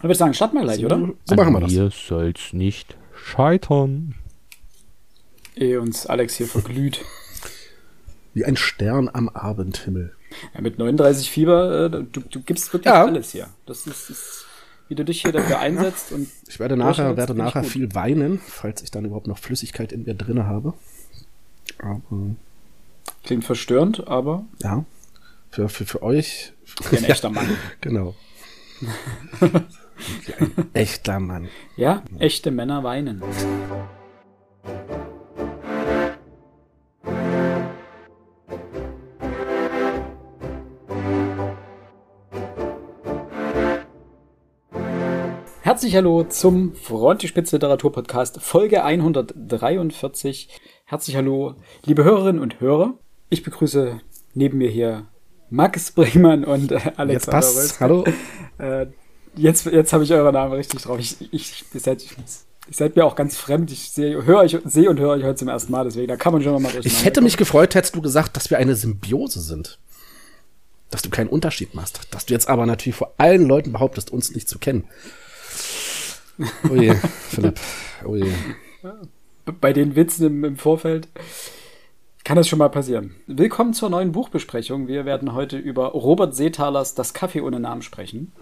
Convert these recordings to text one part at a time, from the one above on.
Dann würde ich sagen, starten wir gleich, so, oder? So machen wir das. Hier soll's nicht scheitern. Ehe uns Alex hier verglüht. Wie ein Stern am Abendhimmel. Ja, mit 39 Fieber, äh, du, du gibst wirklich Ja. alles hier. Das ist, ist, wie du dich hier dafür einsetzt und Ich werde nachher, werde ich nachher gut. viel weinen, falls ich dann überhaupt noch Flüssigkeit in mir drinne habe. Aber klingt verstörend, aber ja, für, für, für euch. wie ein echter Mann. Genau. Wie ein echter Mann. Ja, echte Männer weinen. Herzlich hallo zum Frontispitz Literatur Podcast Folge 143. Herzlich hallo, liebe Hörerinnen und Hörer. Ich begrüße neben mir hier Max Brinkmann und äh, Alexander Jetzt. Röske. Hallo. Äh, jetzt jetzt habe ich euren Namen richtig drauf. Ich, ich, ihr, seid, ihr seid mir auch ganz fremd. Ich sehe euch, sehe und höre euch heute zum ersten Mal. Deswegen, da kann man schon mal Ich hätte mich gefreut, hättest du gesagt, dass wir eine Symbiose sind. Dass du keinen Unterschied machst. Dass du jetzt aber natürlich vor allen Leuten behauptest, uns nicht zu kennen. Oh je, Philipp. Oh je. bei den Witzen im, im Vorfeld kann das schon mal passieren. Willkommen zur neuen Buchbesprechung. Wir werden heute über Robert Seethalers Das Kaffee ohne Namen sprechen.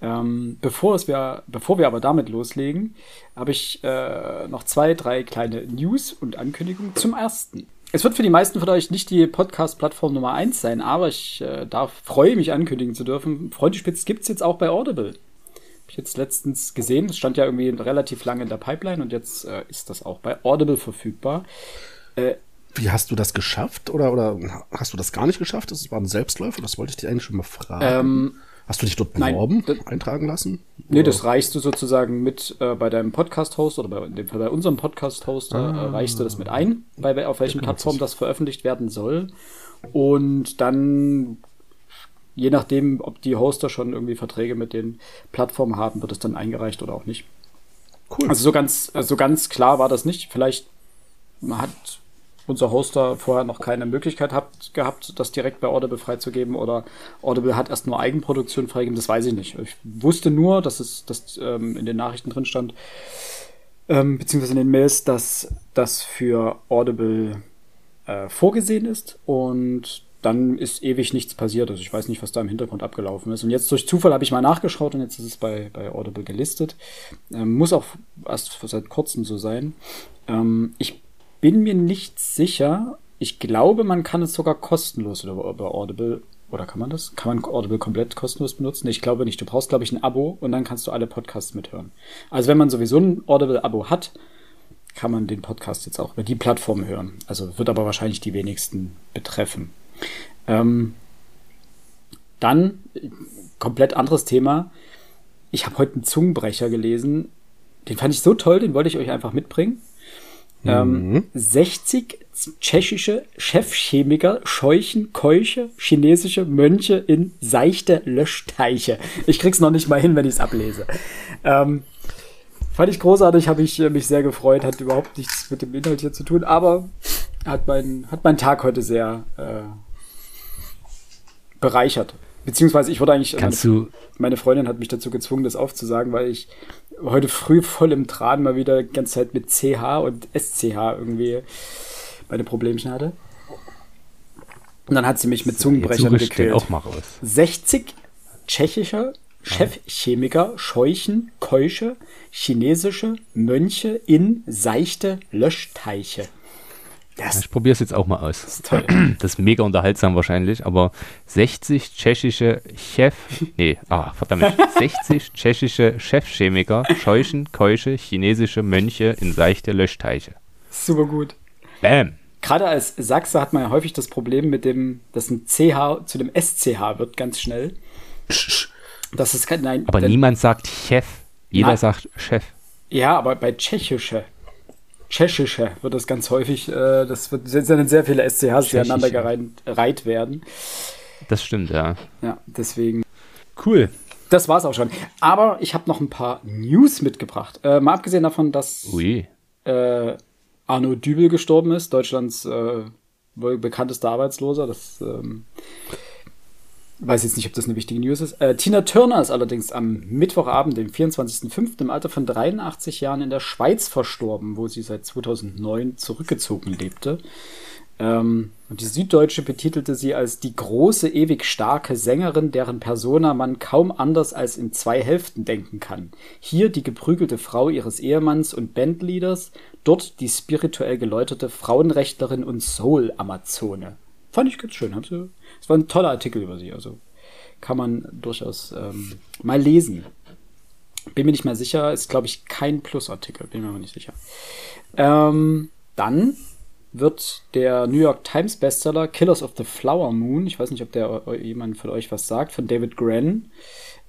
Ähm, bevor, es wir, bevor wir aber damit loslegen, habe ich äh, noch zwei, drei kleine News und Ankündigungen. Zum ersten. Es wird für die meisten von euch nicht die Podcast-Plattform Nummer eins sein, aber ich äh, darf, freue mich ankündigen zu dürfen. Freundespitz gibt es jetzt auch bei Audible. Habe ich jetzt letztens gesehen. Es stand ja irgendwie relativ lange in der Pipeline und jetzt äh, ist das auch bei Audible verfügbar. Äh, Wie hast du das geschafft? Oder, oder hast du das gar nicht geschafft? Das war ein Selbstläufer, das wollte ich dich eigentlich schon mal fragen. Ähm, hast du dich dort nein, beworben, das- eintragen lassen? Nee, Oder- das reichst du sozusagen mit äh, bei deinem Podcast-Host oder bei, in dem Fall bei unserem Podcast-Hoster äh, reichst du das mit ein, bei, auf welchen Plattformen das veröffentlicht werden soll. Und dann, je nachdem, ob die Hoster schon irgendwie Verträge mit den Plattformen haben, wird es dann eingereicht oder auch nicht. Cool. Also so ganz, so ganz klar war das nicht. Vielleicht hat unser Hoster vorher noch keine Möglichkeit habt, gehabt, das direkt bei Audible freizugeben oder Audible hat erst nur Eigenproduktion freigegeben, das weiß ich nicht. Ich wusste nur, dass es dass, ähm, in den Nachrichten drin stand, ähm, beziehungsweise in den Mails, dass das für Audible äh, vorgesehen ist und dann ist ewig nichts passiert. Also ich weiß nicht, was da im Hintergrund abgelaufen ist. Und jetzt durch Zufall habe ich mal nachgeschaut und jetzt ist es bei, bei Audible gelistet. Ähm, muss auch erst seit kurzem so sein. Ähm, ich bin mir nicht sicher. Ich glaube, man kann es sogar kostenlos über, über Audible. Oder kann man das? Kann man Audible komplett kostenlos benutzen? Ich glaube nicht. Du brauchst, glaube ich, ein Abo und dann kannst du alle Podcasts mithören. Also wenn man sowieso ein Audible-Abo hat, kann man den Podcast jetzt auch über die Plattform hören. Also wird aber wahrscheinlich die wenigsten betreffen. Ähm, dann, äh, komplett anderes Thema. Ich habe heute einen Zungenbrecher gelesen. Den fand ich so toll, den wollte ich euch einfach mitbringen. Ähm, 60 tschechische Chefchemiker scheuchen Keuche chinesische Mönche in seichte Löschteiche. Ich krieg's noch nicht mal hin, wenn ich's ablese. Ähm, fand ich großartig, habe ich äh, mich sehr gefreut, hat überhaupt nichts mit dem Inhalt hier zu tun, aber hat mein, hat mein Tag heute sehr äh, bereichert. Beziehungsweise ich wurde eigentlich, Kannst meine, du, meine Freundin hat mich dazu gezwungen, das aufzusagen, weil ich heute früh voll im Tran mal wieder die ganze Zeit mit CH und SCH irgendwie meine Problemchen hatte. Und dann hat sie mich mit Zungenbrechern den gequält. auch mal raus. 60 tschechische Chefchemiker scheuchen Keusche chinesische Mönche in seichte Löschteiche. Das Ich probiere es jetzt auch mal aus. ist toll. Das ist mega unterhaltsam wahrscheinlich, aber 60 tschechische Chef, nee, ah, verdammt, 60 tschechische Chefchemiker scheuchen Keusche chinesische Mönche in seichte Löschteiche. Super gut. Bam! Gerade als Sachse hat man ja häufig das Problem mit dem, dass ein CH zu dem SCH wird ganz schnell. Das ist kein, nein, Aber niemand sagt Chef, jeder Nein. sagt Chef. Ja, aber bei tschechische, tschechische wird das ganz häufig, äh, das wird, sind dann sehr viele SCHs, die aneinander gereiht werden. Das stimmt, ja. Ja, deswegen. Cool. Das war's auch schon. Aber ich habe noch ein paar News mitgebracht. Äh, mal abgesehen davon, dass Ui. äh, Arno Dübel gestorben ist, Deutschlands äh, wohl bekanntester Arbeitsloser. Das ähm, weiß jetzt nicht, ob das eine wichtige News ist. Äh, Tina Turner ist allerdings am Mittwochabend, dem 24.05. im Alter von 83 Jahren in der Schweiz verstorben, wo sie seit 2009 zurückgezogen lebte. Ähm, und die Süddeutsche betitelte sie als die große, ewig starke Sängerin, deren Persona man kaum anders als in zwei Hälften denken kann. Hier die geprügelte Frau ihres Ehemanns und Bandleaders, dort die spirituell geläuterte Frauenrechtlerin und Soul-Amazone. Fand ich ganz schön. Es war ein toller Artikel über sie, also kann man durchaus ähm, mal lesen. Bin mir nicht mehr sicher, ist glaube ich kein Plusartikel, bin mir aber nicht sicher. Ähm, dann wird der New York Times Bestseller Killers of the Flower Moon, ich weiß nicht, ob der jemand von euch was sagt, von David Gren,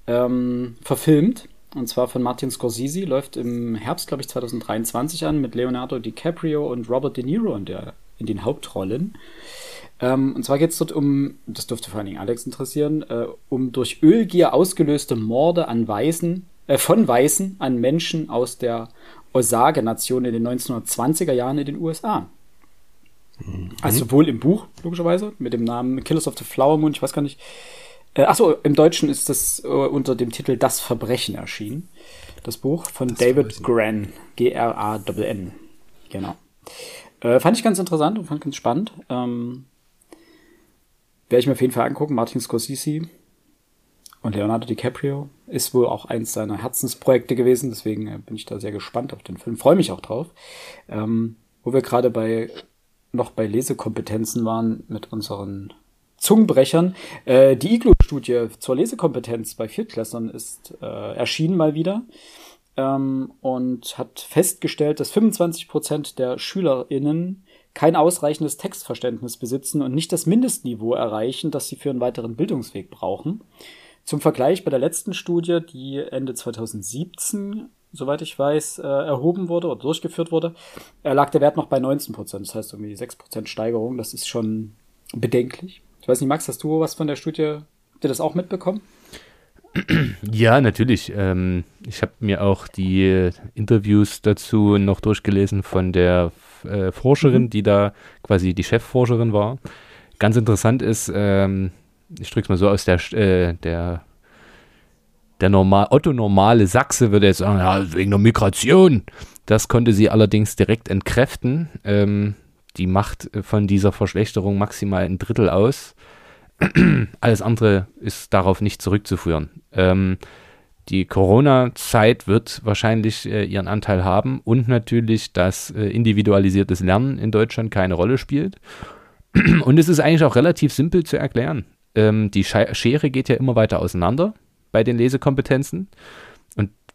ähm, verfilmt. Und zwar von Martin Scorsese, läuft im Herbst, glaube ich, 2023 an, mit Leonardo DiCaprio und Robert De Niro in, der, in den Hauptrollen. Ähm, und zwar geht es dort um, das dürfte vor allen Dingen Alex interessieren, äh, um durch Ölgier ausgelöste Morde an Weißen, äh, von Weißen an Menschen aus der Osage-Nation in den 1920er Jahren in den USA. Mhm. Also sowohl im Buch, logischerweise, mit dem Namen Killers of the Flower Moon, ich weiß gar nicht. Äh, achso, im Deutschen ist das äh, unter dem Titel Das Verbrechen erschienen. Das Buch von das David Gran, G-R-A-N. Genau. Äh, fand ich ganz interessant und fand ganz spannend. Ähm, Werde ich mir auf jeden Fall angucken. Martin Scorsese und Leonardo DiCaprio ist wohl auch eins seiner Herzensprojekte gewesen. Deswegen äh, bin ich da sehr gespannt auf den Film. Freue mich auch drauf. Ähm, wo wir gerade bei noch bei Lesekompetenzen waren mit unseren Zungenbrechern. Äh, die Iglo-Studie zur Lesekompetenz bei Viertklässlern ist äh, erschienen mal wieder ähm, und hat festgestellt, dass 25 Prozent der SchülerInnen kein ausreichendes Textverständnis besitzen und nicht das Mindestniveau erreichen, das sie für einen weiteren Bildungsweg brauchen. Zum Vergleich bei der letzten Studie, die Ende 2017 soweit ich weiß, äh, erhoben wurde oder durchgeführt wurde, äh, lag der Wert noch bei 19 Prozent. Das heißt irgendwie 6 Prozent Steigerung. Das ist schon bedenklich. Ich weiß nicht, Max, hast du was von der Studie, ihr das auch mitbekommen? Ja, natürlich. Ähm, ich habe mir auch die Interviews dazu noch durchgelesen von der äh, Forscherin, mhm. die da quasi die Chefforscherin war. Ganz interessant ist, ähm, ich drücke es mal so aus, der, äh, der der normal, Otto-normale Sachse würde jetzt sagen, ja, wegen der Migration. Das konnte sie allerdings direkt entkräften. Ähm, die macht von dieser Verschlechterung maximal ein Drittel aus. Alles andere ist darauf nicht zurückzuführen. Ähm, die Corona-Zeit wird wahrscheinlich äh, ihren Anteil haben und natürlich, dass äh, individualisiertes Lernen in Deutschland keine Rolle spielt. und es ist eigentlich auch relativ simpel zu erklären. Ähm, die Schere geht ja immer weiter auseinander bei den Lesekompetenzen.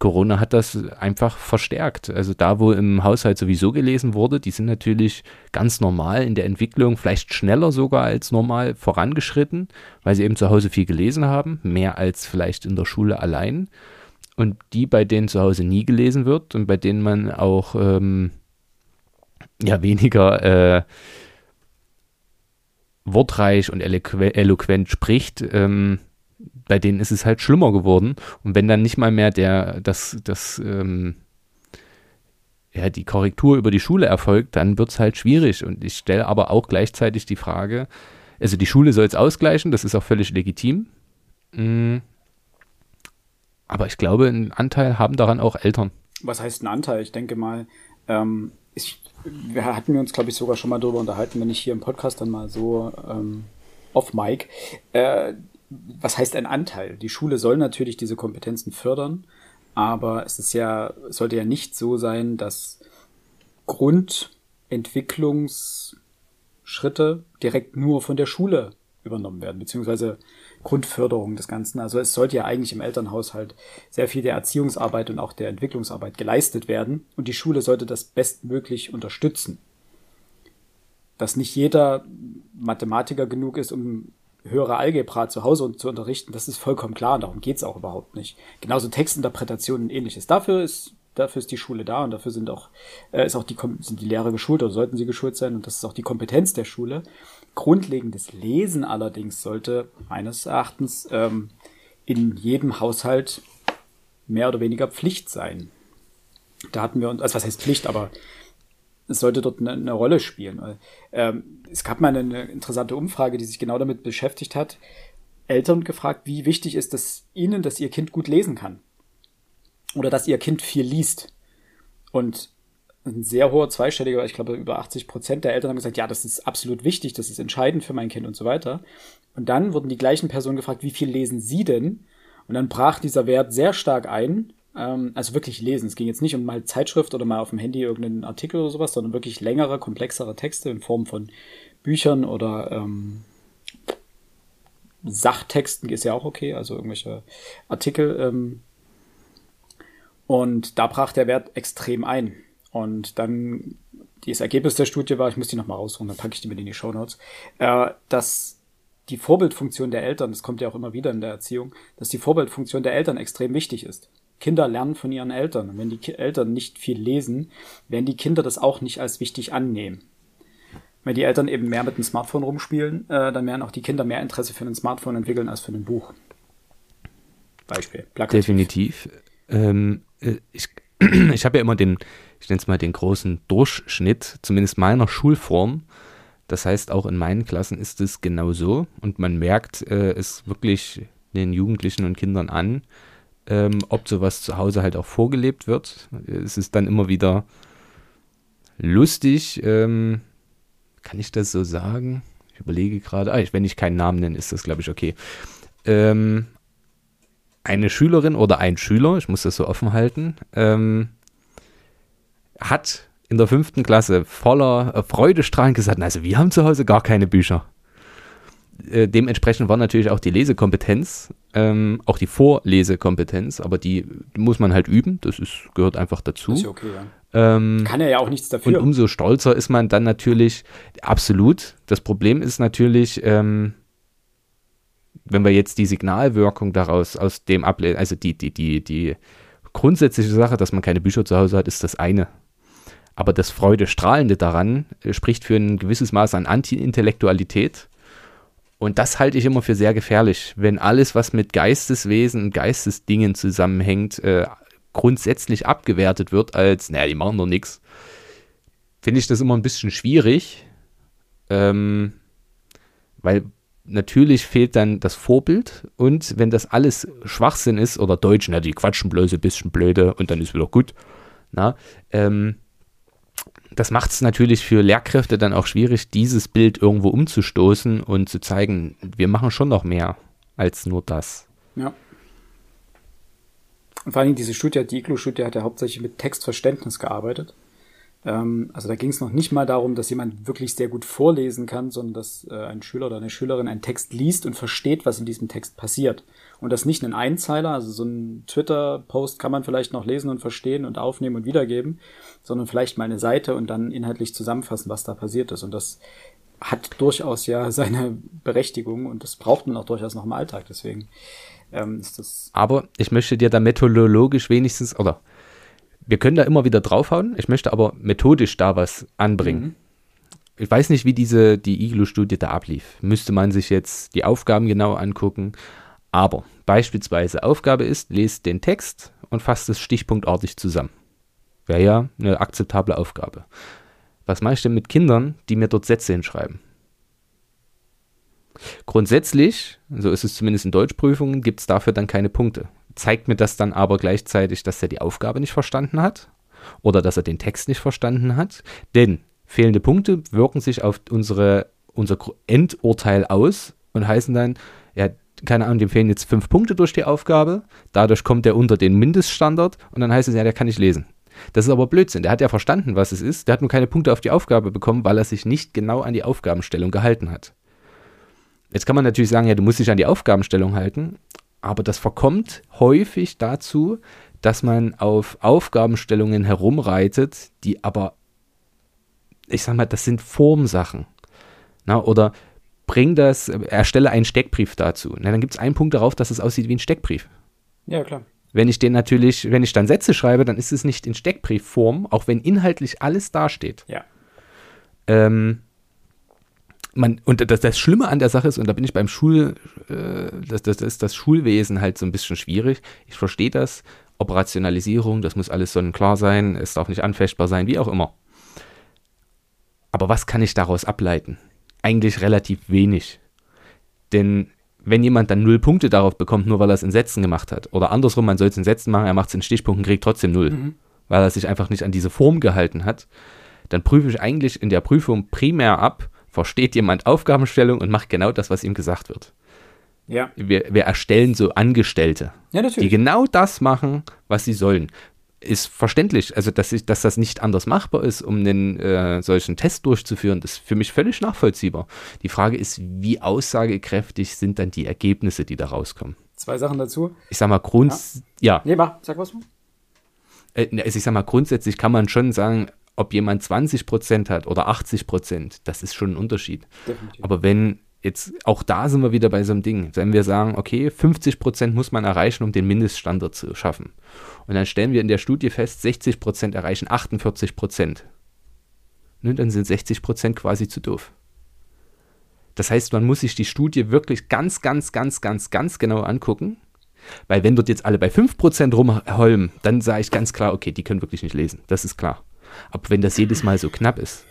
Corona hat das einfach verstärkt. Also da, wo im Haushalt sowieso gelesen wurde, die sind natürlich ganz normal in der Entwicklung, vielleicht schneller sogar als normal vorangeschritten, weil sie eben zu Hause viel gelesen haben, mehr als vielleicht in der Schule allein. Und die, bei denen zu Hause nie gelesen wird und bei denen man auch ähm, ja weniger äh, wortreich und eloquent spricht, ähm, bei denen ist es halt schlimmer geworden. Und wenn dann nicht mal mehr der, das, das, ähm, ja, die Korrektur über die Schule erfolgt, dann wird es halt schwierig. Und ich stelle aber auch gleichzeitig die Frage, also die Schule soll es ausgleichen, das ist auch völlig legitim. Mhm. Aber ich glaube, einen Anteil haben daran auch Eltern. Was heißt ein Anteil? Ich denke mal, ähm, ich, wir hatten uns, glaube ich, sogar schon mal darüber unterhalten, wenn ich hier im Podcast dann mal so ähm, off Mic. Äh, was heißt ein Anteil? Die Schule soll natürlich diese Kompetenzen fördern, aber es ist ja, sollte ja nicht so sein, dass Grundentwicklungsschritte direkt nur von der Schule übernommen werden, beziehungsweise Grundförderung des Ganzen. Also es sollte ja eigentlich im Elternhaushalt sehr viel der Erziehungsarbeit und auch der Entwicklungsarbeit geleistet werden und die Schule sollte das bestmöglich unterstützen. Dass nicht jeder Mathematiker genug ist, um höhere Algebra zu Hause zu unterrichten, das ist vollkommen klar und darum geht's auch überhaupt nicht. Genauso Textinterpretationen und ähnliches. Dafür ist, dafür ist die Schule da und dafür sind auch, äh, ist auch die, sind die Lehrer geschult oder sollten sie geschult sein und das ist auch die Kompetenz der Schule. Grundlegendes Lesen allerdings sollte meines Erachtens ähm, in jedem Haushalt mehr oder weniger Pflicht sein. Da hatten wir uns, also was heißt Pflicht, aber es sollte dort eine, eine Rolle spielen. Ähm, es gab mal eine, eine, interessante Umfrage, die sich genau damit beschäftigt hat. Eltern gefragt, wie wichtig ist es ihnen, dass ihr Kind gut lesen kann. Oder dass ihr Kind viel liest. Und ein sehr hoher zweistelliger, ich glaube über 80 Prozent der Eltern haben gesagt, ja, das ist absolut wichtig, das ist entscheidend für mein Kind und so weiter. Und dann wurden die gleichen Personen gefragt, wie viel lesen sie denn? Und dann brach dieser Wert sehr stark ein. Ähm, also wirklich lesen. Es ging jetzt nicht um mal Zeitschrift oder mal auf dem Handy irgendeinen Artikel oder sowas, sondern wirklich längere, komplexere Texte in Form von Büchern oder ähm, Sachtexten ist ja auch okay, also irgendwelche Artikel. Ähm, und da brach der Wert extrem ein. Und dann, das Ergebnis der Studie war, ich muss die nochmal rausholen, dann packe ich die mit in die Show Notes, äh, dass die Vorbildfunktion der Eltern, das kommt ja auch immer wieder in der Erziehung, dass die Vorbildfunktion der Eltern extrem wichtig ist. Kinder lernen von ihren Eltern. Und wenn die Eltern nicht viel lesen, werden die Kinder das auch nicht als wichtig annehmen. Wenn die Eltern eben mehr mit dem Smartphone rumspielen, äh, dann werden auch die Kinder mehr Interesse für ein Smartphone entwickeln als für ein Buch. Beispiel. Plakativ. Definitiv. Ähm, äh, ich ich habe ja immer den, ich nenne es mal den großen Durchschnitt, zumindest meiner Schulform. Das heißt, auch in meinen Klassen ist es genau so. Und man merkt äh, es wirklich den Jugendlichen und Kindern an, ähm, ob sowas zu Hause halt auch vorgelebt wird. Es ist dann immer wieder lustig. Ähm, kann ich das so sagen? Ich überlege gerade. Ah, wenn ich keinen Namen nenne, ist das, glaube ich, okay. Ähm, eine Schülerin oder ein Schüler, ich muss das so offen halten, ähm, hat in der fünften Klasse voller äh, Freudestrahlen gesagt, also wir haben zu Hause gar keine Bücher. Äh, dementsprechend war natürlich auch die Lesekompetenz, ähm, auch die Vorlesekompetenz, aber die muss man halt üben, das ist, gehört einfach dazu. Das ist okay, ja. Ähm, Kann er ja auch nichts dafür. Und umso stolzer ist man dann natürlich, absolut. Das Problem ist natürlich, ähm, wenn wir jetzt die Signalwirkung daraus aus dem ablesen, also die, die, die, die grundsätzliche Sache, dass man keine Bücher zu Hause hat, ist das eine. Aber das Freudestrahlende daran äh, spricht für ein gewisses Maß an Anti-Intellektualität. Und das halte ich immer für sehr gefährlich, wenn alles, was mit Geisteswesen und Geistesdingen zusammenhängt, äh, grundsätzlich abgewertet wird als, naja, die machen doch nichts. Finde ich das immer ein bisschen schwierig. Ähm, weil natürlich fehlt dann das Vorbild und wenn das alles Schwachsinn ist oder Deutsch, na, die quatschen bloß ein bisschen blöde und dann ist wieder gut, na, ähm, das macht es natürlich für Lehrkräfte dann auch schwierig, dieses Bild irgendwo umzustoßen und zu zeigen, wir machen schon noch mehr als nur das. Ja. Und vor allem diese Studie, die Iglo-Studie hat ja hauptsächlich mit Textverständnis gearbeitet. Ähm, also da ging es noch nicht mal darum, dass jemand wirklich sehr gut vorlesen kann, sondern dass äh, ein Schüler oder eine Schülerin einen Text liest und versteht, was in diesem Text passiert. Und das nicht ein Einzeiler, also so ein Twitter-Post kann man vielleicht noch lesen und verstehen und aufnehmen und wiedergeben, sondern vielleicht mal eine Seite und dann inhaltlich zusammenfassen, was da passiert ist. Und das hat durchaus ja seine Berechtigung und das braucht man auch durchaus noch im Alltag. Deswegen ähm, ist das. Aber ich möchte dir da methodologisch wenigstens, oder wir können da immer wieder draufhauen. Ich möchte aber methodisch da was anbringen. Mhm. Ich weiß nicht, wie diese, die Iglu-Studie da ablief. Müsste man sich jetzt die Aufgaben genau angucken. Aber beispielsweise Aufgabe ist, lest den Text und fasst es stichpunktartig zusammen. Wäre ja eine akzeptable Aufgabe. Was mache ich denn mit Kindern, die mir dort Sätze hinschreiben? Grundsätzlich, so ist es zumindest in Deutschprüfungen, gibt es dafür dann keine Punkte zeigt mir das dann aber gleichzeitig, dass er die Aufgabe nicht verstanden hat oder dass er den Text nicht verstanden hat. Denn fehlende Punkte wirken sich auf unsere, unser Endurteil aus und heißen dann, ja, keine Ahnung, dem fehlen jetzt fünf Punkte durch die Aufgabe, dadurch kommt er unter den Mindeststandard und dann heißt es, ja, der kann nicht lesen. Das ist aber Blödsinn. Der hat ja verstanden, was es ist. Der hat nur keine Punkte auf die Aufgabe bekommen, weil er sich nicht genau an die Aufgabenstellung gehalten hat. Jetzt kann man natürlich sagen, ja, du musst dich an die Aufgabenstellung halten, aber das verkommt häufig dazu, dass man auf Aufgabenstellungen herumreitet, die aber, ich sag mal, das sind Formsachen. Na, oder bring das, erstelle einen Steckbrief dazu. Na, dann gibt es einen Punkt darauf, dass es aussieht wie ein Steckbrief. Ja, klar. Wenn ich den natürlich, wenn ich dann Sätze schreibe, dann ist es nicht in Steckbriefform, auch wenn inhaltlich alles dasteht. Ja. Ähm, man, und das, das Schlimme an der Sache ist, und da bin ich beim Schul, äh, das, das, das ist das Schulwesen halt so ein bisschen schwierig. Ich verstehe das. Operationalisierung, das muss alles sonnenklar sein, es darf nicht anfechtbar sein, wie auch immer. Aber was kann ich daraus ableiten? Eigentlich relativ wenig. Denn wenn jemand dann null Punkte darauf bekommt, nur weil er es in Sätzen gemacht hat, oder andersrum, man soll es in Sätzen machen, er macht es in Stichpunkten, kriegt trotzdem null, mhm. weil er sich einfach nicht an diese Form gehalten hat, dann prüfe ich eigentlich in der Prüfung primär ab, versteht jemand Aufgabenstellung und macht genau das, was ihm gesagt wird. Ja. Wir, wir erstellen so Angestellte, ja, die genau das machen, was sie sollen ist verständlich. Also, dass, ich, dass das nicht anders machbar ist, um einen äh, solchen Test durchzuführen, das ist für mich völlig nachvollziehbar. Die Frage ist, wie aussagekräftig sind dann die Ergebnisse, die da rauskommen? Zwei Sachen dazu. Ich sag mal, Grunds ja. ja. Nee, mach, sag was. Äh, also ich sag mal, grundsätzlich kann man schon sagen, ob jemand 20 Prozent hat oder 80 Prozent, das ist schon ein Unterschied. Definitiv. Aber wenn jetzt, auch da sind wir wieder bei so einem Ding, wenn wir sagen, okay, 50 Prozent muss man erreichen, um den Mindeststandard zu schaffen. Und dann stellen wir in der Studie fest, 60 Prozent erreichen 48 Prozent. Ne, dann sind 60 Prozent quasi zu doof. Das heißt, man muss sich die Studie wirklich ganz, ganz, ganz, ganz, ganz genau angucken. Weil wenn dort jetzt alle bei 5% rumholmen, dann sage ich ganz klar, okay, die können wirklich nicht lesen. Das ist klar. Aber wenn das jedes Mal so knapp ist,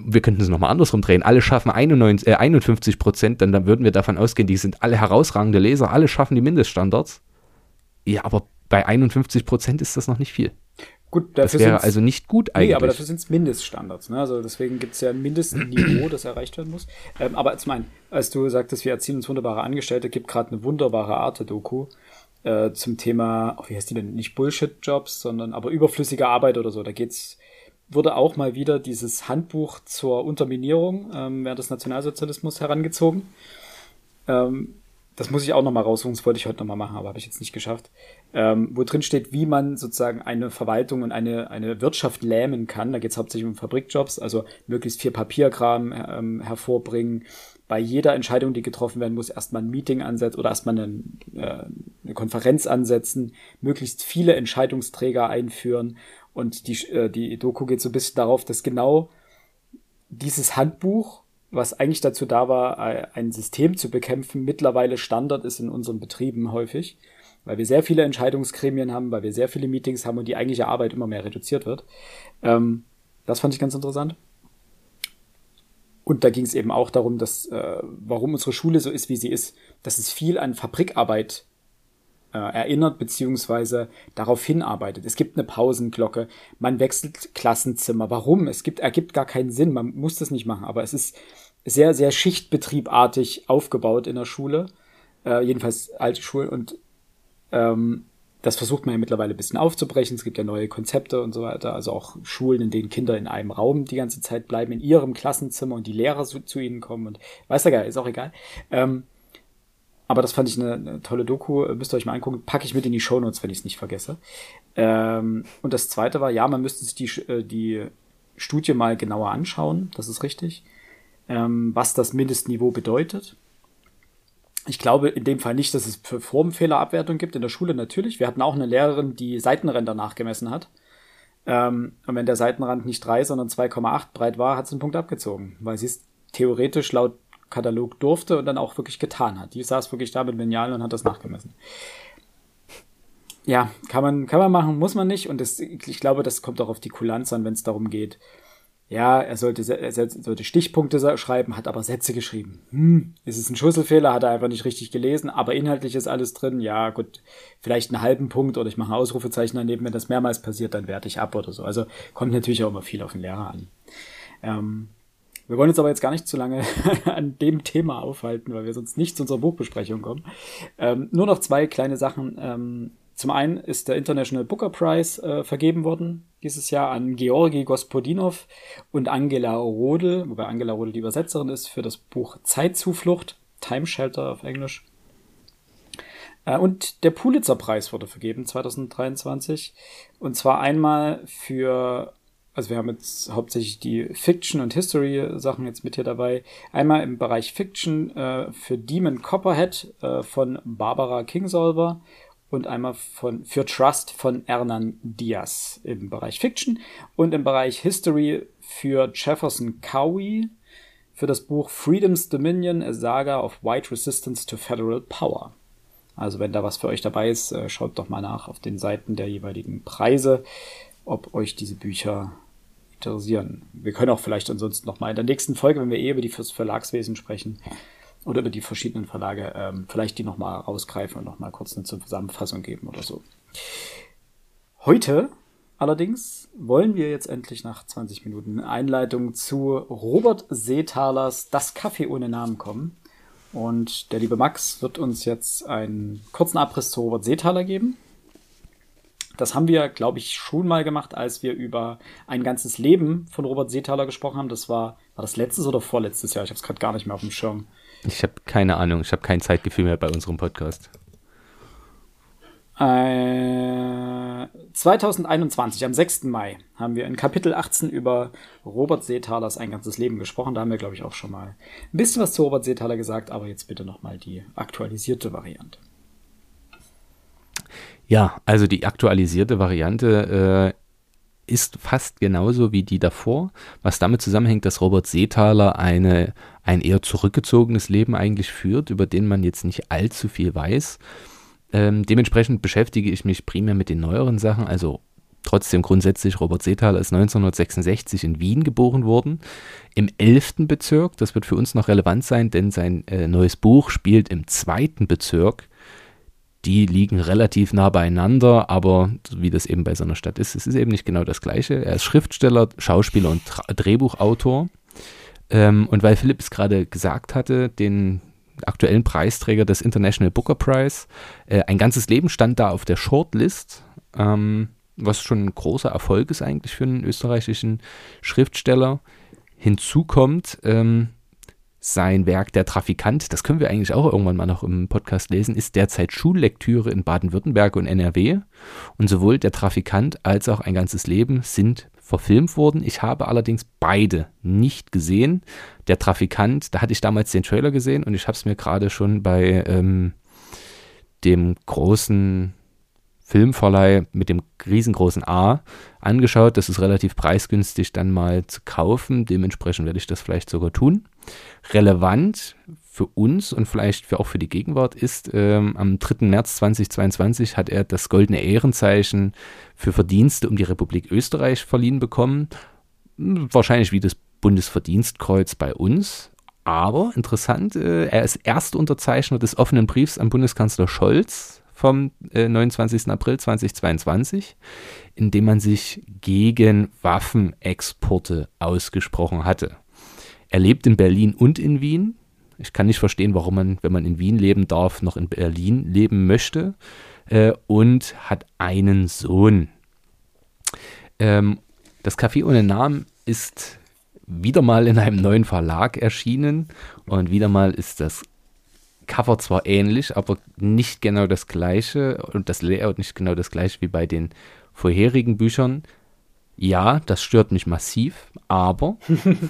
wir könnten es nochmal andersrum drehen, alle schaffen 91, äh, 51 Prozent, dann, dann würden wir davon ausgehen, die sind alle herausragende Leser, alle schaffen die Mindeststandards. Ja, aber bei 51 Prozent ist das noch nicht viel. Gut, das wäre also nicht gut eigentlich. Nee, aber dafür sind es Mindeststandards. Ne? Also deswegen gibt es ja ein Mindestniveau, das erreicht werden muss. Ähm, aber zum einen, als du sagtest, wir erzielen uns wunderbare Angestellte, gibt gerade eine wunderbare Arte-Doku äh, zum Thema, oh, wie heißt die denn? Nicht Bullshit-Jobs, sondern aber überflüssige Arbeit oder so. Da geht's wurde auch mal wieder dieses Handbuch zur Unterminierung ähm, während des Nationalsozialismus herangezogen. Ähm, das muss ich auch nochmal raussuchen, das wollte ich heute nochmal machen, aber habe ich jetzt nicht geschafft. Ähm, wo drin steht, wie man sozusagen eine Verwaltung und eine, eine Wirtschaft lähmen kann. Da geht es hauptsächlich um Fabrikjobs, also möglichst viel Papierkram ähm, hervorbringen. Bei jeder Entscheidung, die getroffen werden muss, erstmal ein Meeting ansetzen oder erstmal eine, äh, eine Konferenz ansetzen, möglichst viele Entscheidungsträger einführen. Und die, äh, die Doku geht so ein bisschen darauf, dass genau dieses Handbuch was eigentlich dazu da war, ein System zu bekämpfen, mittlerweile Standard ist in unseren Betrieben häufig, weil wir sehr viele Entscheidungsgremien haben, weil wir sehr viele Meetings haben und die eigentliche Arbeit immer mehr reduziert wird. Ähm, das fand ich ganz interessant. Und da ging es eben auch darum, dass, äh, warum unsere Schule so ist, wie sie ist, dass es viel an Fabrikarbeit äh, erinnert beziehungsweise darauf hinarbeitet. Es gibt eine Pausenglocke, man wechselt Klassenzimmer. Warum? Es gibt, ergibt gar keinen Sinn, man muss das nicht machen, aber es ist sehr, sehr schichtbetriebartig aufgebaut in der Schule, äh, jedenfalls alte Schulen und ähm, das versucht man ja mittlerweile ein bisschen aufzubrechen. Es gibt ja neue Konzepte und so weiter. Also auch Schulen, in denen Kinder in einem Raum die ganze Zeit bleiben, in ihrem Klassenzimmer und die Lehrer zu, zu ihnen kommen und weiß ja geil, ist auch egal. Ähm, aber das fand ich eine, eine, tolle Doku, müsst ihr euch mal angucken, packe ich mit in die Shownotes, wenn ich es nicht vergesse. Ähm, und das zweite war, ja, man müsste sich die, äh, die Studie mal genauer anschauen, das ist richtig, ähm, was das Mindestniveau bedeutet. Ich glaube in dem Fall nicht, dass es für Formfehlerabwertung gibt. In der Schule natürlich. Wir hatten auch eine Lehrerin, die Seitenränder nachgemessen hat. Ähm, und wenn der Seitenrand nicht 3, sondern 2,8 breit war, hat sie einen Punkt abgezogen, weil sie es theoretisch laut Katalog durfte und dann auch wirklich getan hat. Die saß wirklich da mit Lineal und hat das nachgemessen. Ja, kann man, kann man machen, muss man nicht. Und das, ich glaube, das kommt auch auf die Kulanz an, wenn es darum geht. Ja, er sollte, er sollte Stichpunkte schreiben, hat aber Sätze geschrieben. Hm, ist es ein Schusselfehler, hat er einfach nicht richtig gelesen, aber inhaltlich ist alles drin. Ja, gut, vielleicht einen halben Punkt oder ich mache ein Ausrufezeichen daneben. Wenn das mehrmals passiert, dann werte ich ab oder so. Also kommt natürlich auch immer viel auf den Lehrer an. Ähm, wir wollen uns aber jetzt gar nicht zu lange an dem Thema aufhalten, weil wir sonst nicht zu unserer Buchbesprechung kommen. Ähm, nur noch zwei kleine Sachen. Ähm, zum einen ist der International Booker Prize äh, vergeben worden dieses Jahr an Georgi Gospodinov und Angela Rodel, wobei Angela Rodel die Übersetzerin ist für das Buch Zeitzuflucht, Time Shelter auf Englisch. Äh, und der Pulitzer Preis wurde vergeben 2023 und zwar einmal für also wir haben jetzt hauptsächlich die Fiction- und History-Sachen jetzt mit hier dabei. Einmal im Bereich Fiction äh, für Demon Copperhead äh, von Barbara Kingsolver und einmal von, für Trust von Hernan Diaz im Bereich Fiction und im Bereich History für Jefferson Cowie für das Buch Freedom's Dominion, a Saga of White Resistance to Federal Power. Also wenn da was für euch dabei ist, äh, schaut doch mal nach auf den Seiten der jeweiligen Preise, ob euch diese Bücher interessieren. Wir können auch vielleicht ansonsten noch mal in der nächsten Folge, wenn wir eh über die fürs Verlagswesen sprechen, oder über die verschiedenen Verlage ähm, vielleicht die nochmal rausgreifen und nochmal kurz eine Zusammenfassung geben oder so. Heute allerdings wollen wir jetzt endlich nach 20 Minuten Einleitung zu Robert Seethalers Das Kaffee ohne Namen kommen. Und der liebe Max wird uns jetzt einen kurzen Abriss zu Robert Seethaler geben. Das haben wir, glaube ich, schon mal gemacht, als wir über ein ganzes Leben von Robert Seethaler gesprochen haben. Das war, war das letztes oder vorletztes Jahr? Ich habe es gerade gar nicht mehr auf dem Schirm. Ich habe keine Ahnung. Ich habe kein Zeitgefühl mehr bei unserem Podcast. Äh, 2021, am 6. Mai, haben wir in Kapitel 18 über Robert Seethalers ein ganzes Leben gesprochen. Da haben wir, glaube ich, auch schon mal ein bisschen was zu Robert Seethaler gesagt, aber jetzt bitte nochmal die aktualisierte Variante. Ja, also die aktualisierte Variante äh, ist fast genauso wie die davor, was damit zusammenhängt, dass Robert Seethaler eine, ein eher zurückgezogenes Leben eigentlich führt, über den man jetzt nicht allzu viel weiß. Ähm, dementsprechend beschäftige ich mich primär mit den neueren Sachen, also trotzdem grundsätzlich Robert Seethaler ist 1966 in Wien geboren worden, im 11. Bezirk, das wird für uns noch relevant sein, denn sein äh, neues Buch spielt im zweiten Bezirk die liegen relativ nah beieinander, aber wie das eben bei so einer Stadt ist, es ist eben nicht genau das Gleiche. Er ist Schriftsteller, Schauspieler und Tra Drehbuchautor. Ähm, und weil Philipp es gerade gesagt hatte, den aktuellen Preisträger des International Booker Prize, äh, ein ganzes Leben stand da auf der Shortlist, ähm, was schon ein großer Erfolg ist eigentlich für einen österreichischen Schriftsteller. Hinzu kommt, ähm, sein Werk Der Trafikant, das können wir eigentlich auch irgendwann mal noch im Podcast lesen, ist derzeit Schullektüre in Baden-Württemberg und NRW. Und sowohl Der Trafikant als auch Ein ganzes Leben sind verfilmt worden. Ich habe allerdings beide nicht gesehen. Der Trafikant, da hatte ich damals den Trailer gesehen und ich habe es mir gerade schon bei ähm, dem großen Filmverleih mit dem riesengroßen A angeschaut. Das ist relativ preisgünstig dann mal zu kaufen. Dementsprechend werde ich das vielleicht sogar tun. Relevant für uns und vielleicht für auch für die Gegenwart ist, ähm, am 3. März 2022 hat er das Goldene Ehrenzeichen für Verdienste um die Republik Österreich verliehen bekommen. Wahrscheinlich wie das Bundesverdienstkreuz bei uns. Aber interessant, äh, er ist Erstunterzeichner des offenen Briefs an Bundeskanzler Scholz vom äh, 29. April 2022, in dem man sich gegen Waffenexporte ausgesprochen hatte. Er lebt in Berlin und in Wien. Ich kann nicht verstehen, warum man, wenn man in Wien leben darf, noch in Berlin leben möchte. Äh, und hat einen Sohn. Ähm, das Café ohne Namen ist wieder mal in einem neuen Verlag erschienen und wieder mal ist das Cover zwar ähnlich, aber nicht genau das gleiche und das Layout nicht genau das gleiche wie bei den vorherigen Büchern. Ja, das stört mich massiv, aber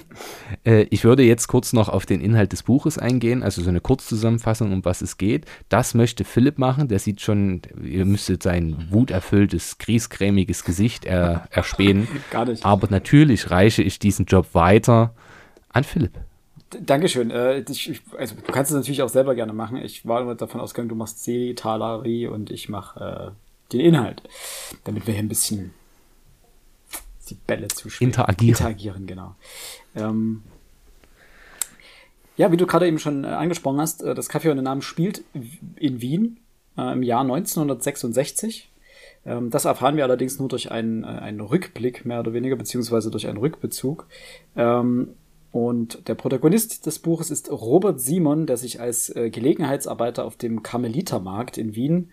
äh, ich würde jetzt kurz noch auf den Inhalt des Buches eingehen, also so eine Kurzzusammenfassung, um was es geht. Das möchte Philipp machen, der sieht schon, ihr müsstet sein wuterfülltes, griesgrämiges Gesicht er, erspähen. Gar nicht. Aber natürlich reiche ich diesen Job weiter an Philipp. Dankeschön. Äh, ich, also, du kannst es natürlich auch selber gerne machen. Ich war immer davon ausgegangen, du machst C, Talari und ich mache äh, den Inhalt. Damit wir hier ein bisschen die Bälle zuspielen. Interagieren. Interagieren, genau. Ähm, ja, wie du gerade eben schon äh, angesprochen hast, äh, das Café ohne Namen spielt in Wien äh, im Jahr 1966. Ähm, das erfahren wir allerdings nur durch einen, äh, einen Rückblick, mehr oder weniger, beziehungsweise durch einen Rückbezug. Ähm, und der Protagonist des Buches ist Robert Simon, der sich als äh, Gelegenheitsarbeiter auf dem Karmelitermarkt in Wien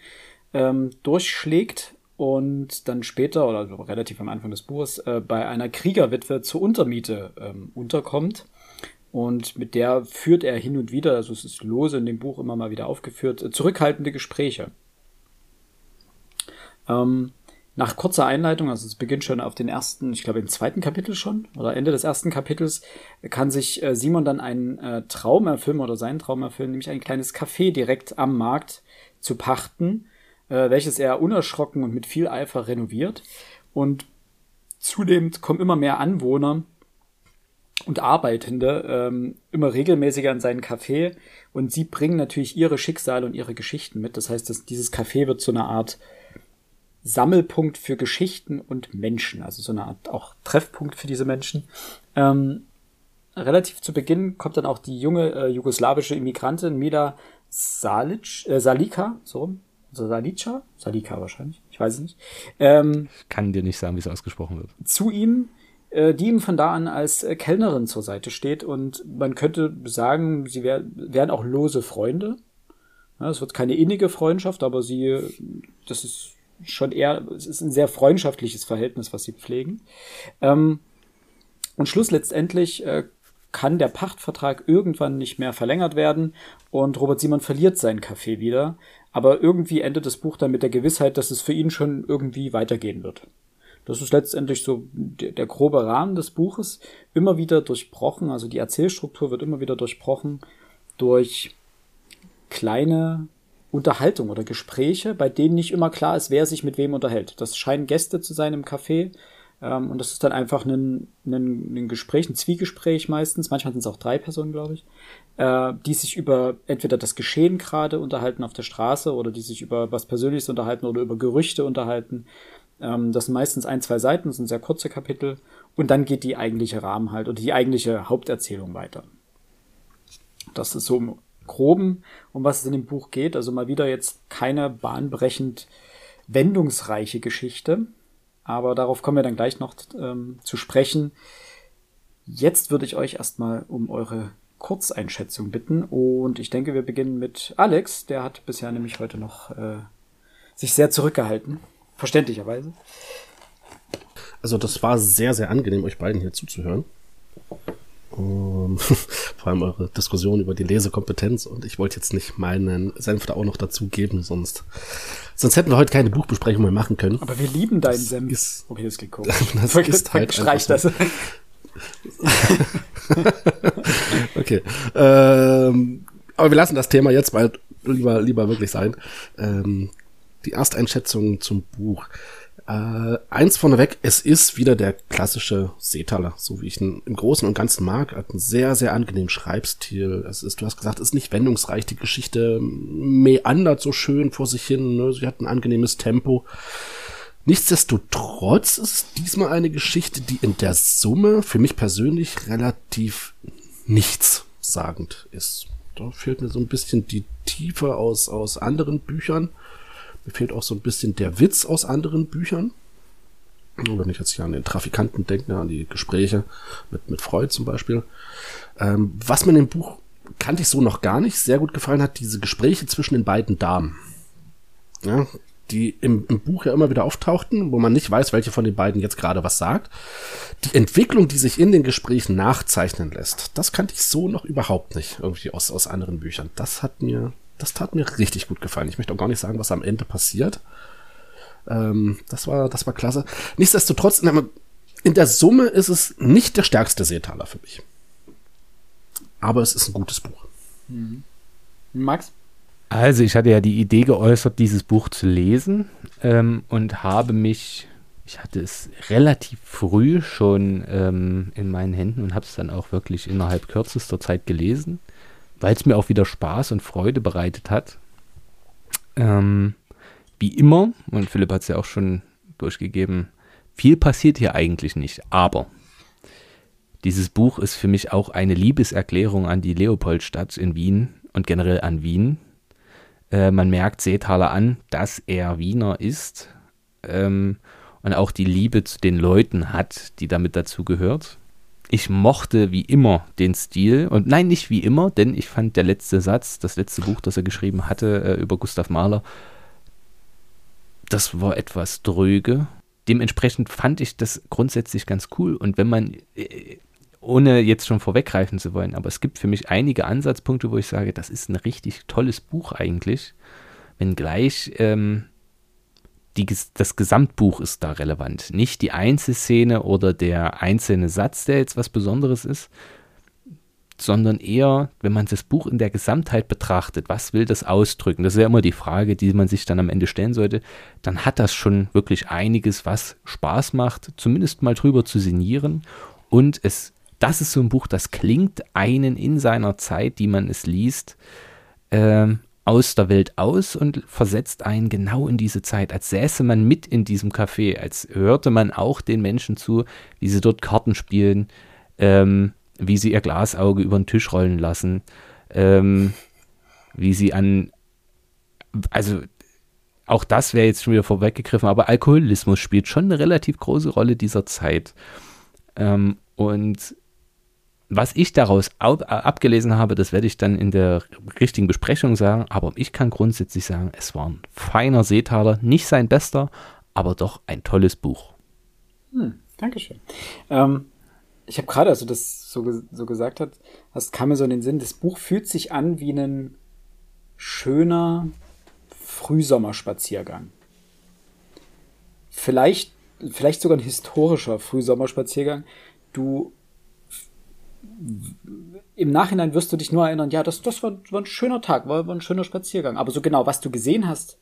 ähm, durchschlägt und dann später oder relativ am Anfang des Buches äh, bei einer Kriegerwitwe zur Untermiete ähm, unterkommt. Und mit der führt er hin und wieder, also es ist lose in dem Buch immer mal wieder aufgeführt, äh, zurückhaltende Gespräche. Ähm, nach kurzer Einleitung, also es beginnt schon auf den ersten, ich glaube im zweiten Kapitel schon, oder Ende des ersten Kapitels, kann sich äh, Simon dann einen äh, Traum erfüllen oder seinen Traum erfüllen, nämlich ein kleines Café direkt am Markt zu pachten, äh, welches er unerschrocken und mit viel Eifer renoviert. Und zudem kommen immer mehr Anwohner und Arbeitende ähm, immer regelmäßiger in seinen Café und sie bringen natürlich ihre Schicksale und ihre Geschichten mit. Das heißt, dass dieses Café wird zu einer Art Sammelpunkt für Geschichten und Menschen, also so eine Art auch Treffpunkt für diese Menschen. Ähm, relativ zu Beginn kommt dann auch die junge äh, jugoslawische Immigrantin Mila Salic, äh, Salika, so rum. Also Salica? Salika wahrscheinlich, ich weiß es nicht. Ähm, ich kann dir nicht sagen, wie es ausgesprochen wird. Zu ihm, äh, die ihm von da an als äh, Kellnerin zur Seite steht und man könnte sagen, sie wär, wären auch lose Freunde. Ja, es wird keine innige Freundschaft, aber sie, das ist schon eher, es ist ein sehr freundschaftliches Verhältnis, was sie pflegen. Ähm, und Schluss letztendlich äh, kann der Pachtvertrag irgendwann nicht mehr verlängert werden und Robert Simon verliert seinen Café wieder. Aber irgendwie endet das Buch dann mit der Gewissheit, dass es für ihn schon irgendwie weitergehen wird. Das ist letztendlich so der, der grobe Rahmen des Buches, immer wieder durchbrochen, also die Erzählstruktur wird immer wieder durchbrochen durch kleine Unterhaltung oder Gespräche, bei denen nicht immer klar ist, wer sich mit wem unterhält. Das scheinen Gäste zu sein im Café, ähm, und das ist dann einfach ein, ein, ein Gespräch, ein Zwiegespräch meistens, manchmal sind es auch drei Personen, glaube ich, äh, die sich über entweder das Geschehen gerade unterhalten auf der Straße oder die sich über was Persönliches unterhalten oder über Gerüchte unterhalten. Ähm, das sind meistens ein, zwei Seiten, das sind sehr kurze Kapitel und dann geht die eigentliche Rahmen halt oder die eigentliche Haupterzählung weiter. Das ist so Groben, um was es in dem Buch geht. Also mal wieder jetzt keine bahnbrechend wendungsreiche Geschichte, aber darauf kommen wir dann gleich noch ähm, zu sprechen. Jetzt würde ich euch erstmal um eure Kurzeinschätzung bitten und ich denke, wir beginnen mit Alex. Der hat bisher nämlich heute noch äh, sich sehr zurückgehalten, verständlicherweise. Also das war sehr, sehr angenehm, euch beiden hier zuzuhören. Um, vor allem eure Diskussion über die Lesekompetenz und ich wollte jetzt nicht meinen Senf da auch noch dazugeben, sonst, sonst hätten wir heute keine Buchbesprechung mehr machen können. Aber wir lieben deinen das Senf. Ist, okay, das klingt komisch. Das Ver ist halt Streich das. okay. Ähm, aber wir lassen das Thema jetzt mal lieber, lieber wirklich sein. Ähm, die Ersteinschätzung zum Buch. Äh, eins vorneweg, es ist wieder der klassische Seetaler, so wie ich ihn im Großen und Ganzen mag. Hat einen sehr, sehr angenehmen Schreibstil. Es ist, du hast gesagt, es ist nicht wendungsreich. Die Geschichte meandert so schön vor sich hin. Ne? Sie hat ein angenehmes Tempo. Nichtsdestotrotz ist es diesmal eine Geschichte, die in der Summe für mich persönlich relativ nichtssagend ist. Da fehlt mir so ein bisschen die Tiefe aus, aus anderen Büchern. Mir fehlt auch so ein bisschen der Witz aus anderen Büchern. Wenn ich jetzt hier an den Trafikanten denke, an die Gespräche mit, mit Freud zum Beispiel. Ähm, was mir in dem Buch kannte ich so noch gar nicht sehr gut gefallen hat, diese Gespräche zwischen den beiden Damen. Ja, die im, im Buch ja immer wieder auftauchten, wo man nicht weiß, welche von den beiden jetzt gerade was sagt. Die Entwicklung, die sich in den Gesprächen nachzeichnen lässt, das kannte ich so noch überhaupt nicht irgendwie aus, aus anderen Büchern. Das hat mir das tat mir richtig gut gefallen. Ich möchte auch gar nicht sagen, was am Ende passiert. Ähm, das war, das war klasse. Nichtsdestotrotz, in der Summe ist es nicht der stärkste Seetaler für mich. Aber es ist ein gutes Buch. Mhm. Max? Also, ich hatte ja die Idee geäußert, dieses Buch zu lesen ähm, und habe mich, ich hatte es relativ früh schon ähm, in meinen Händen und habe es dann auch wirklich innerhalb kürzester Zeit gelesen weil es mir auch wieder Spaß und Freude bereitet hat. Ähm, wie immer, und Philipp hat es ja auch schon durchgegeben, viel passiert hier eigentlich nicht, aber dieses Buch ist für mich auch eine Liebeserklärung an die Leopoldstadt in Wien und generell an Wien. Äh, man merkt Seethaler an, dass er Wiener ist ähm, und auch die Liebe zu den Leuten hat, die damit dazu gehört ich mochte wie immer den Stil. Und nein, nicht wie immer, denn ich fand der letzte Satz, das letzte Buch, das er geschrieben hatte äh, über Gustav Mahler, das war etwas dröge. Dementsprechend fand ich das grundsätzlich ganz cool. Und wenn man, äh, ohne jetzt schon vorweggreifen zu wollen, aber es gibt für mich einige Ansatzpunkte, wo ich sage, das ist ein richtig tolles Buch eigentlich. Wenngleich ähm, die, das Gesamtbuch ist da relevant. Nicht die Einzelszene oder der einzelne Satz, der jetzt was Besonderes ist, sondern eher, wenn man das Buch in der Gesamtheit betrachtet, was will das ausdrücken? Das ist ja immer die Frage, die man sich dann am Ende stellen sollte. Dann hat das schon wirklich einiges, was Spaß macht, zumindest mal drüber zu sinnieren. Und es, das ist so ein Buch, das klingt einen in seiner Zeit, die man es liest, ähm, aus der Welt aus und versetzt einen genau in diese Zeit, als säße man mit in diesem Café, als hörte man auch den Menschen zu, wie sie dort Karten spielen, ähm, wie sie ihr Glasauge über den Tisch rollen lassen, ähm, wie sie an, also auch das wäre jetzt schon wieder vorweggegriffen, aber Alkoholismus spielt schon eine relativ große Rolle dieser Zeit. Ähm, und was ich daraus abgelesen habe, das werde ich dann in der richtigen Besprechung sagen, aber ich kann grundsätzlich sagen, es war ein feiner Seetaler, nicht sein bester, aber doch ein tolles Buch. Hm, Dankeschön. Ähm, ich habe gerade, als du das so, so gesagt hast, das kam mir so in den Sinn, das Buch fühlt sich an wie ein schöner Frühsommerspaziergang. Vielleicht, vielleicht sogar ein historischer Frühsommerspaziergang. Du im Nachhinein wirst du dich nur erinnern, ja, das, das war, war ein schöner Tag, war, war ein schöner Spaziergang. Aber so genau, was du gesehen hast,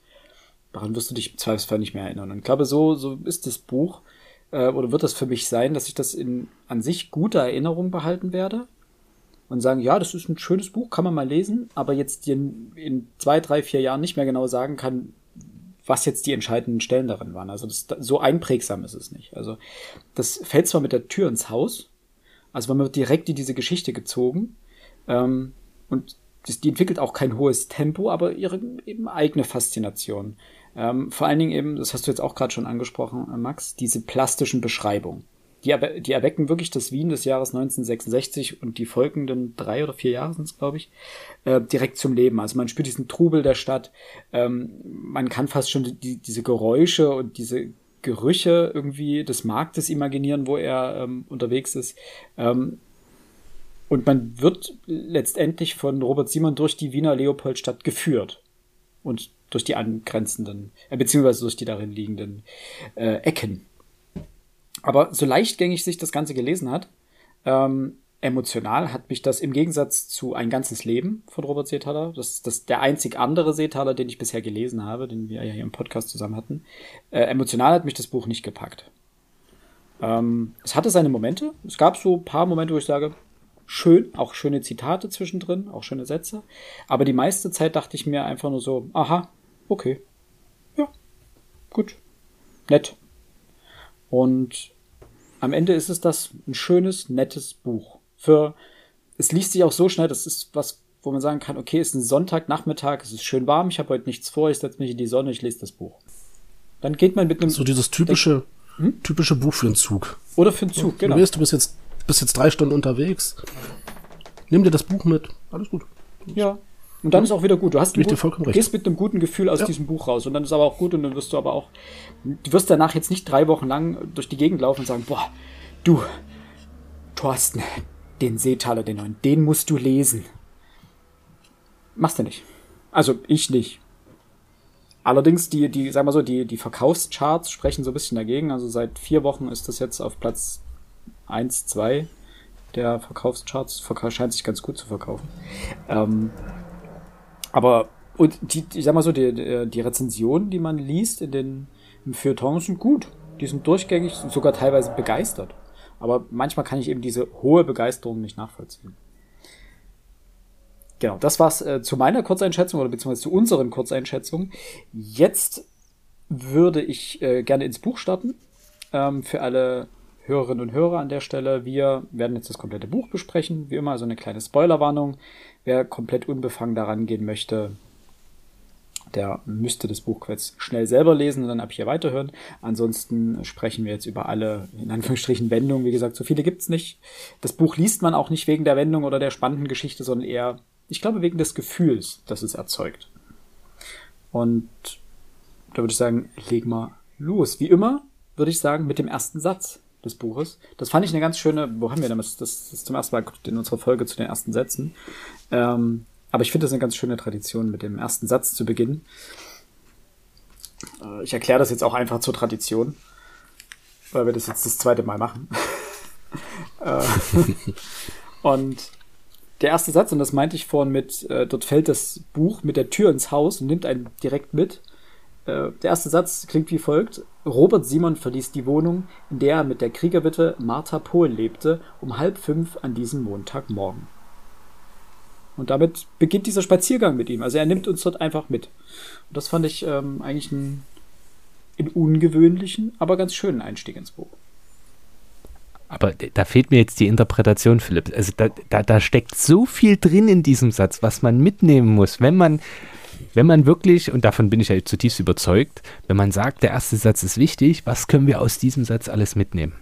daran wirst du dich im Zweifelsfall nicht mehr erinnern. Und ich glaube, so, so ist das Buch, äh, oder wird das für mich sein, dass ich das in an sich guter Erinnerung behalten werde und sagen, ja, das ist ein schönes Buch, kann man mal lesen, aber jetzt in, in zwei, drei, vier Jahren nicht mehr genau sagen kann, was jetzt die entscheidenden Stellen darin waren. Also das, so einprägsam ist es nicht. Also das fällt zwar mit der Tür ins Haus, also man wird direkt in diese Geschichte gezogen ähm, und das, die entwickelt auch kein hohes Tempo, aber ihre eben eigene Faszination. Ähm, vor allen Dingen eben, das hast du jetzt auch gerade schon angesprochen, äh, Max, diese plastischen Beschreibungen. Die, die erwecken wirklich das Wien des Jahres 1966 und die folgenden drei oder vier Jahre sind es, glaube ich, äh, direkt zum Leben. Also man spürt diesen Trubel der Stadt, ähm, man kann fast schon die, diese Geräusche und diese Gerüche irgendwie des Marktes imaginieren, wo er ähm, unterwegs ist. Ähm, und man wird letztendlich von Robert Simon durch die Wiener Leopoldstadt geführt. Und durch die angrenzenden, äh, beziehungsweise durch die darin liegenden äh, Ecken. Aber so leichtgängig sich das Ganze gelesen hat, ähm, emotional hat mich das im Gegensatz zu Ein ganzes Leben von Robert Seethaler, das ist das der einzig andere Seethaler, den ich bisher gelesen habe, den wir ja hier im Podcast zusammen hatten, äh, emotional hat mich das Buch nicht gepackt. Ähm, es hatte seine Momente, es gab so ein paar Momente, wo ich sage, schön, auch schöne Zitate zwischendrin, auch schöne Sätze, aber die meiste Zeit dachte ich mir einfach nur so, aha, okay, ja, gut, nett. Und am Ende ist es das ein schönes, nettes Buch für, es liest sich auch so schnell, das ist was, wo man sagen kann, okay, es ist ein Sonntagnachmittag, es ist schön warm, ich habe heute nichts vor, ich setze mich in die Sonne, ich lese das Buch. Dann geht man mit einem. So dieses typische, hm? typische Buch für einen Zug. Oder für einen Zug, genau. Du weißt, du bist jetzt, bist jetzt drei Stunden unterwegs. Nimm dir das Buch mit, alles gut. Ja. Und dann ist auch wieder gut. Du hast gut, du gehst mit einem guten Gefühl aus ja. diesem Buch raus. Und dann ist aber auch gut und dann wirst du aber auch, du wirst danach jetzt nicht drei Wochen lang durch die Gegend laufen und sagen, boah, du, Thorsten, den Seetaler, den neuen, den musst du lesen. Machst du nicht. Also ich nicht. Allerdings, die, die, sag mal so, die, die Verkaufscharts sprechen so ein bisschen dagegen. Also seit vier Wochen ist das jetzt auf Platz 1, 2 der Verkaufscharts. Scheint sich ganz gut zu verkaufen. Ähm, aber, und die, ich sag mal so, die, die Rezensionen, die man liest in den im Feuilleton sind gut. Die sind durchgängig, sogar teilweise begeistert. Aber manchmal kann ich eben diese hohe Begeisterung nicht nachvollziehen. Genau, das war's äh, zu meiner Kurzeinschätzung oder beziehungsweise zu unseren Kurzeinschätzungen. Jetzt würde ich äh, gerne ins Buch starten. Ähm, für alle Hörerinnen und Hörer an der Stelle. Wir werden jetzt das komplette Buch besprechen. Wie immer, so eine kleine Spoilerwarnung. Wer komplett unbefangen daran gehen möchte, der müsste das Buch jetzt schnell selber lesen und dann ab hier weiterhören. Ansonsten sprechen wir jetzt über alle, in Anführungsstrichen, Wendungen. Wie gesagt, so viele gibt's nicht. Das Buch liest man auch nicht wegen der Wendung oder der spannenden Geschichte, sondern eher, ich glaube, wegen des Gefühls, das es erzeugt. Und da würde ich sagen, leg mal los. Wie immer würde ich sagen, mit dem ersten Satz des Buches. Das fand ich eine ganz schöne, wo haben wir das? Das ist zum ersten Mal in unserer Folge zu den ersten Sätzen. Ähm, aber ich finde das eine ganz schöne Tradition, mit dem ersten Satz zu beginnen. Äh, ich erkläre das jetzt auch einfach zur Tradition, weil wir das jetzt das zweite Mal machen. Äh, und der erste Satz, und das meinte ich vorhin mit, äh, dort fällt das Buch mit der Tür ins Haus und nimmt einen direkt mit. Der erste Satz klingt wie folgt. Robert Simon verließ die Wohnung, in der er mit der Kriegerwitwe Martha Pohl lebte, um halb fünf an diesem Montagmorgen. Und damit beginnt dieser Spaziergang mit ihm. Also er nimmt uns dort einfach mit. Und das fand ich ähm, eigentlich einen, einen ungewöhnlichen, aber ganz schönen Einstieg ins Buch. Aber da fehlt mir jetzt die Interpretation, Philipp. Also da, da, da steckt so viel drin in diesem Satz, was man mitnehmen muss, wenn man, wenn man wirklich, und davon bin ich ja zutiefst überzeugt, wenn man sagt, der erste Satz ist wichtig, was können wir aus diesem Satz alles mitnehmen?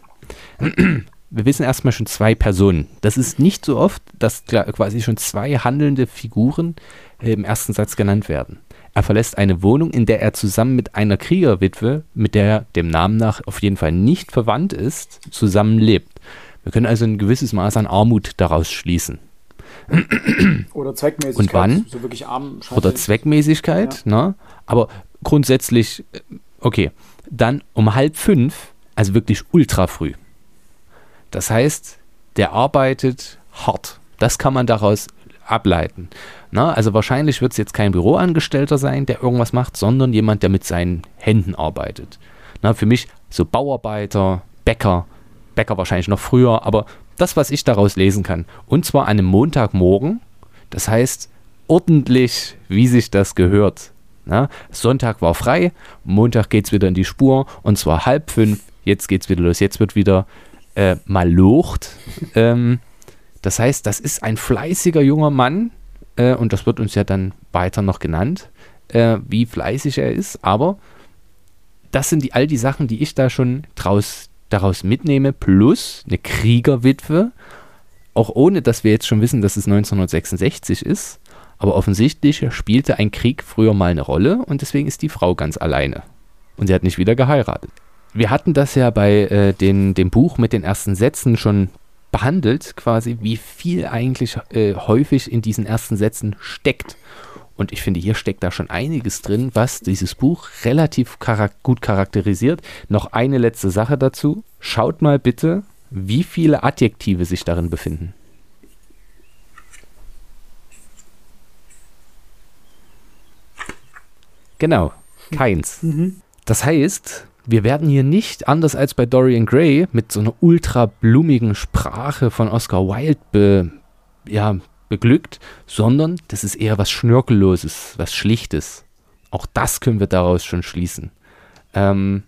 Wir wissen erstmal schon zwei Personen. Das ist nicht so oft, dass quasi schon zwei handelnde Figuren im ersten Satz genannt werden. Er verlässt eine Wohnung, in der er zusammen mit einer Kriegerwitwe, mit der er dem Namen nach auf jeden Fall nicht verwandt ist, zusammenlebt. Wir können also ein gewisses Maß an Armut daraus schließen. Oder Zweckmäßigkeit. Und wann? So wirklich arm Oder Zweckmäßigkeit, ja. ne? Aber grundsätzlich, äh, okay. Dann um halb fünf, also wirklich ultra früh. Das heißt, der arbeitet hart. Das kann man daraus ableiten. Na, also wahrscheinlich wird es jetzt kein Büroangestellter sein, der irgendwas macht, sondern jemand, der mit seinen Händen arbeitet. Na, für mich so Bauarbeiter, Bäcker, Bäcker wahrscheinlich noch früher, aber das, was ich daraus lesen kann. Und zwar an einem Montagmorgen, das heißt ordentlich, wie sich das gehört. Na, Sonntag war frei, Montag geht es wieder in die Spur und zwar halb fünf, jetzt geht es wieder los, jetzt wird wieder äh, malocht. ähm, das heißt, das ist ein fleißiger junger Mann äh, und das wird uns ja dann weiter noch genannt, äh, wie fleißig er ist. Aber das sind die, all die Sachen, die ich da schon draus, daraus mitnehme, plus eine Kriegerwitwe, auch ohne dass wir jetzt schon wissen, dass es 1966 ist. Aber offensichtlich spielte ein Krieg früher mal eine Rolle und deswegen ist die Frau ganz alleine. Und sie hat nicht wieder geheiratet. Wir hatten das ja bei äh, den, dem Buch mit den ersten Sätzen schon behandelt, quasi, wie viel eigentlich äh, häufig in diesen ersten Sätzen steckt. Und ich finde, hier steckt da schon einiges drin, was dieses Buch relativ charak gut charakterisiert. Noch eine letzte Sache dazu. Schaut mal bitte, wie viele Adjektive sich darin befinden. Genau, keins. Mhm. Das heißt, wir werden hier nicht, anders als bei Dorian Gray, mit so einer ultra blumigen Sprache von Oscar Wilde be, ja, beglückt, sondern das ist eher was Schnörkelloses, was Schlichtes. Auch das können wir daraus schon schließen. Ähm,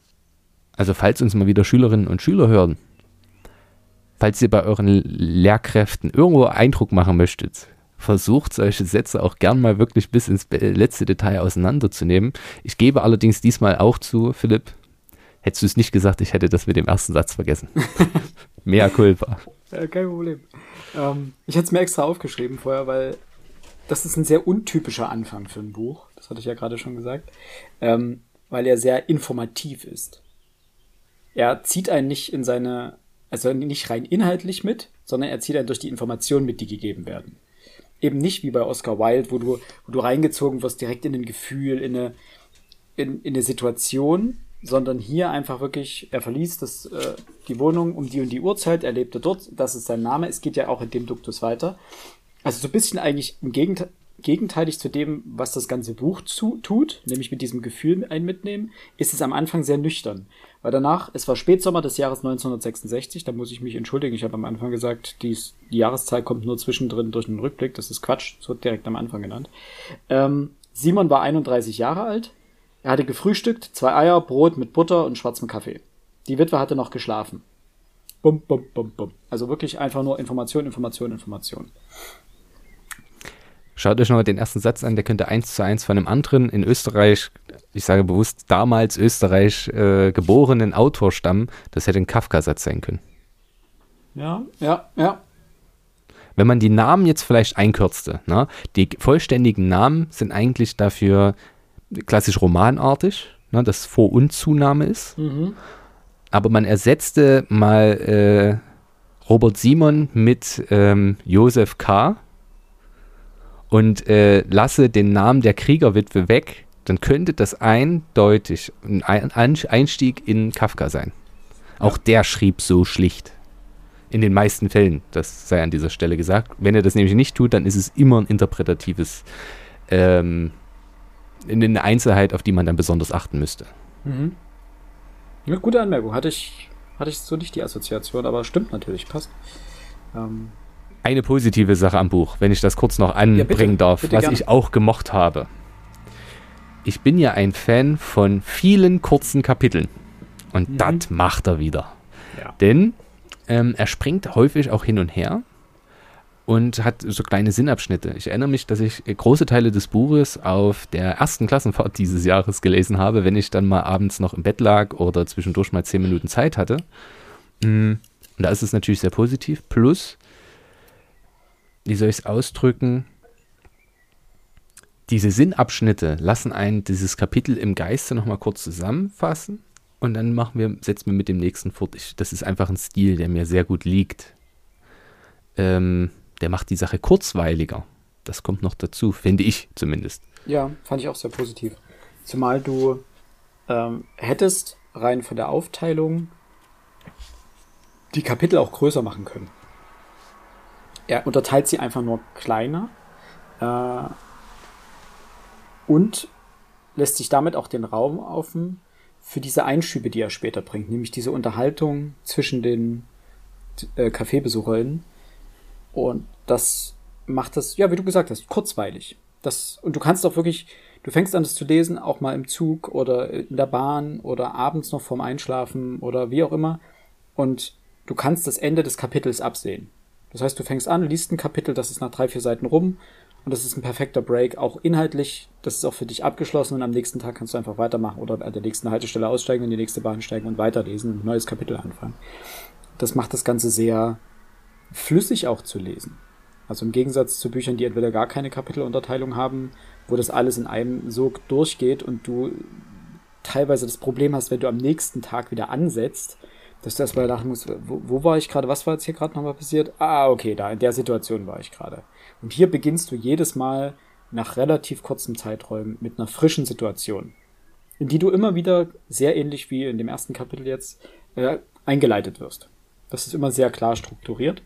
also falls uns mal wieder Schülerinnen und Schüler hören, falls ihr bei euren Lehrkräften irgendwo Eindruck machen möchtet, versucht solche Sätze auch gern mal wirklich bis ins letzte Detail auseinanderzunehmen. Ich gebe allerdings diesmal auch zu, Philipp, Hättest du es nicht gesagt, ich hätte das mit dem ersten Satz vergessen. Mehr Culpa. Ja, kein Problem. Ähm, ich hätte es mir extra aufgeschrieben vorher, weil das ist ein sehr untypischer Anfang für ein Buch. Das hatte ich ja gerade schon gesagt. Ähm, weil er sehr informativ ist. Er zieht einen nicht in seine, also nicht rein inhaltlich mit, sondern er zieht einen durch die Informationen mit, die gegeben werden. Eben nicht wie bei Oscar Wilde, wo du, wo du reingezogen wirst direkt in ein Gefühl, in eine, in, in eine Situation, sondern hier einfach wirklich, er verließ das, äh, die Wohnung um die und die Uhrzeit, er lebte dort, das ist sein Name, es geht ja auch in dem Duktus weiter. Also so ein bisschen eigentlich im Gegenteil, gegenteilig zu dem, was das ganze Buch zu, tut, nämlich mit diesem Gefühl ein mitnehmen, ist es am Anfang sehr nüchtern. Weil danach, es war Spätsommer des Jahres 1966, da muss ich mich entschuldigen, ich habe am Anfang gesagt, dies, die Jahreszahl kommt nur zwischendrin durch einen Rückblick, das ist Quatsch, so direkt am Anfang genannt. Ähm, Simon war 31 Jahre alt, er hatte gefrühstückt, zwei Eier, Brot mit Butter und schwarzem Kaffee. Die Witwe hatte noch geschlafen. Bum, bum, bum, bum. Also wirklich einfach nur Information, Information, Information. Schaut euch nochmal den ersten Satz an, der könnte eins zu eins von einem anderen in Österreich, ich sage bewusst damals Österreich äh, geborenen Autor stammen. Das hätte ein Kafka-Satz sein können. Ja, ja, ja. Wenn man die Namen jetzt vielleicht einkürzte, ne? die vollständigen Namen sind eigentlich dafür klassisch romanartig, ne, dass Vor- und Zunahme ist. Mhm. Aber man ersetzte mal äh, Robert Simon mit ähm, Josef K. und äh, lasse den Namen der Kriegerwitwe weg, dann könnte das eindeutig ein Einstieg in Kafka sein. Auch ja. der schrieb so schlicht. In den meisten Fällen, das sei an dieser Stelle gesagt. Wenn er das nämlich nicht tut, dann ist es immer ein interpretatives ähm, in eine Einzelheit, auf die man dann besonders achten müsste. Mhm. Ja, gute Anmerkung. Hatte ich, hatte ich so nicht die Assoziation, aber stimmt natürlich, passt. Ähm. Eine positive Sache am Buch, wenn ich das kurz noch anbringen ja, bitte, darf, bitte was gerne. ich auch gemocht habe. Ich bin ja ein Fan von vielen kurzen Kapiteln. Und mhm. das macht er wieder. Ja. Denn Ähm, er springt häufig auch hin und her und hat so kleine Sinnabschnitte. Ich erinnere mich, dass ich große Teile des Buches auf der ersten Klassenfahrt dieses Jahres gelesen habe, wenn ich dann mal abends noch im Bett lag oder zwischendurch mal zehn Minuten Zeit hatte. Mm, und da ist es natürlich sehr positiv. Plus, wie soll ich es ausdrücken? Diese Sinnabschnitte lassen einen dieses Kapitel im Geiste nochmal kurz zusammenfassen und dann machen wir, setzen wir mit dem nächsten fort. Ich, das ist einfach ein Stil, der mir sehr gut liegt. Ähm, der macht die Sache kurzweiliger. Das kommt noch dazu, finde ich zumindest. Ja, fand ich auch sehr positiv. Zumal du ähm, hättest rein von der Aufteilung die Kapitel auch größer machen können. Er unterteilt sie einfach nur kleiner äh, und lässt sich damit auch den Raum offen für diese Einschübe, die er später bringt, nämlich diese Unterhaltung zwischen den äh, Kaffeebesucherinnen. Und das macht das, ja, wie du gesagt hast, kurzweilig. Das, und du kannst auch wirklich, du fängst an, das zu lesen, auch mal im Zug oder in der Bahn oder abends noch vorm Einschlafen oder wie auch immer. Und du kannst das Ende des Kapitels absehen. Das heißt, du fängst an, liest ein Kapitel, das ist nach drei, vier Seiten rum und das ist ein perfekter Break, auch inhaltlich, das ist auch für dich abgeschlossen und am nächsten Tag kannst du einfach weitermachen oder an der nächsten Haltestelle aussteigen, in die nächste Bahn steigen und weiterlesen, ein neues Kapitel anfangen. Das macht das Ganze sehr flüssig auch zu lesen. Also im Gegensatz zu Büchern, die entweder gar keine Kapitelunterteilung haben, wo das alles in einem Sog durchgeht und du teilweise das Problem hast, wenn du am nächsten Tag wieder ansetzt, dass du erstmal lachen musst, wo, wo war ich gerade, was war jetzt hier gerade nochmal passiert? Ah, okay, da, in der Situation war ich gerade. Und hier beginnst du jedes Mal nach relativ kurzen Zeiträumen mit einer frischen Situation, in die du immer wieder sehr ähnlich wie in dem ersten Kapitel jetzt äh, eingeleitet wirst. Das ist immer sehr klar strukturiert.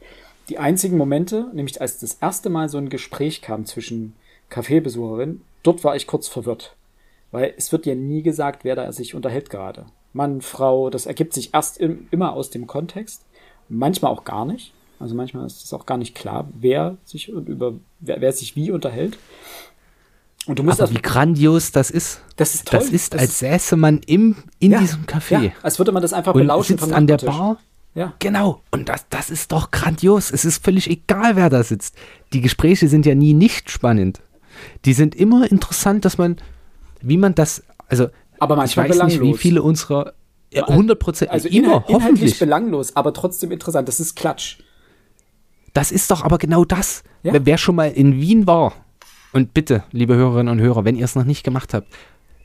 Die einzigen Momente, nämlich als das erste Mal so ein Gespräch kam zwischen Kaffeebesucherin, dort war ich kurz verwirrt. Weil es wird ja nie gesagt, wer da sich unterhält gerade. Mann, Frau, das ergibt sich erst im, immer aus dem Kontext, manchmal auch gar nicht. Also manchmal ist es auch gar nicht klar, wer sich über wer, wer sich wie unterhält. Und du musst Aber wie grandios das ist. Das ist toll. Das ist, das als säße man im, in ja, diesem Café. Ja, als würde man das einfach und belauschen sitzt an der Bar. Ja. Genau. Und das, das ist doch grandios. Es ist völlig egal, wer da sitzt. Die Gespräche sind ja nie nicht spannend. Die sind immer interessant, dass man, wie man das, also aber manchmal ich weiß belanglos. nicht, wie viele unserer ja, 100 Prozent, also immer, inhalt, hoffentlich. belanglos, aber trotzdem interessant. Das ist Klatsch. Das ist doch aber genau das. Ja? Wer schon mal in Wien war, und bitte, liebe Hörerinnen und Hörer, wenn ihr es noch nicht gemacht habt,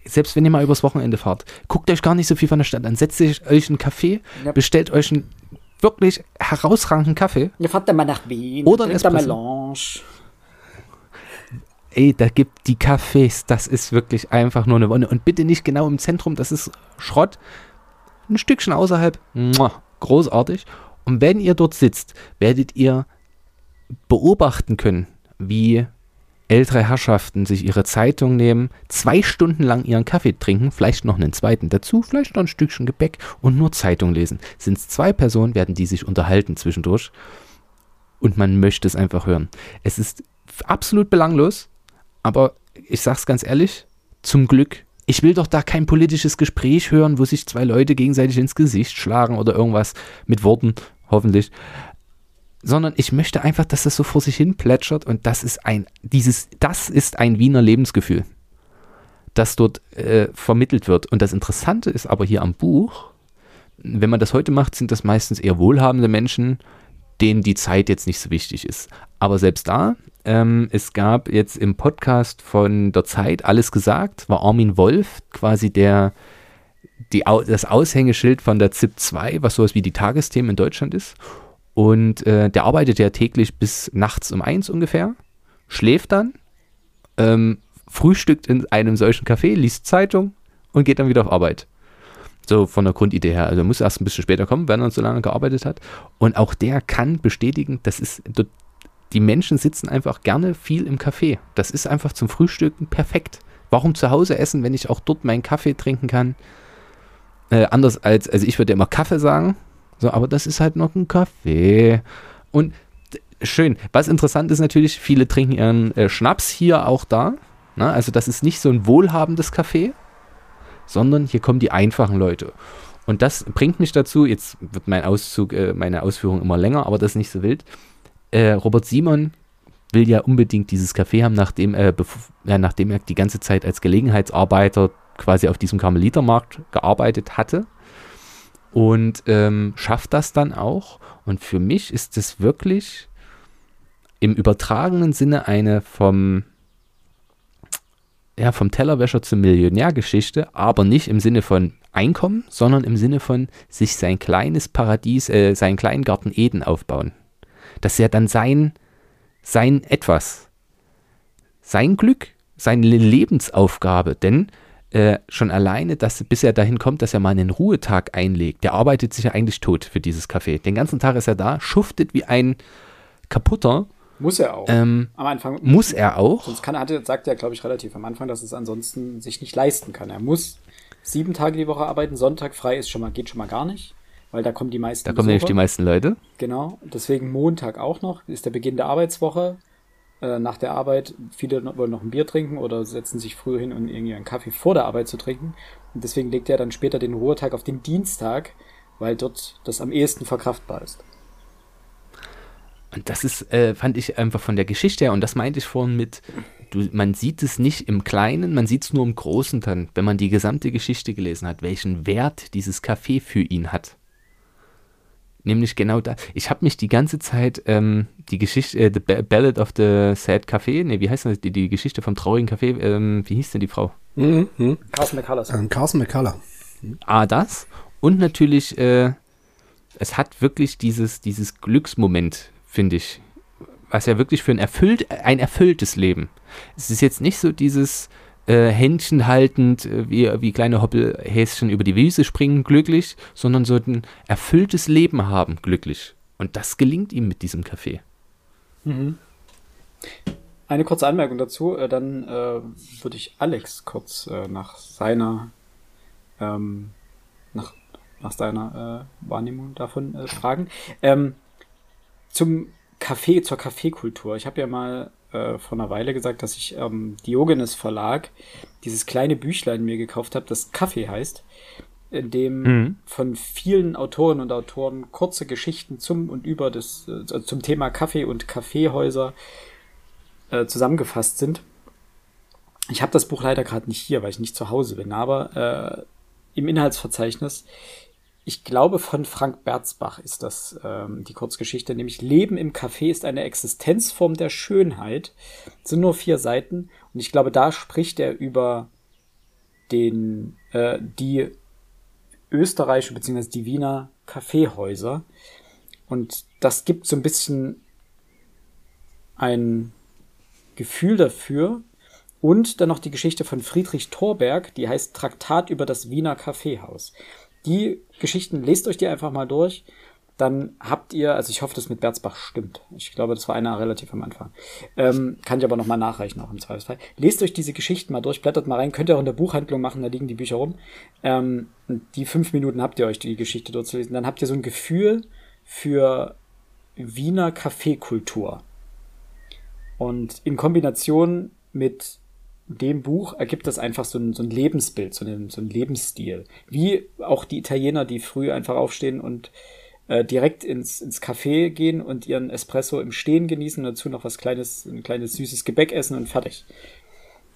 selbst wenn ihr mal übers Wochenende fahrt, guckt euch gar nicht so viel von der Stadt an. Setzt euch einen Kaffee, ja. bestellt euch einen wirklich herausragenden Kaffee. Ihr fahrt dann mal nach Wien, oder ein Melange. Ey, da gibt die Cafés, das ist wirklich einfach nur eine Wonne. Und bitte nicht genau im Zentrum, das ist Schrott. Ein Stückchen außerhalb, muah, großartig. Und wenn ihr dort sitzt, werdet ihr beobachten können, wie ältere Herrschaften sich ihre Zeitung nehmen, zwei Stunden lang ihren Kaffee trinken, vielleicht noch einen zweiten dazu, vielleicht noch ein Stückchen Gebäck und nur Zeitung lesen. Sind es zwei Personen, werden die sich unterhalten zwischendurch und man möchte es einfach hören. Es ist absolut belanglos, aber ich sag's ganz ehrlich, zum Glück. Ich will doch da kein politisches Gespräch hören, wo sich zwei Leute gegenseitig ins Gesicht schlagen oder irgendwas mit Worten, hoffentlich sondern ich möchte einfach, dass das so vor sich hin plätschert und das ist ein, dieses, das ist ein Wiener Lebensgefühl, das dort äh, vermittelt wird. Und das Interessante ist aber hier am Buch, wenn man das heute macht, sind das meistens eher wohlhabende Menschen, denen die Zeit jetzt nicht so wichtig ist. Aber selbst da, ähm, es gab jetzt im Podcast von der Zeit alles gesagt, war Armin Wolf quasi der, die, das Aushängeschild von der ZIP 2, was sowas wie die Tagesthemen in Deutschland ist. Und äh, der arbeitet ja täglich bis nachts um eins ungefähr, schläft dann, ähm, frühstückt in einem solchen Café, liest Zeitung und geht dann wieder auf Arbeit. So von der Grundidee her. Also muss erst ein bisschen später kommen, wenn er so lange gearbeitet hat. Und auch der kann bestätigen, das ist, die Menschen sitzen einfach gerne viel im Café. Das ist einfach zum Frühstücken perfekt. Warum zu Hause essen, wenn ich auch dort meinen Kaffee trinken kann? Äh, anders als, also ich würde immer Kaffee sagen, so, aber das ist halt noch ein Kaffee. Und schön. Was interessant ist natürlich, viele trinken ihren äh, Schnaps hier auch da. Na, ne? also das ist nicht so ein wohlhabendes Café, sondern hier kommen die einfachen Leute. Und das bringt mich dazu, jetzt wird mein Auszug, äh, meine Ausführung immer länger, aber das ist nicht so wild. Äh, Robert Simon will ja unbedingt dieses Café haben, nachdem, äh, ja, nachdem er die ganze Zeit als Gelegenheitsarbeiter quasi auf diesem Karmelitermarkt gearbeitet hatte. Und ähm, schafft das dann auch. Und für mich ist es wirklich im übertragenen Sinne eine vom, ja, vom Tellerwäscher zum Millionärgeschichte, aber nicht im Sinne von Einkommen, sondern im Sinne von sich sein kleines Paradies, äh, seinen kleinen Garten Eden aufbauen. Dass er dann sein, sein etwas, sein Glück, seine Lebensaufgabe, denn äh, schon alleine, dass bis er dahin kommt, dass er mal einen Ruhetag einlegt, der arbeitet sich ja eigentlich tot für dieses Café. Den ganzen Tag ist er da, schuftet wie ein kaputter. Muss er auch. Ähm, am Anfang. Muss er auch. Sonst kann, er, sagt er, glaube ich, relativ am Anfang, dass es ansonsten sich nicht leisten kann. Er muss sieben Tage die Woche arbeiten, Sonntag frei ist schon mal, geht schon mal gar nicht, weil da kommen die meisten. Da kommen nämlich die meisten Leute. Genau. Deswegen Montag auch noch, ist der Beginn der Arbeitswoche. Äh, nach der Arbeit, viele wollen noch ein Bier trinken oder setzen sich früh hin, um irgendwie einen Kaffee vor der Arbeit zu trinken. Und deswegen legt er dann später den Ruhetag auf den Dienstag, weil dort das am ehesten verkraftbar ist. Und das ist, äh, fand ich einfach von der Geschichte her, und das meinte ich vorhin mit, du, man sieht es nicht im Kleinen, man sieht es nur im Großen dann, wenn man die gesamte Geschichte gelesen hat, welchen Wert dieses Café für ihn hat. Nämlich genau da. Ich habe mich die ganze Zeit ähm, die Geschichte, äh, The Ballad of the Sad Café, ne, wie heißt das, die, die Geschichte vom traurigen Café, ähm, wie hieß denn die Frau? Mhm. mhm. Carson McCullers. Ähm, Carson McCullough. Ah, das. Und natürlich, äh, es hat wirklich dieses, dieses Glücksmoment, finde ich. Was ja wirklich für ein, erfüllt, ein erfülltes Leben. Es ist jetzt nicht so dieses, äh, Händchen haltend, äh, wie, wie kleine Hoppelhäschen über die Wiese springen, glücklich, sondern so ein erfülltes Leben haben, glücklich. Und das gelingt ihm mit diesem Café. Mhm. Eine kurze Anmerkung dazu, äh, dann äh, würde ich Alex kurz äh, nach seiner ähm, nach, nach seiner Wahrnehmung davon fragen. Ähm, zum Kaffee, zur Kaffeekultur. Ich habe ja mal äh, vor einer Weile gesagt, dass ich ähm, Diogenes Verlag dieses kleine Büchlein mir gekauft habe, das Kaffee heißt, in dem mhm. von vielen Autoren und Autoren kurze Geschichten zum und über das äh, zum Thema Kaffee und Kaffeehäuser äh, zusammengefasst sind. Ich habe das Buch leider gerade nicht hier, weil ich nicht zu Hause bin, aber äh, im Inhaltsverzeichnis ich glaube, von Frank Berzbach ist das ähm, die Kurzgeschichte, nämlich Leben im Café ist eine Existenzform der Schönheit. Das sind nur vier Seiten und ich glaube, da spricht er über den äh, die österreichische bzw. die Wiener Kaffeehäuser und das gibt so ein bisschen ein Gefühl dafür und dann noch die Geschichte von Friedrich Thorberg, die heißt Traktat über das Wiener Kaffeehaus die Geschichten, lest euch die einfach mal durch. Dann habt ihr, also ich hoffe, das mit Berzbach stimmt. Ich glaube, das war einer relativ am Anfang. Ähm, kann ich aber nochmal nachreichen, auch im Zweifelsfall. Lest euch diese Geschichten mal durch, blättert mal rein, könnt ihr auch in der Buchhandlung machen, da liegen die Bücher rum. Ähm, die fünf Minuten habt ihr euch die Geschichte durchzulesen. Dann habt ihr so ein Gefühl für Wiener Kaffeekultur. Und in Kombination mit dem Buch ergibt das einfach so ein, so ein Lebensbild, so, ein, so ein Lebensstil. Wie auch die Italiener, die früh einfach aufstehen und äh, direkt ins, ins Café gehen und ihren Espresso im Stehen genießen, dazu noch was kleines, ein kleines süßes Gebäck essen und fertig.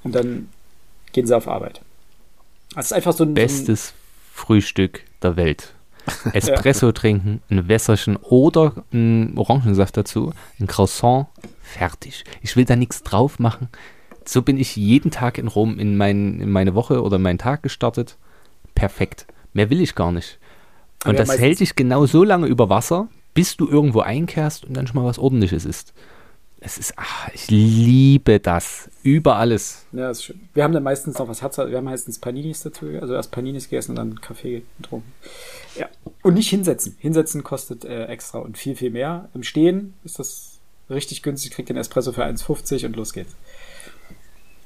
Und dann gehen sie auf Arbeit. Das ist einfach so ein. Bestes Frühstück der Welt. Espresso ja. trinken, ein Wässerchen oder ein Orangensaft dazu, ein Croissant, fertig. Ich will da nichts drauf machen so bin ich jeden Tag in Rom in, mein, in meine Woche oder meinen Tag gestartet. Perfekt. Mehr will ich gar nicht. Und das hält dich genau so lange über Wasser, bis du irgendwo einkehrst und dann schon mal was Ordentliches isst. Es ist, ach, ich liebe das. Über alles. Ja, ist schön. Wir haben dann meistens noch was Herz, wir haben meistens Paninis dazu, also erst Paninis gegessen und dann Kaffee getrunken. Ja. Und nicht hinsetzen. Hinsetzen kostet äh, extra und viel, viel mehr. Im Stehen ist das richtig günstig, kriegt den Espresso für 1,50 und los geht's.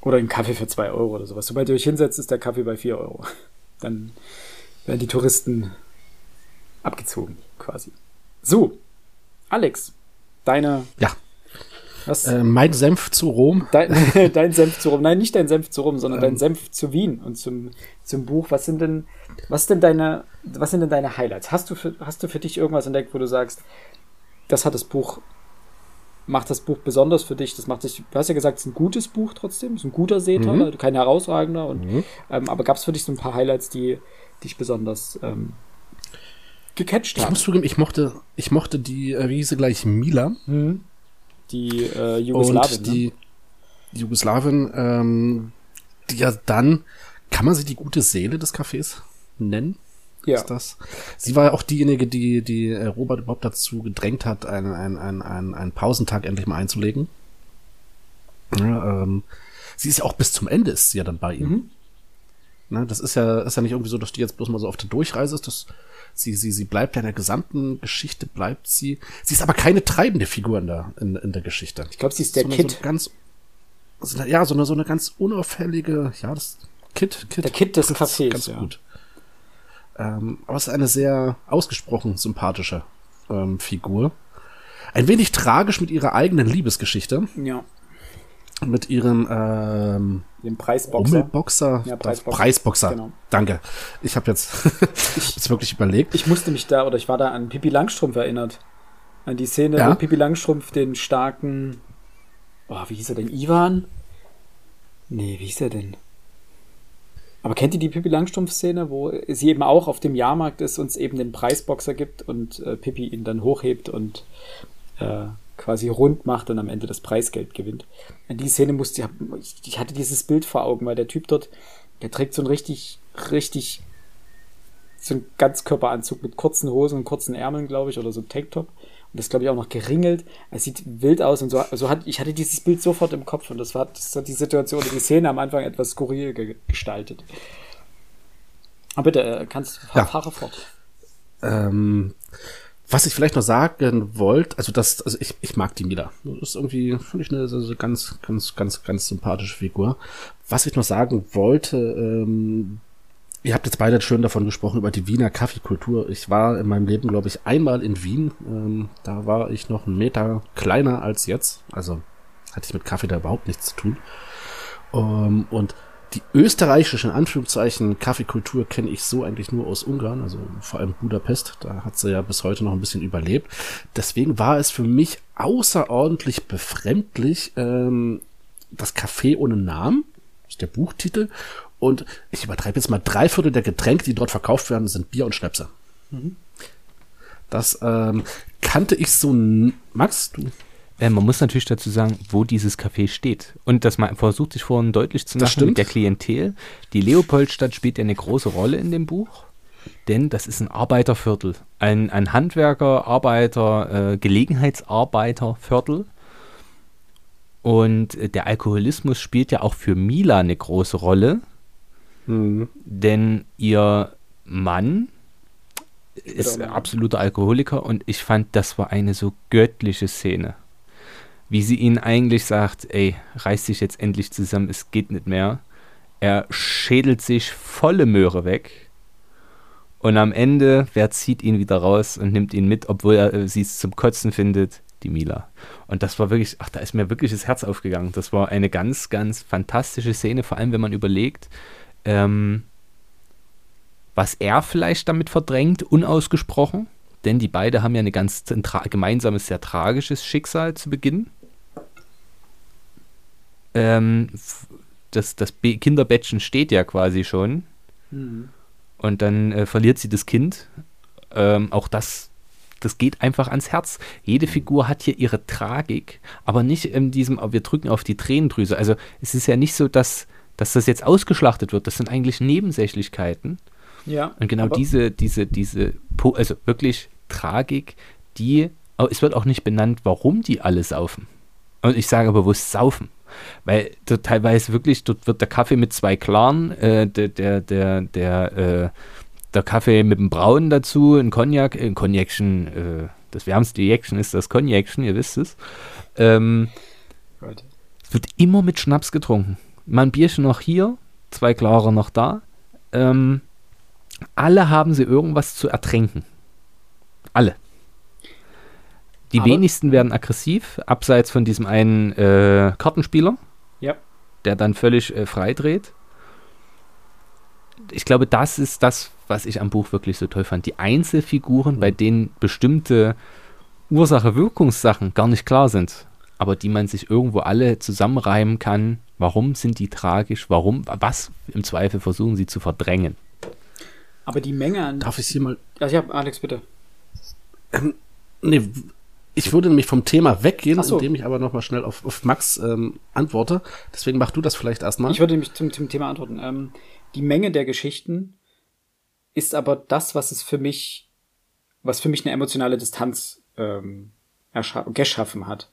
Oder einen Kaffee für 2 Euro oder sowas. Sobald ihr euch hinsetzt, ist der Kaffee bei 4 Euro. Dann werden die Touristen abgezogen, quasi. So, Alex, deine ja. Was? Äh, mein Senf zu Rom. Dein, dein Senf zu Rom. Nein, nicht dein Senf zu Rom, sondern dein Ähm. Senf zu Wien und zum, zum Buch. Was sind denn, was denn deine, was sind denn deine Highlights? Hast du für, hast du für dich irgendwas entdeckt, wo du sagst, das hat das Buch, macht das Buch besonders für dich? Das macht dich, du hast ja gesagt, es ist ein gutes Buch trotzdem, es ist ein guter Seetaler, kein herausragender. Und, Mhm. ähm, aber gab es für dich so ein paar Highlights, die dich besonders ähm, gecatcht Ich haben? muss zugeben, ich mochte, ich mochte die, äh, wie hieß sie gleich, Mila. Mhm. Die äh, Jugoslawin. und die, die Jugoslawin, ähm, die ja dann, kann man sie die gute Seele des Cafés nennen? Ja. Ist das? Sie war ja auch diejenige, die, die äh, Robert überhaupt dazu gedrängt hat, einen, einen, einen, einen, einen Pausentag endlich mal einzulegen. Ja, ähm, sie ist ja auch bis zum Ende ist sie ja dann bei ihm. Mhm. Ne, das ist ja, ist ja nicht irgendwie so, dass die jetzt bloß mal so auf der Durchreise ist. Das, sie, sie, sie bleibt ja in der gesamten Geschichte, bleibt sie. Sie ist aber keine treibende Figur in der, in, in der Geschichte. Ich glaube, sie ist der so eine, Kid. So ganz, so eine, ja, so eine, so eine ganz unauffällige, ja, das Kid, Kid. Der Kid des Cafés, Ganz ja. gut. Ähm, aber es ist eine sehr ausgesprochen sympathische ähm, Figur. Ein wenig tragisch mit ihrer eigenen Liebesgeschichte, ja. mit ihrem ähm, Den Preisboxer. Rummelboxer, Ja, Preisboxer. Preisboxer. Genau. Danke. Ich habe jetzt, jetzt wirklich überlegt. Ich musste mich da, oder ich war da an Pippi Langstrumpf erinnert. An die Szene, Ja? wo Pippi Langstrumpf den starken. Oh, wie hieß er denn? Ivan? Nee, wie hieß er denn? Aber kennt ihr die Pippi Langstrumpf-Szene, wo sie eben auch auf dem Jahrmarkt ist und es eben den Preisboxer gibt und äh, Pippi ihn dann hochhebt und äh, quasi rund macht und am Ende das Preisgeld gewinnt. An die Szene musste ich, ich hatte dieses Bild vor Augen, weil der Typ dort, der trägt so einen richtig, richtig so ein Ganzkörperanzug mit kurzen Hosen und kurzen Ärmeln, glaube ich, oder so ein Tanktop. Und das glaube ich auch noch geringelt. Es sieht wild aus und so, so hat, ich hatte dieses Bild sofort im Kopf und das war, das hat die Situation die Szene am Anfang etwas skurril ge gestaltet. Aber bitte, äh, kannst, Ja. fahre fort. Ähm, was ich vielleicht noch sagen wollte, also das, also ich, ich mag die Mila. Das ist irgendwie, finde ich, eine so, so ganz, ganz, ganz, ganz sympathische Figur. Was ich noch sagen wollte, ähm, ihr habt jetzt beide schön davon gesprochen, über die Wiener Kaffeekultur. Ich war in meinem Leben, glaube ich, einmal in Wien. Ähm, da war ich noch einen Meter kleiner als jetzt. Also hatte ich mit Kaffee da überhaupt nichts zu tun. Ähm, und die österreichische, in Anführungszeichen, Kaffeekultur kenne ich so eigentlich nur aus Ungarn, also vor allem Budapest. Da hat sie ja bis heute noch ein bisschen überlebt. Deswegen war es für mich außerordentlich befremdlich, ähm, das Café ohne Namen, ist der Buchtitel. Und ich übertreibe jetzt mal, drei Viertel der Getränke, die dort verkauft werden, sind Bier und Schnäpse. Das ähm, kannte ich so. Max, du Äh, man muss natürlich dazu sagen, wo dieses Café steht. Und das man versucht sich vorhin deutlich zu machen mit der Klientel. Die Leopoldstadt spielt ja eine große Rolle in dem Buch, denn das ist ein Arbeiterviertel. Ein, ein Handwerker, Arbeiter, äh, Gelegenheitsarbeiterviertel. Und äh, der Alkoholismus spielt ja auch für Mila eine große Rolle, denn ihr Mann ist Genau. absoluter Alkoholiker und ich fand, das war eine so göttliche Szene. Wie sie ihn eigentlich sagt, ey, reiß dich jetzt endlich zusammen, es geht nicht mehr. Er schädelt sich volle Möhre weg und am Ende, wer zieht ihn wieder raus und nimmt ihn mit, obwohl er äh, sie es zum Kotzen findet? Die Mila. Und das war wirklich, ach, da ist mir wirklich das Herz aufgegangen. Das war eine ganz, ganz fantastische Szene, vor allem wenn man überlegt, ähm, was er vielleicht damit verdrängt, unausgesprochen. Denn die beiden haben ja ein ganz gemeinsames, sehr tragisches Schicksal zu Beginn. Ähm, das das Be Kinderbettchen steht ja quasi schon. Und dann äh, verliert sie das Kind. Ähm, auch das, das geht einfach ans Herz. Jede Figur hat hier ihre Tragik, aber nicht in diesem, wir drücken auf die Tränendrüse. Also es ist ja nicht so, dass, dass das jetzt ausgeschlachtet wird. Das sind eigentlich Nebensächlichkeiten. Ja. Und genau diese, diese, diese, also wirklich Tragik, die, es wird auch nicht benannt, warum die alle saufen. Und ich sage bewusst saufen. Weil dort teilweise wirklich, dort wird der Kaffee mit zwei klaren, äh, der, der, der, der, äh, der Kaffee mit dem Braunen dazu, ein Cognac, ein Cognacchen, äh, das wärmste Jäckchen ist das Cognacchen, ihr wisst es. Ähm, Right. es wird immer mit Schnaps getrunken. Mal ein Bierchen noch hier, zwei klare noch da. Ähm, alle haben sie irgendwas zu ertränken. Alle. Die Aber- wenigsten werden aggressiv, abseits von diesem einen äh, Kartenspieler, Ja. der dann völlig äh, frei dreht. Ich glaube, das ist das, was ich am Buch wirklich so toll fand. Die Einzelfiguren, bei denen bestimmte Ursache-Wirkungssachen gar nicht klar sind, aber die man sich irgendwo alle zusammenreimen kann. Warum sind die tragisch? Warum? Was im Zweifel versuchen sie zu verdrängen? Aber die Menge an. Darf ich hier mal. Also ja, Alex, bitte. Nee, ich würde nämlich vom Thema weggehen, so. indem ich aber nochmal schnell auf, auf Max ähm, antworte. Deswegen mach du das vielleicht erstmal. Ich würde nämlich zum, zum Thema antworten. Ähm, die Menge der Geschichten ist aber das, was es für mich, was für mich eine emotionale Distanz ähm, geschaffen hat.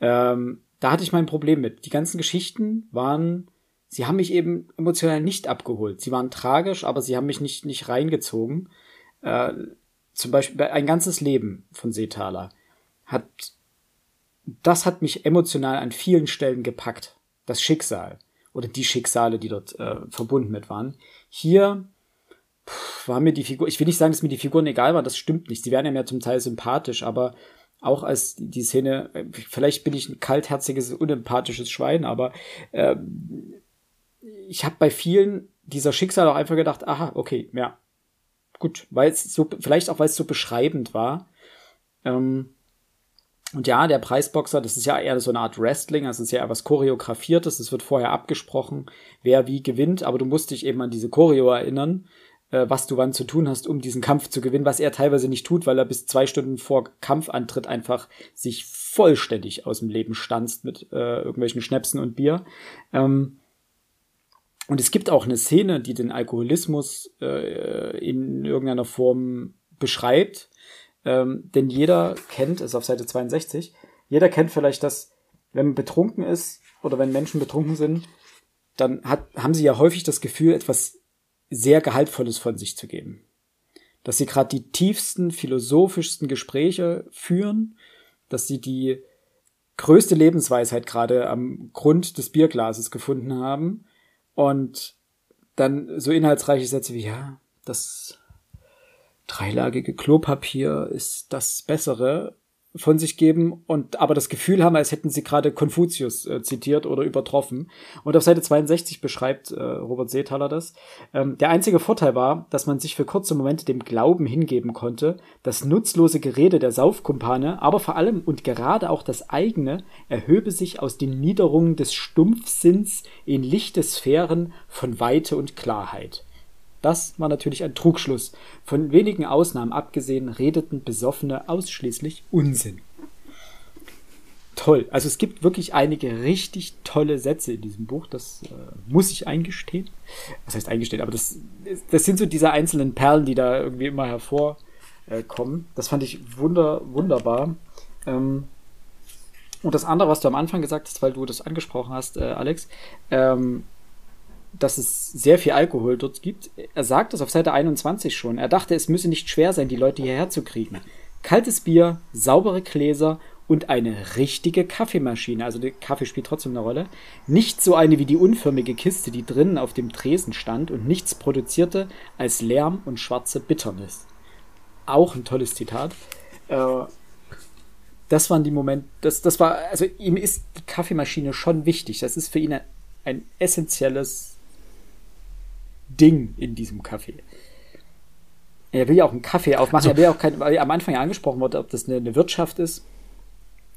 Ähm, da hatte ich mein Problem mit. Die ganzen Geschichten waren, sie haben mich eben emotional nicht abgeholt. Sie waren tragisch, aber sie haben mich nicht, nicht reingezogen. Äh, zum Beispiel bei ein ganzes Leben von Seethaler hat, das hat mich emotional an vielen Stellen gepackt. Das Schicksal oder die Schicksale, die dort äh, verbunden mit waren. Hier pff, war mir die Figur, ich will nicht sagen, dass mir die Figuren egal waren, das stimmt nicht. Sie werden ja mir zum Teil sympathisch, aber auch als die, Szene, äh, vielleicht bin ich ein kaltherziges, unempathisches Schwein, aber ähm, ich habe bei vielen dieser Schicksale auch einfach gedacht, aha, okay, ja, gut, weil es so, vielleicht auch weil es so beschreibend war. Ähm, und ja, der Preisboxer, das ist ja eher so eine Art Wrestling, also es ist ja eher was Choreografiertes, es wird vorher abgesprochen, wer wie gewinnt, aber du musst dich eben an diese Choreo erinnern, was du wann zu tun hast, um diesen Kampf zu gewinnen, was er teilweise nicht tut, weil er bis zwei Stunden vor Kampfantritt einfach sich vollständig aus dem Leben stanzt mit äh, irgendwelchen Schnäpsen und Bier. Ähm, und es gibt auch eine Szene, die den Alkoholismus äh, in irgendeiner Form beschreibt. Ähm, denn jeder kennt, ist auf Seite 62, jeder kennt vielleicht, dass wenn man betrunken ist oder wenn Menschen betrunken sind, dann hat, haben sie ja häufig das Gefühl, etwas sehr Gehaltvolles von sich zu geben. Dass sie gerade die tiefsten, philosophischsten Gespräche führen, dass sie die größte Lebensweisheit gerade am Grund des Bierglases gefunden haben und dann so inhaltsreiche Sätze wie, ja, das dreilagige Klopapier ist das Bessere von sich geben und aber das Gefühl haben, als hätten sie gerade Konfuzius äh, zitiert oder übertroffen. Und auf Seite 62 beschreibt äh, Robert Seethaler das. Ähm, der einzige Vorteil war, dass man sich für kurze Momente dem Glauben hingeben konnte, das nutzlose Gerede der Saufkumpane, aber vor allem und gerade auch das eigene, erhöbe sich aus den Niederungen des Stumpfsinns in lichte Sphären von Weite und Klarheit. Das war natürlich ein Trugschluss. Von wenigen Ausnahmen abgesehen redeten Besoffene ausschließlich Unsinn. Toll. Also es gibt wirklich einige richtig tolle Sätze in diesem Buch. Das äh, muss ich eingestehen. Was heißt eingestehen? Aber das, das sind so diese einzelnen Perlen, die da irgendwie immer hervorkommen. Kommen. das fand ich wunder, wunderbar. Ähm, und das andere, was du am Anfang gesagt hast, weil du das angesprochen hast, äh, Alex, ähm, dass es sehr viel Alkohol dort gibt. Er sagt es auf Seite 21 schon. Er dachte, es müsse nicht schwer sein, die Leute hierher zu kriegen. Kaltes Bier, saubere Gläser und eine richtige Kaffeemaschine. Also der Kaffee spielt trotzdem eine Rolle. Nicht so eine wie die unförmige Kiste, die drinnen auf dem Tresen stand und nichts produzierte als Lärm und schwarze Bitternis. Auch ein tolles Zitat. Äh, das waren die Momente, das, das war, also ihm ist die Kaffeemaschine schon wichtig. Das ist für ihn ein, ein essentielles Ding in diesem Kaffee. Er will ja auch einen Kaffee aufmachen. er will ja auch kein, weil am Anfang ja angesprochen wurde, ob das eine, eine Wirtschaft ist.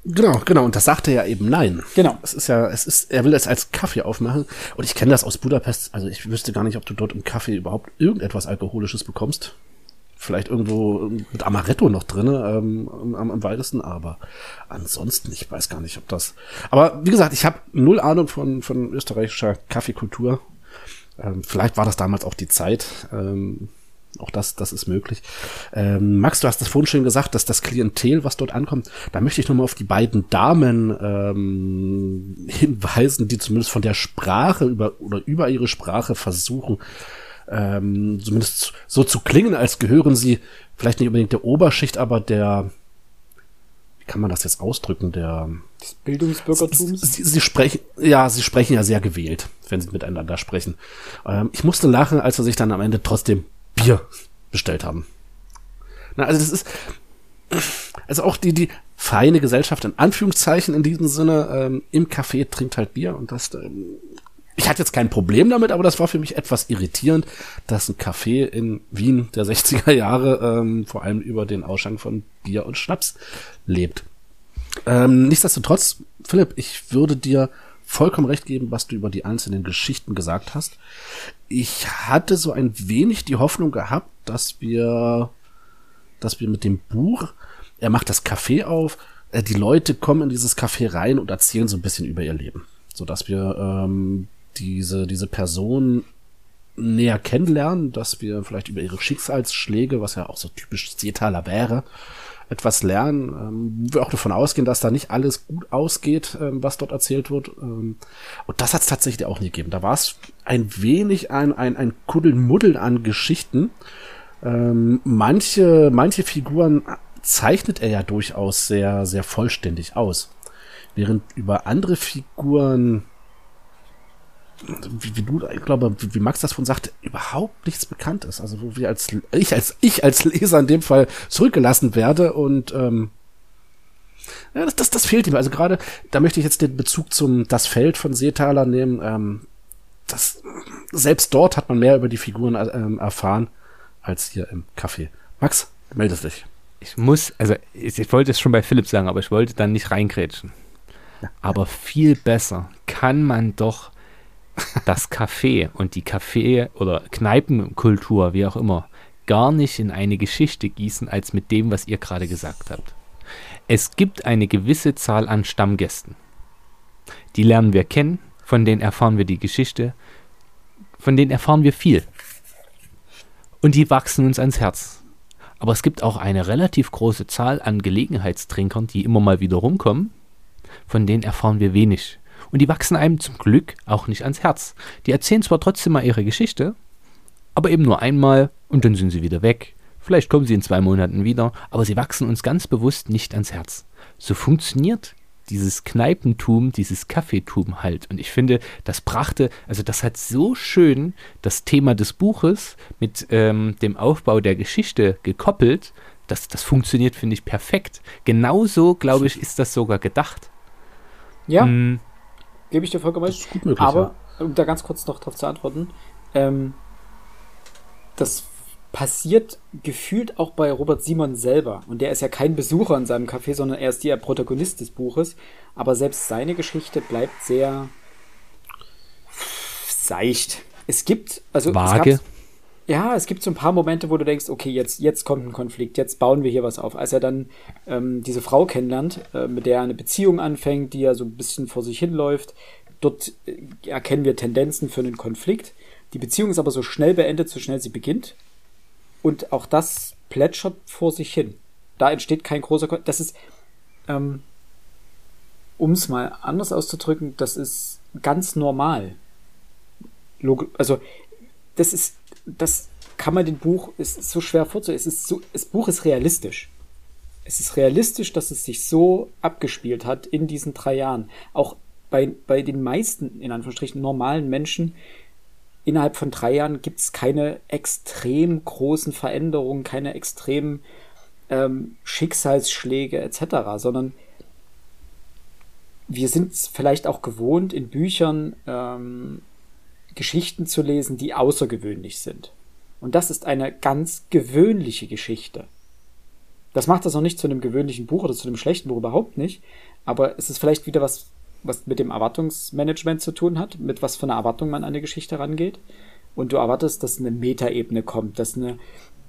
Genau, genau. Und das sagt er ja eben nein. Genau. Es ist ja, es ist, er will es als Kaffee aufmachen. Und ich kenne das aus Budapest. Also ich wüsste gar nicht, ob du dort im Kaffee überhaupt irgendetwas Alkoholisches bekommst. Vielleicht irgendwo mit Amaretto noch drin, ähm, am, am weitesten, aber ansonsten, ich weiß gar nicht, ob das. Aber wie gesagt, ich habe null Ahnung von, von österreichischer Kaffeekultur. Ähm, vielleicht war das damals auch die Zeit. Ähm, auch das, das ist möglich. Ähm, Max, du hast das vorhin schon gesagt, dass das Klientel, was dort ankommt, da möchte ich nochmal auf die beiden Damen ähm, hinweisen, die zumindest von der Sprache über oder über ihre Sprache versuchen, ähm, zumindest so zu klingen, als gehören sie vielleicht nicht unbedingt der Oberschicht, aber der, kann man das jetzt ausdrücken, der Des Bildungsbürgertums. Sie, sie sprechen, ja, sie sprechen ja sehr gewählt, wenn sie miteinander sprechen. Ähm, ich musste lachen, als sie sich dann am Ende trotzdem Bier bestellt haben. Na, also das ist, also auch die, die feine Gesellschaft in Anführungszeichen in diesem Sinne ähm, im Café trinkt halt Bier und das ähm, ich hatte jetzt kein Problem damit, aber das war für mich etwas irritierend, dass ein Café in Wien der 60er Jahre ähm, vor allem über den Ausschank von Bier und Schnaps lebt. Ähm, nichtsdestotrotz, Philipp, ich würde dir vollkommen recht geben, was du über die einzelnen Geschichten gesagt hast. Ich hatte so ein wenig die Hoffnung gehabt, dass wir, dass wir mit dem Buch, er macht das Café auf, äh, die Leute kommen in dieses Café rein und erzählen so ein bisschen über ihr Leben, so dass wir ähm, diese diese Person näher kennenlernen, dass wir vielleicht über ihre Schicksalsschläge, was ja auch so typisch Seetaler wäre, etwas lernen, ähm, wir auch davon ausgehen, dass da nicht alles gut ausgeht, ähm, was dort erzählt wird. Ähm, und das hat es tatsächlich auch nie gegeben. Da war es ein wenig ein, ein, ein Kuddelmuddel an Geschichten. Ähm, manche, manche Figuren zeichnet er ja durchaus sehr, sehr vollständig aus. Während über andere Figuren wie, wie du, ich glaube, wie, wie Max das von sagte, überhaupt nichts bekannt ist. Also wo wir als ich als ich als Leser in dem Fall zurückgelassen werde und ähm, ja, das, das, das fehlt ihm. Also gerade, da möchte ich jetzt den Bezug zum Das Feld von Seetaler nehmen. Ähm, das, selbst dort hat man mehr über die Figuren ähm, erfahren als hier im Café. Max, meldest dich. Ich muss, also ich, ich wollte es schon bei Philipp sagen, aber ich wollte dann nicht reingrätschen. Ja. Aber viel besser kann man doch das Café und die Café- oder Kneipenkultur, wie auch immer, gar nicht in eine Geschichte gießen, als mit dem, was ihr gerade gesagt habt. Es gibt eine gewisse Zahl an Stammgästen. Die lernen wir kennen, von denen erfahren wir die Geschichte, von denen erfahren wir viel. Und die wachsen uns ans Herz. Aber es gibt auch eine relativ große Zahl an Gelegenheitstrinkern, die immer mal wieder rumkommen, von denen erfahren wir wenig. Und die wachsen einem zum Glück auch nicht ans Herz. Die erzählen zwar trotzdem mal ihre Geschichte, aber eben nur einmal und dann sind sie wieder weg. Vielleicht kommen sie in zwei Monaten wieder, aber sie wachsen uns ganz bewusst nicht ans Herz. So funktioniert dieses Kneipentum, dieses Kaffeetum halt. Und ich finde, das brachte, also das hat so schön das Thema des Buches mit ähm, dem Aufbau der Geschichte gekoppelt. Das, das funktioniert, finde ich, perfekt. Genauso, glaube ich, ist das sogar gedacht. Ja. Hm, Gebe ich dir vollkommen recht. Gut möglich, Aber, ja. um da ganz kurz noch darauf zu antworten, ähm, das passiert gefühlt auch bei Robert Simon selber. Und der ist ja kein Besucher in seinem Café, sondern er ist der Protagonist des Buches. Aber selbst seine Geschichte bleibt sehr seicht. Es gibt, also Vage. Ja, es gibt so ein paar Momente, wo du denkst, okay, jetzt, jetzt kommt ein Konflikt, jetzt bauen wir hier was auf. Als er dann ähm, diese Frau kennenlernt, äh, mit der er eine Beziehung anfängt, die ja so ein bisschen vor sich hinläuft, dort äh, erkennen wir Tendenzen für einen Konflikt. Die Beziehung ist aber so schnell beendet, so schnell sie beginnt. Und auch das plätschert vor sich hin. Da entsteht kein großer Konflikt. Das ist, ähm, um es mal anders auszudrücken, das ist ganz normal. Log also, das ist das kann man dem Buch, es ist so schwer vorzustellen, es ist so, das Buch ist realistisch. Es ist realistisch, dass es sich so abgespielt hat in diesen drei Jahren. Auch bei, bei den meisten, in Anführungsstrichen, normalen Menschen, innerhalb von drei Jahren gibt es keine extrem großen Veränderungen, keine extremen ähm, Schicksalsschläge etc., sondern wir sind vielleicht auch gewohnt, in Büchern ähm, Geschichten zu lesen, die außergewöhnlich sind. Und das ist eine ganz gewöhnliche Geschichte. Das macht das noch nicht zu einem gewöhnlichen Buch oder zu einem schlechten Buch überhaupt nicht, aber es ist vielleicht wieder was, was mit dem Erwartungsmanagement zu tun hat, mit was für einer Erwartung man an eine Geschichte rangeht. Und du erwartest, dass eine Metaebene kommt, dass eine,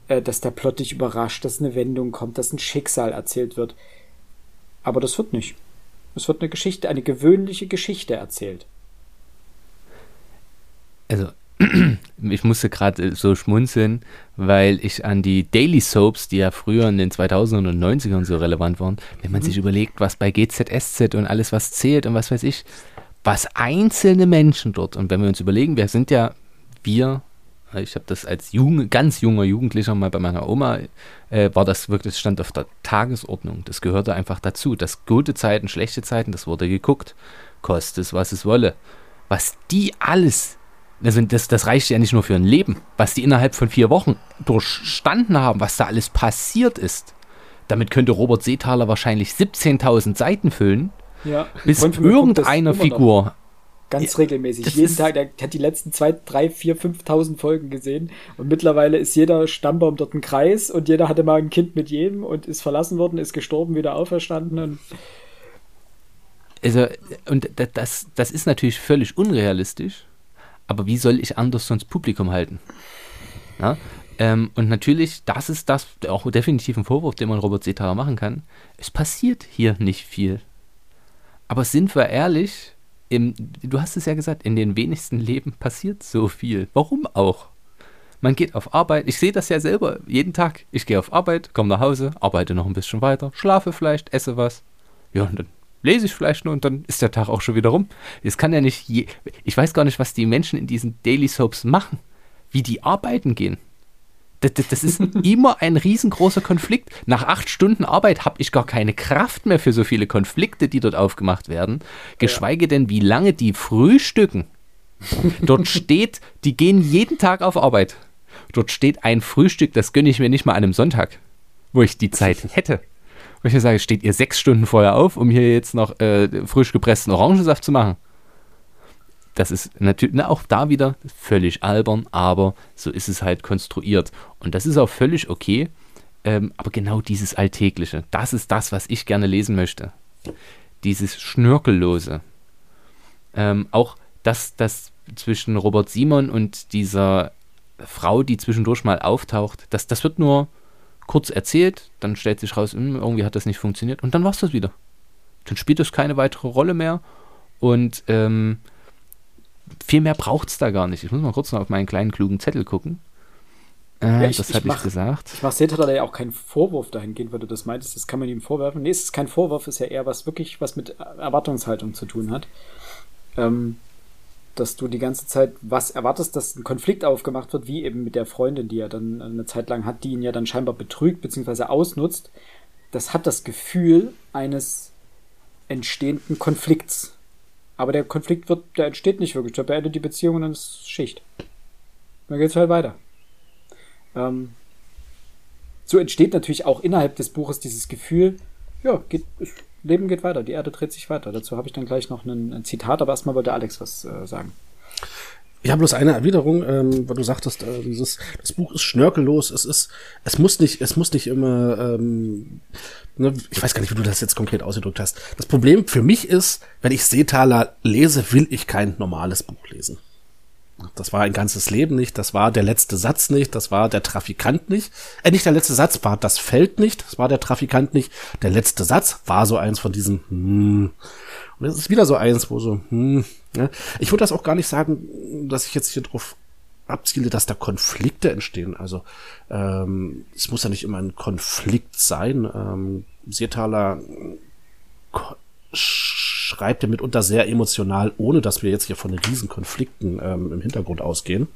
äh, dass der Plot dich überrascht, dass eine Wendung kommt, dass ein Schicksal erzählt wird. Aber das wird nicht. Es wird eine Geschichte, eine gewöhnliche Geschichte erzählt also ich musste gerade so schmunzeln, weil ich an die Daily Soaps, die ja früher in den 2000ern und 90ern so relevant waren, wenn man mhm. sich überlegt, was bei GZSZ und alles was zählt und was weiß ich, was einzelne Menschen dort und wenn wir uns überlegen, wir sind ja wir, ich habe das als jung, ganz junger Jugendlicher mal bei meiner Oma, äh, war das wirklich, das stand auf der Tagesordnung, das gehörte einfach dazu, das gute Zeiten, schlechte Zeiten, das wurde geguckt, kostet es, was es wolle. Was die alles also das, das reicht ja nicht nur für ein Leben. Was die innerhalb von vier Wochen durchstanden haben, was da alles passiert ist, damit könnte Robert Seethaler wahrscheinlich 17.000 Seiten füllen, Ja. bis irgendeiner. Figur. Ganz regelmäßig. das Jeden Tag, der hat die letzten zwei, drei, vier, 5.000 Folgen gesehen. Und mittlerweile ist jeder Stammbaum dort ein Kreis und jeder hatte mal ein Kind mit jedem und ist verlassen worden, ist gestorben, wieder auferstanden. Und Also, und da- das, das ist natürlich völlig unrealistisch, aber wie soll ich anders sonst Publikum halten? Ja? Ähm, und natürlich, das ist das auch definitiv ein Vorwurf, den man Robert Seethaler machen kann. Es passiert hier nicht viel. Aber sind wir ehrlich, im, du hast es ja gesagt, in den wenigsten Leben passiert so viel. Warum auch? Man geht auf Arbeit, ich sehe das ja selber jeden Tag. Ich gehe auf Arbeit, komme nach Hause, arbeite noch ein bisschen weiter, schlafe vielleicht, esse was. Ja, und dann lese ich vielleicht nur und dann ist der Tag auch schon wieder rum. Es kann ja nicht je, ich weiß gar nicht, was die Menschen in diesen Daily Soaps machen, wie die arbeiten gehen. Das, das, das ist immer ein riesengroßer Konflikt. Nach acht Stunden Arbeit habe ich gar keine Kraft mehr für so viele Konflikte, die dort aufgemacht werden. Geschweige denn, wie lange die frühstücken. Dort steht, die gehen jeden Tag auf Arbeit. Dort steht ein Frühstück, das gönne ich mir nicht mal an einem Sonntag, wo ich die Zeit hätte. Wo ich mir sage, steht ihr sechs Stunden vorher auf, um hier jetzt noch äh, frisch gepressten Orangensaft zu machen? Das ist natürlich na, auch da wieder völlig albern, aber so ist es halt konstruiert. Und das ist auch völlig okay. Ähm, aber genau dieses Alltägliche, das ist das, was ich gerne lesen möchte. Dieses Schnörkellose. Ähm, auch das, das zwischen Robert Simon und dieser Frau, die zwischendurch mal auftaucht, das, das wird nur kurz erzählt, dann stellt sich raus, hm, irgendwie hat das nicht funktioniert und dann war es das wieder. Dann spielt das keine weitere Rolle mehr und ähm, viel mehr braucht es da gar nicht. Ich muss mal kurz noch auf meinen kleinen klugen Zettel gucken. Äh, Ja, ich- das ich hatte ich mach- gesagt. ich mache Seethaler ja auch keinen Vorwurf dahingehend, weil du das meintest, das kann man ihm vorwerfen. Nee, es ist kein Vorwurf, es ist ja eher was wirklich, was mit Erwartungshaltung zu tun hat. Ähm, dass du die ganze Zeit was erwartest, dass ein Konflikt aufgemacht wird, wie eben mit der Freundin, die er dann eine Zeit lang hat, die ihn ja dann scheinbar betrügt bzw. ausnutzt. Das hat das Gefühl eines entstehenden Konflikts. Aber der Konflikt wird, der entsteht nicht wirklich. Der beendet die Beziehung und dann ist Schicht. Dann geht's halt weiter. Ähm, so entsteht natürlich auch innerhalb des Buches dieses Gefühl, ja, geht, Leben geht weiter, die Erde dreht sich weiter. Dazu habe ich dann gleich noch ein, Zitat, aber erstmal wollte Alex was äh, sagen. Ich habe bloß eine Erwiderung, ähm, weil du sagtest, äh, dieses, das Buch ist schnörkellos, es ist, es muss nicht, es muss nicht immer, ähm, ne, ich weiß gar nicht, wie du das jetzt konkret ausgedrückt hast. Das Problem für mich ist, wenn ich Seetaler lese, will ich kein normales Buch lesen. Das war ein ganzes Leben nicht, das war der letzte Satz nicht, das war der Trafikant nicht. Äh, nicht der letzte Satz war das Feld nicht, das war der Trafikant nicht. Der letzte Satz war so eins von diesen, hm. Und es ist wieder so eins, wo so, hm, ja. Ich würde das auch gar nicht sagen, dass ich jetzt hier drauf abziele, dass da Konflikte entstehen. Also ähm, es muss ja nicht immer ein Konflikt sein. Ähm, Seetaler schreibt ja mitunter sehr emotional, ohne dass wir jetzt hier von riesen Konflikten ähm, im Hintergrund ausgehen.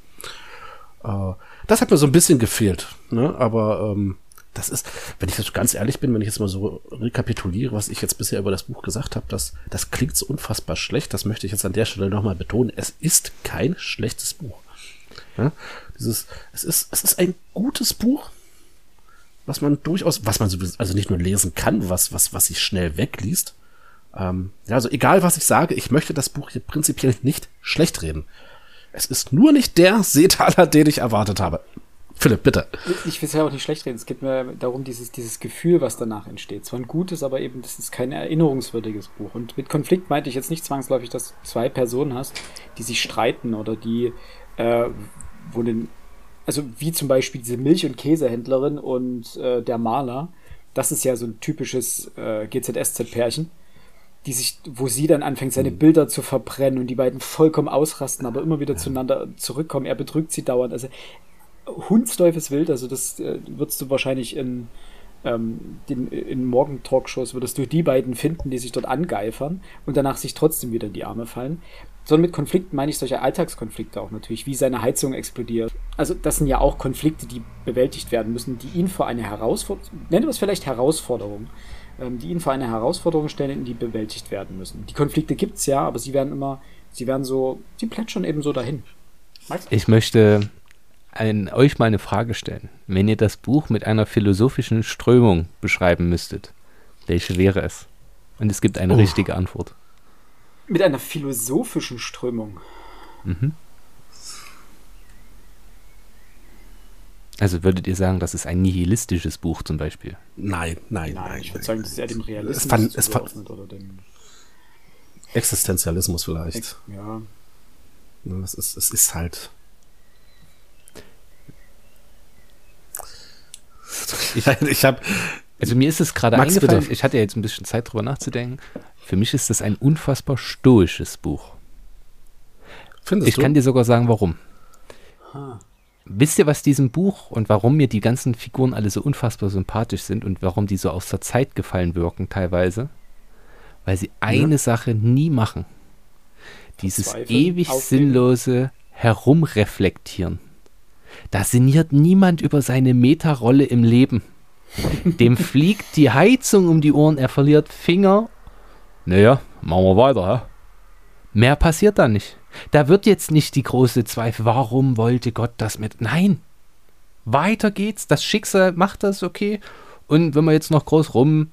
Äh, das hat mir so ein bisschen gefehlt. Ne? Aber ähm, das ist, wenn ich jetzt ganz ehrlich bin, wenn ich jetzt mal so rekapituliere, was ich jetzt bisher über das Buch gesagt habe, das, das klingt so unfassbar schlecht. Das möchte ich jetzt an der Stelle nochmal betonen. Es ist kein schlechtes Buch. Ja? Dieses, es ist, es ist ein gutes Buch, was man durchaus, was man sowieso, also nicht nur lesen kann, was, was, was sich schnell wegliest. Ähm, also egal was ich sage, ich möchte das Buch hier prinzipiell nicht schlecht reden. Es ist nur nicht der Seetaler, den ich erwartet habe. Philipp, bitte. Ich will es ja auch nicht schlecht reden. Es geht mir darum, dieses, dieses Gefühl, was danach entsteht. Zwar ein gutes, aber eben, das ist kein erinnerungswürdiges Buch. Und mit Konflikt meinte ich jetzt nicht zwangsläufig, dass du zwei Personen hast, die sich streiten oder die, äh, wo den, also wie zum Beispiel diese Milch- und Käsehändlerin und äh, der Maler. Das ist ja so ein typisches äh, GZSZ-Pärchen die sich, wo sie dann anfängt, seine Bilder zu verbrennen und die beiden vollkommen ausrasten, aber immer wieder zueinander zurückkommen. Er betrügt sie dauernd. Also Hundsteufels wild, also das äh, würdest du wahrscheinlich in, ähm, den, in Morgen-Talkshows, würdest du die beiden finden, die sich dort angeifern und danach sich trotzdem wieder in die Arme fallen. Sondern mit Konflikten meine ich solche Alltagskonflikte auch natürlich, wie seine Heizung explodiert. Also das sind ja auch Konflikte, die bewältigt werden müssen, die ihn vor eine Herausforderung, nennen wir es vielleicht Herausforderung, ähm, die ihn vor eine Herausforderung stellen, die bewältigt werden müssen. Die Konflikte gibt's ja, aber sie werden immer, sie werden so, sie plätschern eben so dahin. Max? Ich möchte ein, euch mal eine Frage stellen. Wenn ihr das Buch mit einer philosophischen Strömung beschreiben müsstet, welche wäre es? Und es gibt eine Oh. richtige Antwort. Mit einer philosophischen Strömung. Also würdet ihr sagen, das ist ein nihilistisches Buch zum Beispiel? Nein, nein, Nein, nein. ich würde sagen, das ist eher dem Realismus Es fand- es zugeordnet oder dem. Existenzialismus vielleicht. Ja. Es ist, es ist halt. Ich, ich habe Also mir ist es gerade eingefallen, bitte. ich hatte jetzt ein bisschen Zeit drüber nachzudenken. Für mich ist das ein unfassbar stoisches Buch. findest Ich du? kann dir sogar sagen, warum. Ha. Wisst ihr, was diesem Buch und warum mir die ganzen Figuren alle so unfassbar sympathisch sind und warum die so aus der Zeit gefallen wirken teilweise? Weil sie eine Sache nie machen. Dieses Verzweifeln, ewig aufgeben. sinnlose Herumreflektieren. Da sinniert niemand über seine Metarolle im Leben. Dem fliegt die Heizung um die Ohren, er verliert Finger. Naja, machen wir weiter, hä? Mehr passiert da nicht. Da wird jetzt nicht die große Zweifel, warum wollte Gott das mit. Nein! Weiter geht's, das Schicksal macht das, okay. Und wenn wir jetzt noch groß rum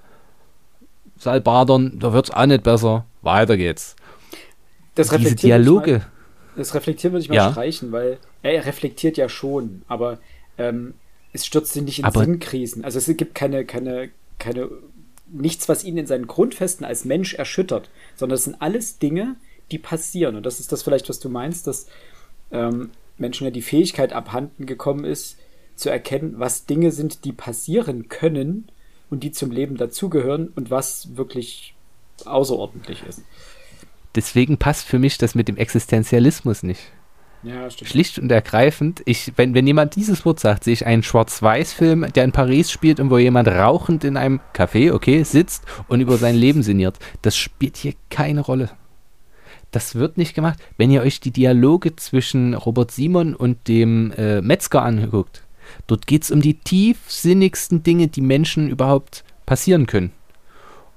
salbadern, da wird's auch nicht besser. Weiter geht's. Das Diese reflektieren würde ich Dialoge, Mal, das Reflektieren würde ich mal Ja. streichen, weil er, er reflektiert ja schon, aber ähm, es stürzt ihn nicht in Aber- Sinnkrisen. Also es gibt keine, keine, keine, nichts, was ihn in seinen Grundfesten als Mensch erschüttert, sondern es sind alles Dinge, die passieren. Und das ist das vielleicht, was du meinst, dass ähm, Menschen ja die Fähigkeit abhanden gekommen ist, zu erkennen, was Dinge sind, die passieren können und die zum Leben dazugehören und was wirklich außerordentlich ist. deswegen passt für mich das mit dem Existenzialismus nicht. Ja, stimmt. Schlicht und ergreifend, ich, wenn, wenn jemand dieses Wort sagt, sehe ich einen Schwarz-Weiß-Film, der in Paris spielt und wo jemand rauchend in einem Café, okay, sitzt und über sein Leben sinniert. Das spielt hier keine Rolle. Das wird nicht gemacht. Wenn ihr euch die Dialoge zwischen Robert Simon und dem äh, Metzger anguckt, dort geht es um die tiefsinnigsten Dinge, die Menschen überhaupt passieren können.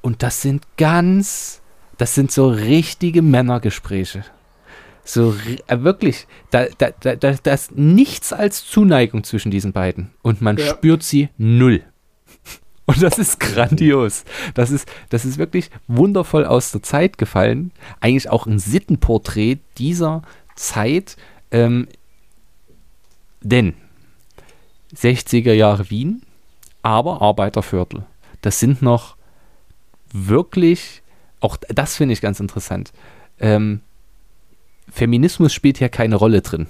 Und das sind ganz, das sind so richtige Männergespräche. So äh, wirklich, da, da, da, da, da ist nichts als Zuneigung zwischen diesen beiden. Und man Ja. spürt sie null. Und das ist grandios. Das ist, das ist wirklich wundervoll aus der Zeit gefallen. Eigentlich auch ein Sittenporträt dieser Zeit. Ähm, denn 60er Jahre Wien, aber Arbeiterviertel. Das sind noch wirklich, auch das finde ich ganz interessant. Ähm, Feminismus spielt hier keine Rolle drin.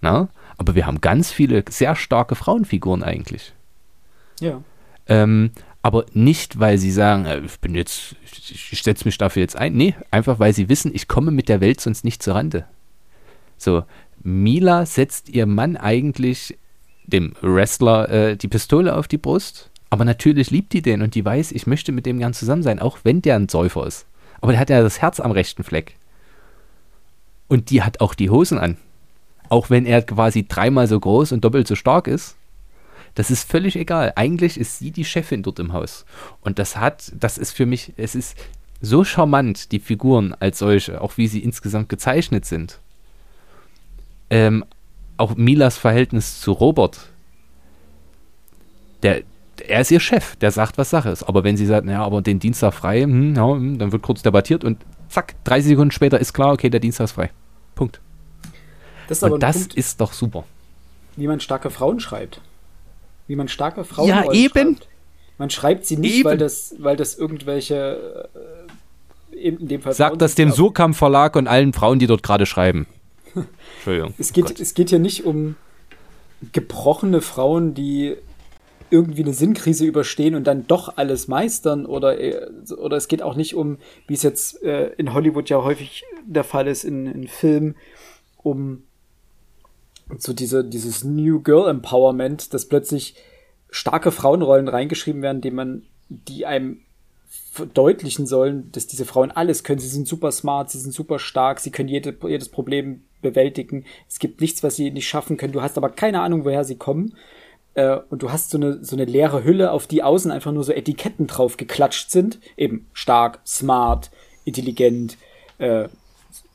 Na? Aber wir haben ganz viele sehr starke Frauenfiguren eigentlich. Ja. Ähm, aber nicht, weil sie sagen, äh, ich bin jetzt, ich, setze mich dafür jetzt ein. Nee, einfach weil sie wissen, ich komme mit der Welt sonst nicht zur Rande. So, Mila setzt ihr Mann eigentlich, dem Wrestler, äh, die Pistole auf die Brust. Aber natürlich liebt die den und die weiß, ich möchte mit dem gern zusammen sein, auch wenn der ein Säufer ist. Aber der hat ja das Herz am rechten Fleck. Und die hat auch die Hosen an. Auch wenn er quasi dreimal so groß und doppelt so stark ist. Das ist völlig egal. Eigentlich ist sie die Chefin dort im Haus. Und das hat, das ist für mich, es ist so charmant, die Figuren als solche, auch wie sie insgesamt gezeichnet sind. Ähm, auch Milas Verhältnis zu Robert. Der, er ist ihr Chef, der sagt, was Sache ist. Aber wenn sie sagt, naja, aber den Dienstag frei, hm, ja, hm, dann wird kurz debattiert und zack, 30 Sekunden später ist klar, okay, der Dienstag ist frei. Punkt. Das ist Und das Punkt, ist doch super. wie man starke Frauen schreibt. Wie man starke Frauen Ja, eben. schreibt. Man schreibt sie nicht, Eben. weil das, weil das irgendwelche äh, in dem Fall Sag Frauen das dem Surkamp Verlag und allen Frauen, die dort gerade schreiben. Entschuldigung. Es geht, Gott. es geht hier nicht um gebrochene Frauen, die irgendwie eine Sinnkrise überstehen und dann doch alles meistern oder, äh, oder es geht auch nicht um, wie es jetzt äh, in Hollywood ja häufig der Fall ist in, in Filmen, um so diese, dieses New Girl Empowerment, dass plötzlich starke Frauenrollen reingeschrieben werden, die man, die einem verdeutlichen sollen, dass diese Frauen alles können. Sie sind super smart, sie sind super stark, sie können jede, jedes Problem bewältigen. Es gibt nichts, was sie nicht schaffen können. Du hast aber keine Ahnung, woher sie kommen. Äh, und du hast so eine, so eine leere Hülle, auf die außen einfach nur so Etiketten drauf geklatscht sind. Eben stark, smart, intelligent, äh,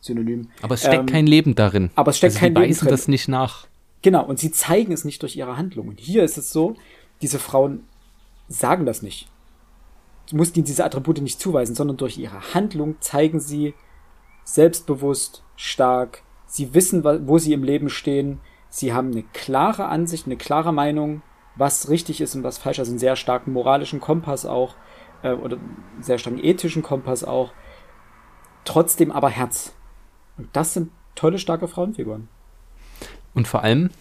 Synonym. Aber es steckt Ähm, kein Leben darin. aber es steckt also kein Leben weisen drin. das nicht nach. Genau, und sie zeigen es nicht durch ihre Handlung. Und hier ist es so, diese Frauen sagen das nicht. Du musst ihnen diese Attribute nicht zuweisen, sondern durch ihre Handlung zeigen sie selbstbewusst, stark. Sie wissen, wo sie im Leben stehen. Sie haben eine klare Ansicht, eine klare Meinung, was richtig ist und was falsch. Also einen sehr starken moralischen Kompass auch. Äh, oder einen sehr starken ethischen Kompass auch. Trotzdem aber Herz. Und das sind tolle, starke Frauenfiguren. Und vor allem,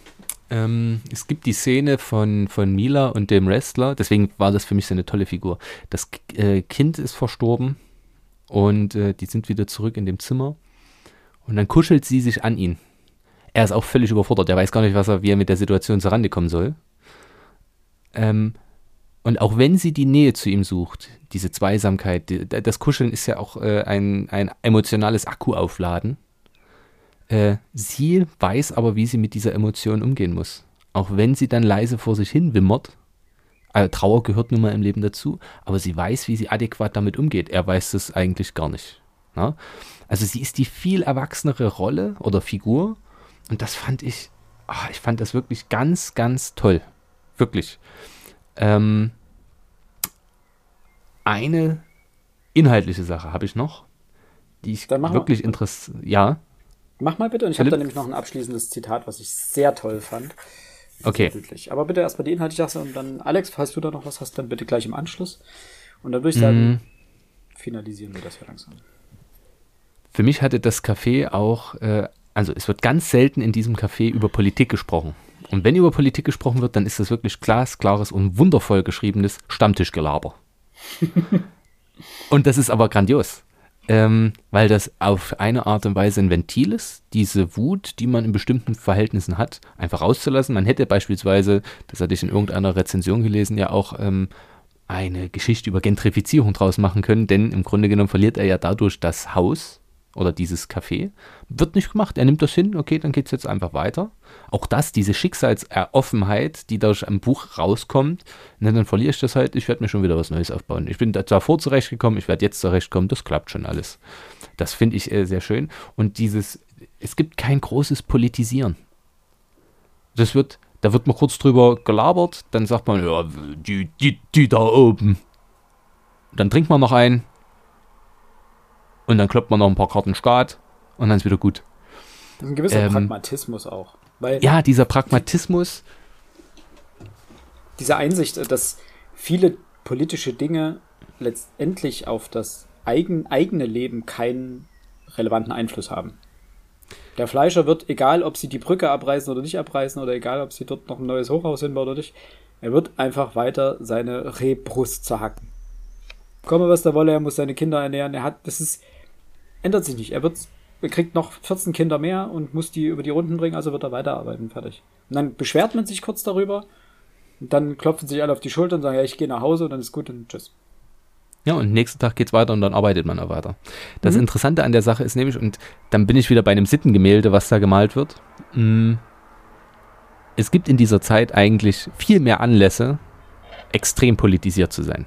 ähm, es gibt die Szene von, von Mila und dem Wrestler, deswegen war das für mich so eine tolle Figur. Das äh, Kind ist verstorben und äh, die sind wieder zurück in dem Zimmer und dann kuschelt sie sich an ihn. Er ist auch völlig überfordert, er weiß gar nicht, was er, wie er mit der Situation zurande kommen soll. Ähm, und auch wenn sie die Nähe zu ihm sucht, diese Zweisamkeit, die, das Kuscheln ist ja auch äh, ein, ein emotionales Akkuaufladen. Äh, sie weiß aber, wie sie mit dieser Emotion umgehen muss. Auch wenn sie dann leise vor sich hin wimmert. Also Trauer gehört nun mal im Leben dazu, aber sie weiß, wie sie adäquat damit umgeht. Er weiß es eigentlich gar nicht. Na? Also sie ist die viel erwachsenere Rolle oder Figur und das fand ich, ach, ich fand das wirklich ganz, ganz toll. Wirklich. Ähm, eine inhaltliche Sache habe ich noch, die ich wirklich interessiert. Ja. Mach mal bitte. Und ich habe da nämlich noch ein abschließendes Zitat, was ich sehr toll fand. Okay. Aber bitte erstmal die inhaltliche Sache und dann, Alex, falls du da noch was hast, dann bitte gleich im Anschluss. Und dann würde ich sagen, mm. finalisieren wir das ja langsam. Für mich hatte das Café auch, äh, also es wird ganz selten in diesem Café über Politik gesprochen. Und wenn über Politik gesprochen wird, dann ist das wirklich glasklares und wundervoll geschriebenes Stammtischgelaber. und das ist aber grandios ähm, weil das auf eine Art und Weise ein Ventil ist, diese Wut, die man in bestimmten Verhältnissen hat, einfach rauszulassen. Man hätte beispielsweise, das hatte ich in irgendeiner Rezension gelesen, ja auch ähm, eine Geschichte über Gentrifizierung draus machen können, denn im Grunde genommen verliert er ja dadurch das Haus oder dieses Café. Wird nicht gemacht. Er nimmt das hin, okay, dann geht es jetzt einfach weiter. Auch das, diese Schicksalsoffenheit, die durch ein Buch rauskommt, ne, dann verliere ich das halt, ich werde mir schon wieder was Neues aufbauen. Ich bin davor zurechtgekommen, ich werde jetzt zurechtkommen, das klappt schon alles. Das finde ich äh, sehr schön. Und dieses, es gibt kein großes Politisieren. Das wird, da wird mal kurz drüber gelabert, dann sagt man, ja, die, die, die da oben. Dann trinkt man noch ein, und dann kloppt man noch ein paar Karten Skat und dann ist wieder gut. Das ist ein gewisser ähm, Pragmatismus auch. Weil ja, dieser Pragmatismus. Diese Einsicht, dass viele politische Dinge letztendlich auf das eigen, eigene Leben keinen relevanten Einfluss haben. Der Fleischer wird, egal ob sie die Brücke abreißen oder nicht abreißen, oder egal ob sie dort noch ein neues Hochhaus hinbauen oder nicht, er wird einfach weiter seine Rehbrust zerhacken. Komme, was da wolle, er muss seine Kinder ernähren. Er hat, das ist, ändert sich nicht. Er wird, er kriegt noch 14 Kinder mehr und muss die über die Runden bringen, also wird er weiterarbeiten, fertig. Und dann beschwert man sich kurz darüber und dann klopfen sich alle auf die Schulter und sagen, ja, ich gehe nach Hause und dann ist gut und tschüss. Ja, und nächsten Tag geht's weiter und dann arbeitet man auch weiter. Das mhm. Interessante an der Sache ist nämlich, und dann bin ich wieder bei einem Sittengemälde, was da gemalt wird. Mm, es gibt in dieser Zeit eigentlich viel mehr Anlässe, extrem politisiert zu sein.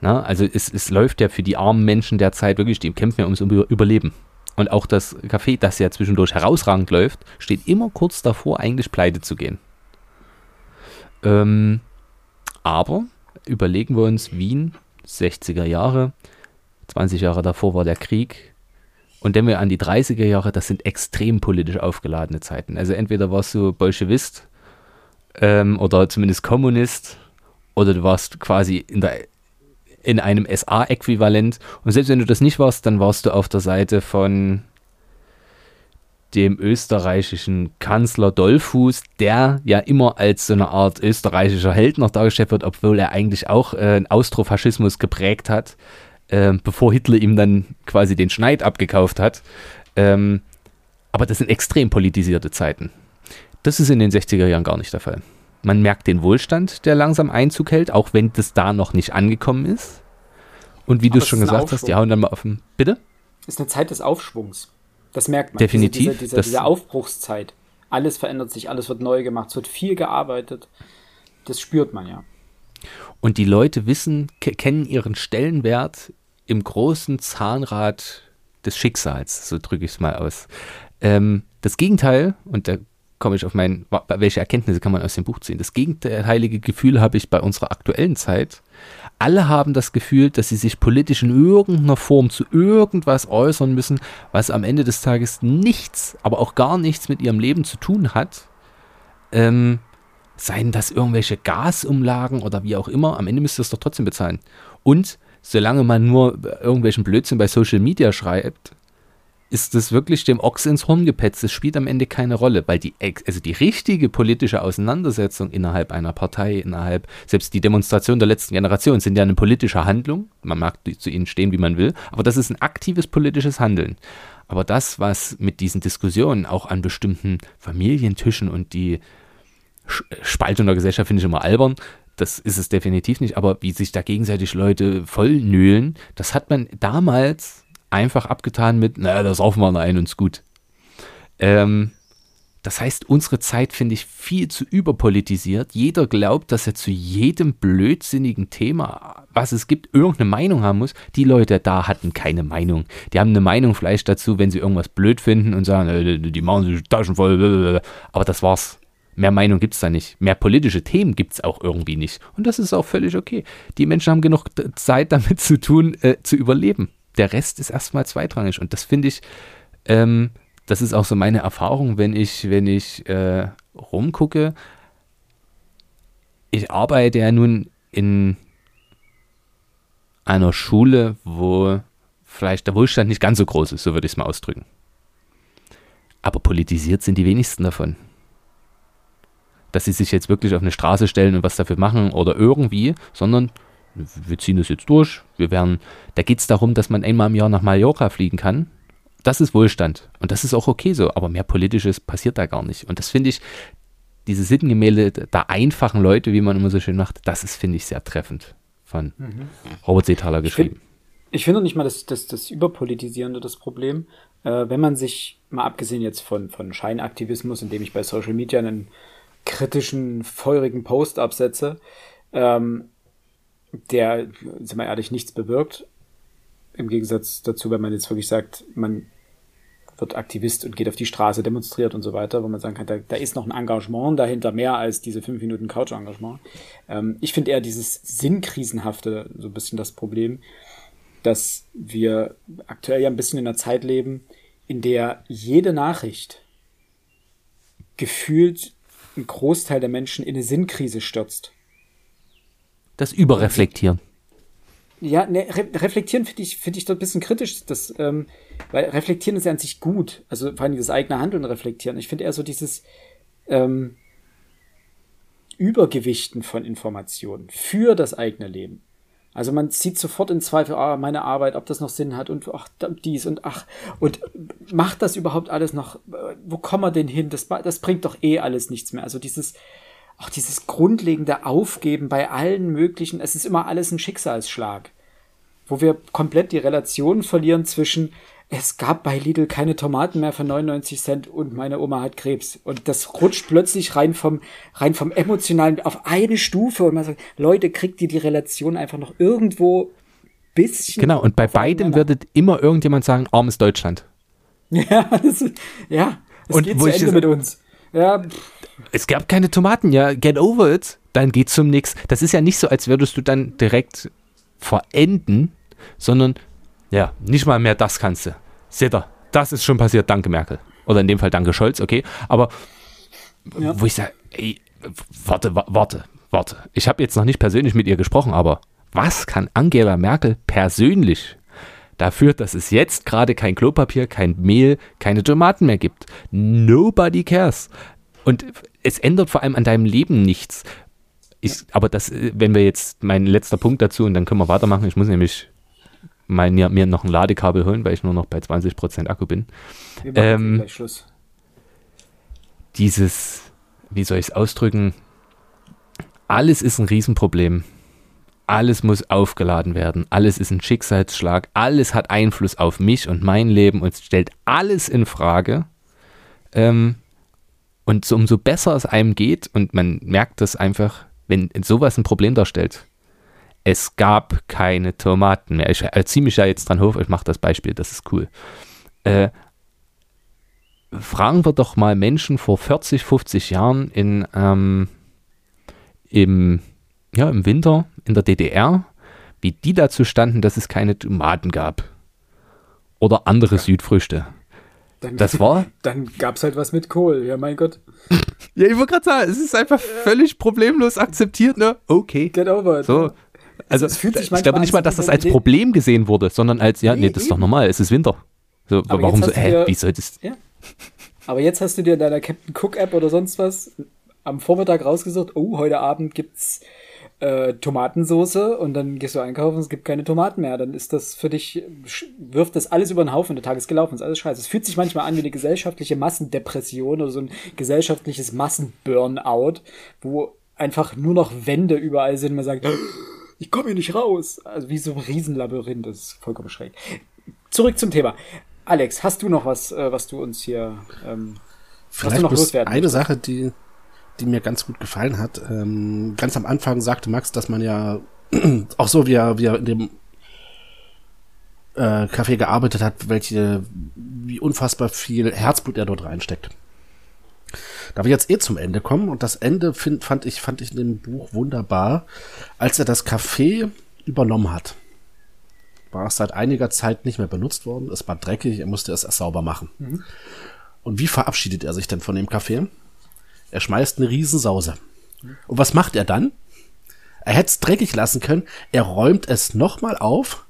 Na, also es, es läuft ja für die armen Menschen der Zeit wirklich, die kämpfen ja ums Überleben. Und auch das Café, das ja zwischendurch herausragend läuft, steht immer kurz davor, eigentlich pleite zu gehen. Ähm, aber überlegen wir uns Wien, 60er Jahre, 20 Jahre davor war der Krieg. Und wenn wir an die 30er Jahre, das sind extrem politisch aufgeladene Zeiten. Also entweder warst du Bolschewist ähm, oder zumindest Kommunist oder du warst quasi in der in einem SA-Äquivalent. Und selbst wenn du das nicht warst, dann warst du auf der Seite von dem österreichischen Kanzler Dollfuß, der ja immer als so eine Art österreichischer Held noch dargestellt wird, obwohl er eigentlich auch äh, einen Austrofaschismus geprägt hat, äh, bevor Hitler ihm dann quasi den Schneid abgekauft hat. Ähm, aber das sind extrem politisierte Zeiten. Das ist in den 60er Jahren gar nicht der Fall. Man merkt den Wohlstand, der langsam Einzug hält, auch wenn das da noch nicht angekommen ist. Und wie du es schon gesagt Aufschwung. hast, die hauen dann mal auf den. Bitte? Ist eine Zeit des Aufschwungs. Das merkt man. Definitiv. Diese, diese, diese, diese Aufbruchszeit. Alles verändert sich, alles wird neu gemacht, es wird viel gearbeitet. Das spürt man ja. Und die Leute wissen, kennen ihren Stellenwert im großen Zahnrad des Schicksals, so drücke ich es mal aus. Ähm, das Gegenteil, und da komme ich auf mein, welche Erkenntnisse kann man aus dem Buch ziehen? Das gegenteilige Gefühl habe ich bei unserer aktuellen Zeit. Alle haben das Gefühl, dass sie sich politisch in irgendeiner Form zu irgendwas äußern müssen, was am Ende des Tages nichts, aber auch gar nichts mit ihrem Leben zu tun hat. Ähm, seien das irgendwelche Gasumlagen oder wie auch immer, am Ende müsst ihr es doch trotzdem bezahlen. Und solange man nur irgendwelchen Blödsinn bei Social Media schreibt, ist das wirklich dem Ochs ins Horn gepetzt. Das spielt am Ende keine Rolle, weil die, also die richtige politische Auseinandersetzung innerhalb einer Partei, innerhalb, selbst die Demonstration der letzten Generation sind ja eine politische Handlung. Man mag zu ihnen stehen, wie man will, aber das ist ein aktives politisches Handeln. Aber das, was mit diesen Diskussionen auch an bestimmten Familientischen und die Spaltung der Gesellschaft finde ich immer albern, das ist es definitiv nicht, aber wie sich da gegenseitig Leute vollnöhlen, das hat man damals einfach abgetan mit, naja, das saufen wir ein und ist gut. Ähm, das heißt, unsere Zeit finde ich viel zu überpolitisiert. Jeder glaubt, dass er zu jedem blödsinnigen Thema, was es gibt, irgendeine Meinung haben muss. Die Leute da hatten keine Meinung. Die haben eine Meinung vielleicht dazu, wenn sie irgendwas blöd finden und sagen, äh, die machen sich Taschen voll. Aber das war's. Mehr Meinung gibt es da nicht. Mehr politische Themen gibt es auch irgendwie nicht. Und das ist auch völlig okay. Die Menschen haben genug Zeit damit zu tun, äh, zu überleben der Rest ist erstmal zweitrangig. Und das finde ich, ähm, das ist auch so meine Erfahrung, wenn ich, wenn ich äh, rumgucke. Ich arbeite ja nun in einer Schule, wo vielleicht der Wohlstand nicht ganz so groß ist, so würde ich es mal ausdrücken. Aber politisiert sind die wenigsten davon. Dass sie sich jetzt wirklich auf eine Straße stellen und was dafür machen oder irgendwie, sondern wir ziehen das jetzt durch. Wir werden, da geht es darum, dass man einmal im Jahr nach Mallorca fliegen kann. Das ist Wohlstand. Und das ist auch okay so. Aber mehr Politisches passiert da gar nicht. Und das finde ich, diese Sittengemälde der einfachen Leute, wie man immer so schön macht, das ist, finde ich, sehr treffend von mhm. Robert Seethaler geschrieben. Ich finde find nicht mal das, das, das Überpolitisierende das Problem. Äh, wenn man sich, mal abgesehen jetzt von, von Scheinaktivismus, indem ich bei Social Media einen kritischen, feurigen Post absetze, ähm, der, sind wir ehrlich, nichts bewirkt. Im Gegensatz dazu, wenn man jetzt wirklich sagt, man wird Aktivist und geht auf die Straße, demonstriert und so weiter, wo man sagen kann, da, da ist noch ein Engagement dahinter, mehr als diese fünf Minuten Couch-Engagement. Ähm, ich finde eher dieses Sinnkrisenhafte so ein bisschen das Problem, dass wir aktuell ja ein bisschen in einer Zeit leben, in der jede Nachricht gefühlt einen Großteil der Menschen in eine Sinnkrise stürzt das Überreflektieren. Ja, ne, re reflektieren finde ich, finde ich doch ein bisschen kritisch, das, ähm, weil reflektieren ist ja an sich gut. Also vor allem das eigene Handeln reflektieren. Ich finde eher so dieses ähm, Übergewichten von Informationen für das eigene Leben. Also man zieht sofort in Zweifel, ah, meine Arbeit, ob das noch Sinn hat und ach, dies und ach, und macht das überhaupt alles noch, wo kommen wir denn hin? Das, das bringt doch eh alles nichts mehr. Also dieses, auch dieses grundlegende Aufgeben bei allen möglichen, es ist immer alles ein Schicksalsschlag, wo wir komplett die Relation verlieren zwischen es gab bei Lidl keine Tomaten mehr für 99 Cent und meine Oma hat Krebs. Und das rutscht plötzlich rein vom, rein vom emotionalen auf eine Stufe und man sagt, Leute, kriegt ihr die Relation einfach noch irgendwo bisschen. Genau, und bei beidem wird immer irgendjemand sagen, armes Deutschland. Ja, das, ja, es und geht zu Ende mit uns. Ja, pff es gab keine Tomaten, ja, get over it, dann geht zum nix. Das ist ja nicht so, als würdest du dann direkt verenden, sondern ja, nicht mal mehr das kannst du. Seht ihr, das ist schon passiert, danke Merkel. Oder in dem Fall danke Scholz, okay. Aber ja. wo ich sage, ey, warte, warte, warte. Ich habe jetzt noch nicht persönlich mit ihr gesprochen, aber was kann Angela Merkel persönlich dafür, dass es jetzt gerade kein Klopapier, kein Mehl, keine Tomaten mehr gibt? Nobody cares. Und es ändert vor allem an deinem Leben nichts. Ich, aber das, wenn wir jetzt, mein letzter Punkt dazu, und dann können wir weitermachen. Ich muss nämlich mal mir, mir noch ein Ladekabel holen, weil ich nur noch bei 20% Akku bin. Wir ähm, gleich Schluss. Dieses, wie soll ich es ausdrücken? Alles ist ein Riesenproblem. Alles muss aufgeladen werden. Alles ist ein Schicksalsschlag. Alles hat Einfluss auf mich und mein Leben und stellt alles in Frage. Ähm, und so, umso besser es einem geht, und man merkt das einfach, wenn sowas ein Problem darstellt, es gab keine Tomaten mehr. Ich äh, ziehe mich ja jetzt dran hoch, ich mache das Beispiel, das ist cool. Äh, fragen wir doch mal Menschen vor 40, 50 Jahren in, ähm, im, ja, im Winter in der DDR, wie die dazu standen, dass es keine Tomaten gab. Oder andere Südfrüchte. Dann, Das war- Dann gab es halt was mit Kohl, ja mein Gott. Ja, ich wollte gerade sagen, es ist einfach völlig problemlos akzeptiert, ne? Okay. Get over it. So. Also, es fühlt sich ich glaube nicht mal, dass das als Problem gesehen wurde, sondern als, ja, nee, Nee, das ist doch normal, es ist Winter. So, Aber warum so, hä, dir- wie soll das? Ja. Aber jetzt hast du dir in deiner Captain Cook App oder sonst was am Vormittag rausgesucht, oh, heute Abend gibt's äh, Tomatensoße und dann gehst du einkaufen und es gibt keine Tomaten mehr. Dann ist das für dich, wirft das alles über den Haufen, der Tag ist gelaufen, ist alles scheiße. Es fühlt sich manchmal an wie eine gesellschaftliche Massendepression oder so ein gesellschaftliches Massenburnout, wo einfach nur noch Wände überall sind und man sagt, ich komme hier nicht raus. Also wie so ein Riesenlabyrinth, das ist vollkommen schräg. Zurück zum Thema. Alex, hast du noch was, äh, was du uns hier ähm, Vielleicht noch bloß loswerden eine? Sache, die, die mir ganz gut gefallen hat. Ähm, ganz am Anfang sagte Max, dass man ja auch so, wie er, wie er in dem äh, Café gearbeitet hat, welche, wie unfassbar viel Herzblut er dort reinsteckt. Da wir jetzt eh zum Ende kommen und das Ende find, fand ich fand ich in dem Buch wunderbar, als er das Café übernommen hat. War es seit einiger Zeit nicht mehr benutzt worden. Es war dreckig, er musste es erst sauber machen. Und wie verabschiedet er sich denn von dem Café? Er schmeißt eine Riesensause. Und was macht er dann? Er hätte es dreckig lassen können. Er räumt es nochmal auf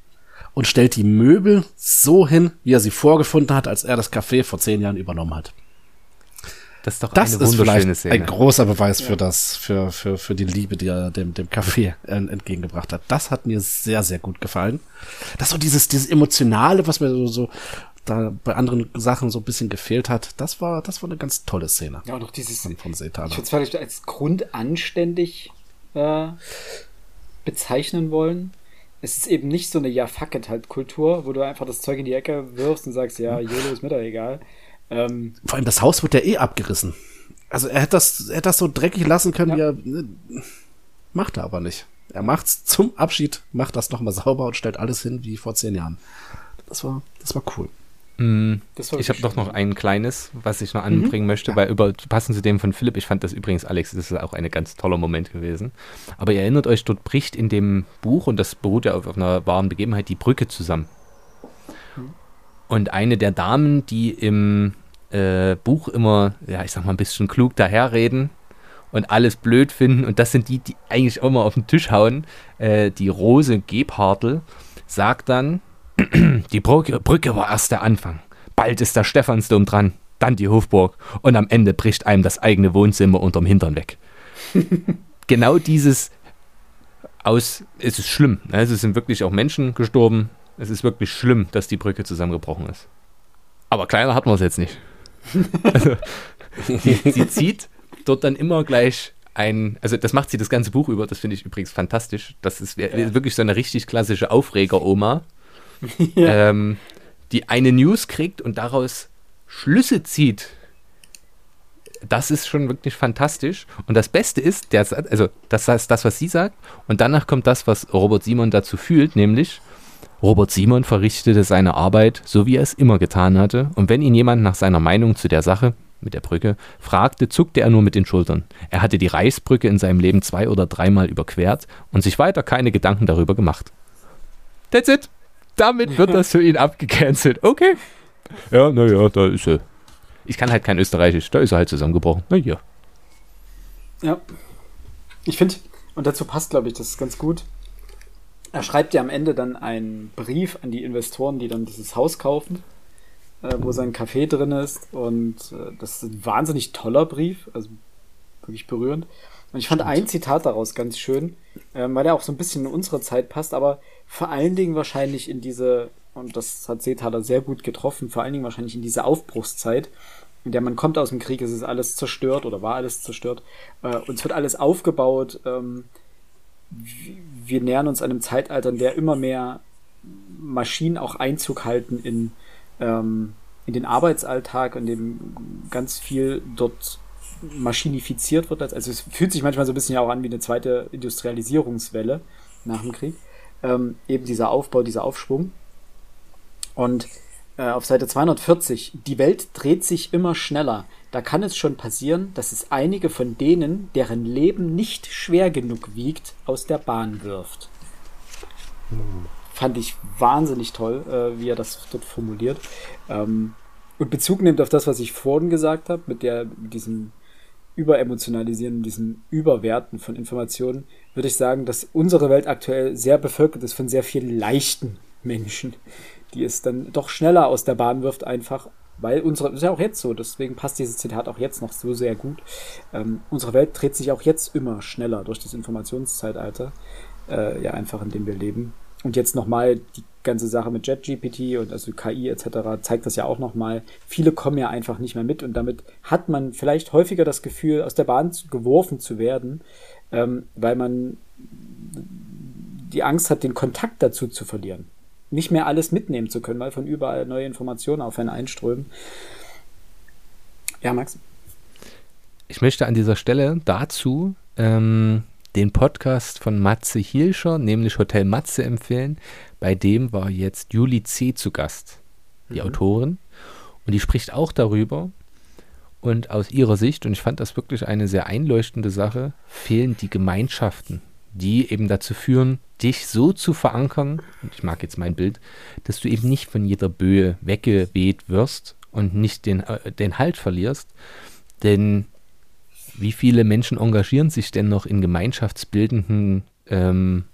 und stellt die Möbel so hin, wie er sie vorgefunden hat, als er das Café vor zehn Jahren übernommen hat. Das ist doch Das eine ist wunderschöne vielleicht Szene. ein großer Beweis für das, für, für, für die Liebe, die er dem, dem Café entgegengebracht hat. Das hat mir sehr, sehr gut gefallen. Das so dieses, dieses Emotionale, was mir so, so da bei anderen Sachen so ein bisschen gefehlt hat, das war, das war eine ganz tolle Szene Ja, auch noch dieses, von, von ich würde es vielleicht als grundanständig äh, bezeichnen wollen. Es ist eben nicht so eine Ja, fuck it halt Kultur, wo du einfach das Zeug in die Ecke wirfst und sagst, ja, YOLO ist mir doch egal. Ähm, Vor allem das Haus wird ja eh abgerissen. Also er hätte das, er hätte das so dreckig lassen können, Ja. wie er, ne, macht er aber nicht. Er macht's zum Abschied, macht das nochmal sauber und stellt alles hin wie vor zehn Jahren. Das war, das war cool. War ich habe doch noch ein kleines, was ich noch anbringen möchte, weil über passend zu dem von Philipp, ich fand das übrigens, Alex, das ist auch ein ganz toller Moment gewesen. Aber ihr erinnert euch, dort bricht in dem Buch, und das beruht ja auf, auf einer wahren Begebenheit, die Brücke zusammen. Und eine der Damen, die im äh, Buch immer, ja, ich sag mal, ein bisschen klug daherreden und alles blöd finden, und das sind die, die eigentlich auch immer auf den Tisch hauen, äh, die Rose Gebhartl, sagt dann, die Brücke, war erst der Anfang. Bald ist der Stephansdom dran, dann die Hofburg und am Ende bricht einem das eigene Wohnzimmer unterm Hintern weg. genau dieses aus, es ist schlimm. ne? Es sind wirklich auch Menschen gestorben. Es ist wirklich schlimm, dass die Brücke zusammengebrochen ist. Aber kleiner hat man es jetzt nicht. also, sie, sie zieht dort dann immer gleich ein, also das macht sie das ganze Buch über, das finde ich übrigens fantastisch. Das ist Ja. wirklich so eine richtig klassische Aufreger-Oma ja. ähm, die eine News kriegt und daraus Schlüsse zieht. Das ist schon wirklich fantastisch. Und das Beste ist, der, also das ist das, was sie sagt. Und danach kommt das, was Robert Simon dazu fühlt, nämlich Robert Simon verrichtete seine Arbeit, so wie er es immer getan hatte. Und wenn ihn jemand nach seiner Meinung zu der Sache mit der Brücke fragte, zuckte er nur mit den Schultern. Er hatte die Reichsbrücke in seinem Leben zwei oder dreimal überquert und sich weiter keine Gedanken darüber gemacht. That's it. Damit wird das für ihn abgecancelt. Okay. Ja, naja, da ist er. Ich kann halt kein Österreichisch. Da ist er halt zusammengebrochen. Na ja. Ja. Ich finde, und dazu passt, glaube ich, das ist ganz gut. Er schreibt ja am Ende dann einen Brief an die Investoren, die dann dieses Haus kaufen, äh, wo sein Café drin ist. Und äh, das ist ein wahnsinnig toller Brief, also wirklich berührend. Und ich fand ein Zitat daraus ganz schön, ähm, weil er auch so ein bisschen in unsere Zeit passt, aber vor allen Dingen wahrscheinlich in diese, und das hat Seethaler sehr gut getroffen, vor allen Dingen wahrscheinlich in diese Aufbruchszeit, in der man kommt aus dem Krieg, es ist alles zerstört oder war alles zerstört, äh, und es wird alles aufgebaut. Ähm, wir nähern uns einem Zeitalter, in der immer mehr Maschinen auch Einzug halten in, ähm, in den Arbeitsalltag, in dem ganz viel dort maschinifiziert wird. Also es fühlt sich manchmal so ein bisschen ja auch an wie eine zweite Industrialisierungswelle nach dem Krieg. Ähm, eben dieser Aufbau, dieser Aufschwung. Und äh, auf Seite 240, die Welt dreht sich immer schneller. Da kann es schon passieren, dass es einige von denen, deren Leben nicht schwer genug wiegt, aus der Bahn wirft. Fand ich wahnsinnig toll, äh, wie er das dort formuliert. Ähm, und Bezug nimmt auf das, was ich vorhin gesagt habe, mit, der, mit diesem Überemotionalisieren, diesem Überwerten von Informationen, würde ich sagen, dass unsere Welt aktuell sehr bevölkert ist von sehr vielen leichten Menschen, die es dann doch schneller aus der Bahn wirft, einfach, weil unsere, ist ja auch jetzt so, deswegen passt dieses Zitat auch jetzt noch so sehr gut. Ähm, unsere Welt dreht sich auch jetzt immer schneller durch das Informationszeitalter, äh, ja, einfach in dem wir leben. Und jetzt nochmal die ganze Sache mit JetGPT und also KI etc. zeigt das ja auch nochmal. Viele kommen ja einfach nicht mehr mit und damit hat man vielleicht häufiger das Gefühl, aus der Bahn geworfen zu werden, ähm, weil man die Angst hat, den Kontakt dazu zu verlieren nicht mehr alles mitnehmen zu können, weil von überall neue Informationen auf einen einströmen. Ja, Max? Ich möchte an dieser Stelle dazu ähm, den Podcast von Matze Hilscher, nämlich Hotel Matze, empfehlen. Bei dem war jetzt Juli C. zu Gast, die mhm. Autorin. Und die spricht auch darüber. Und aus ihrer Sicht, und ich fand das wirklich eine sehr einleuchtende Sache, fehlen die Gemeinschaften, die eben dazu führen, dich so zu verankern, ich mag jetzt mein Bild, dass du eben nicht von jeder Böe weggeweht wirst und nicht den, äh, den Halt verlierst. Denn wie viele Menschen engagieren sich denn noch in gemeinschaftsbildenden ähm,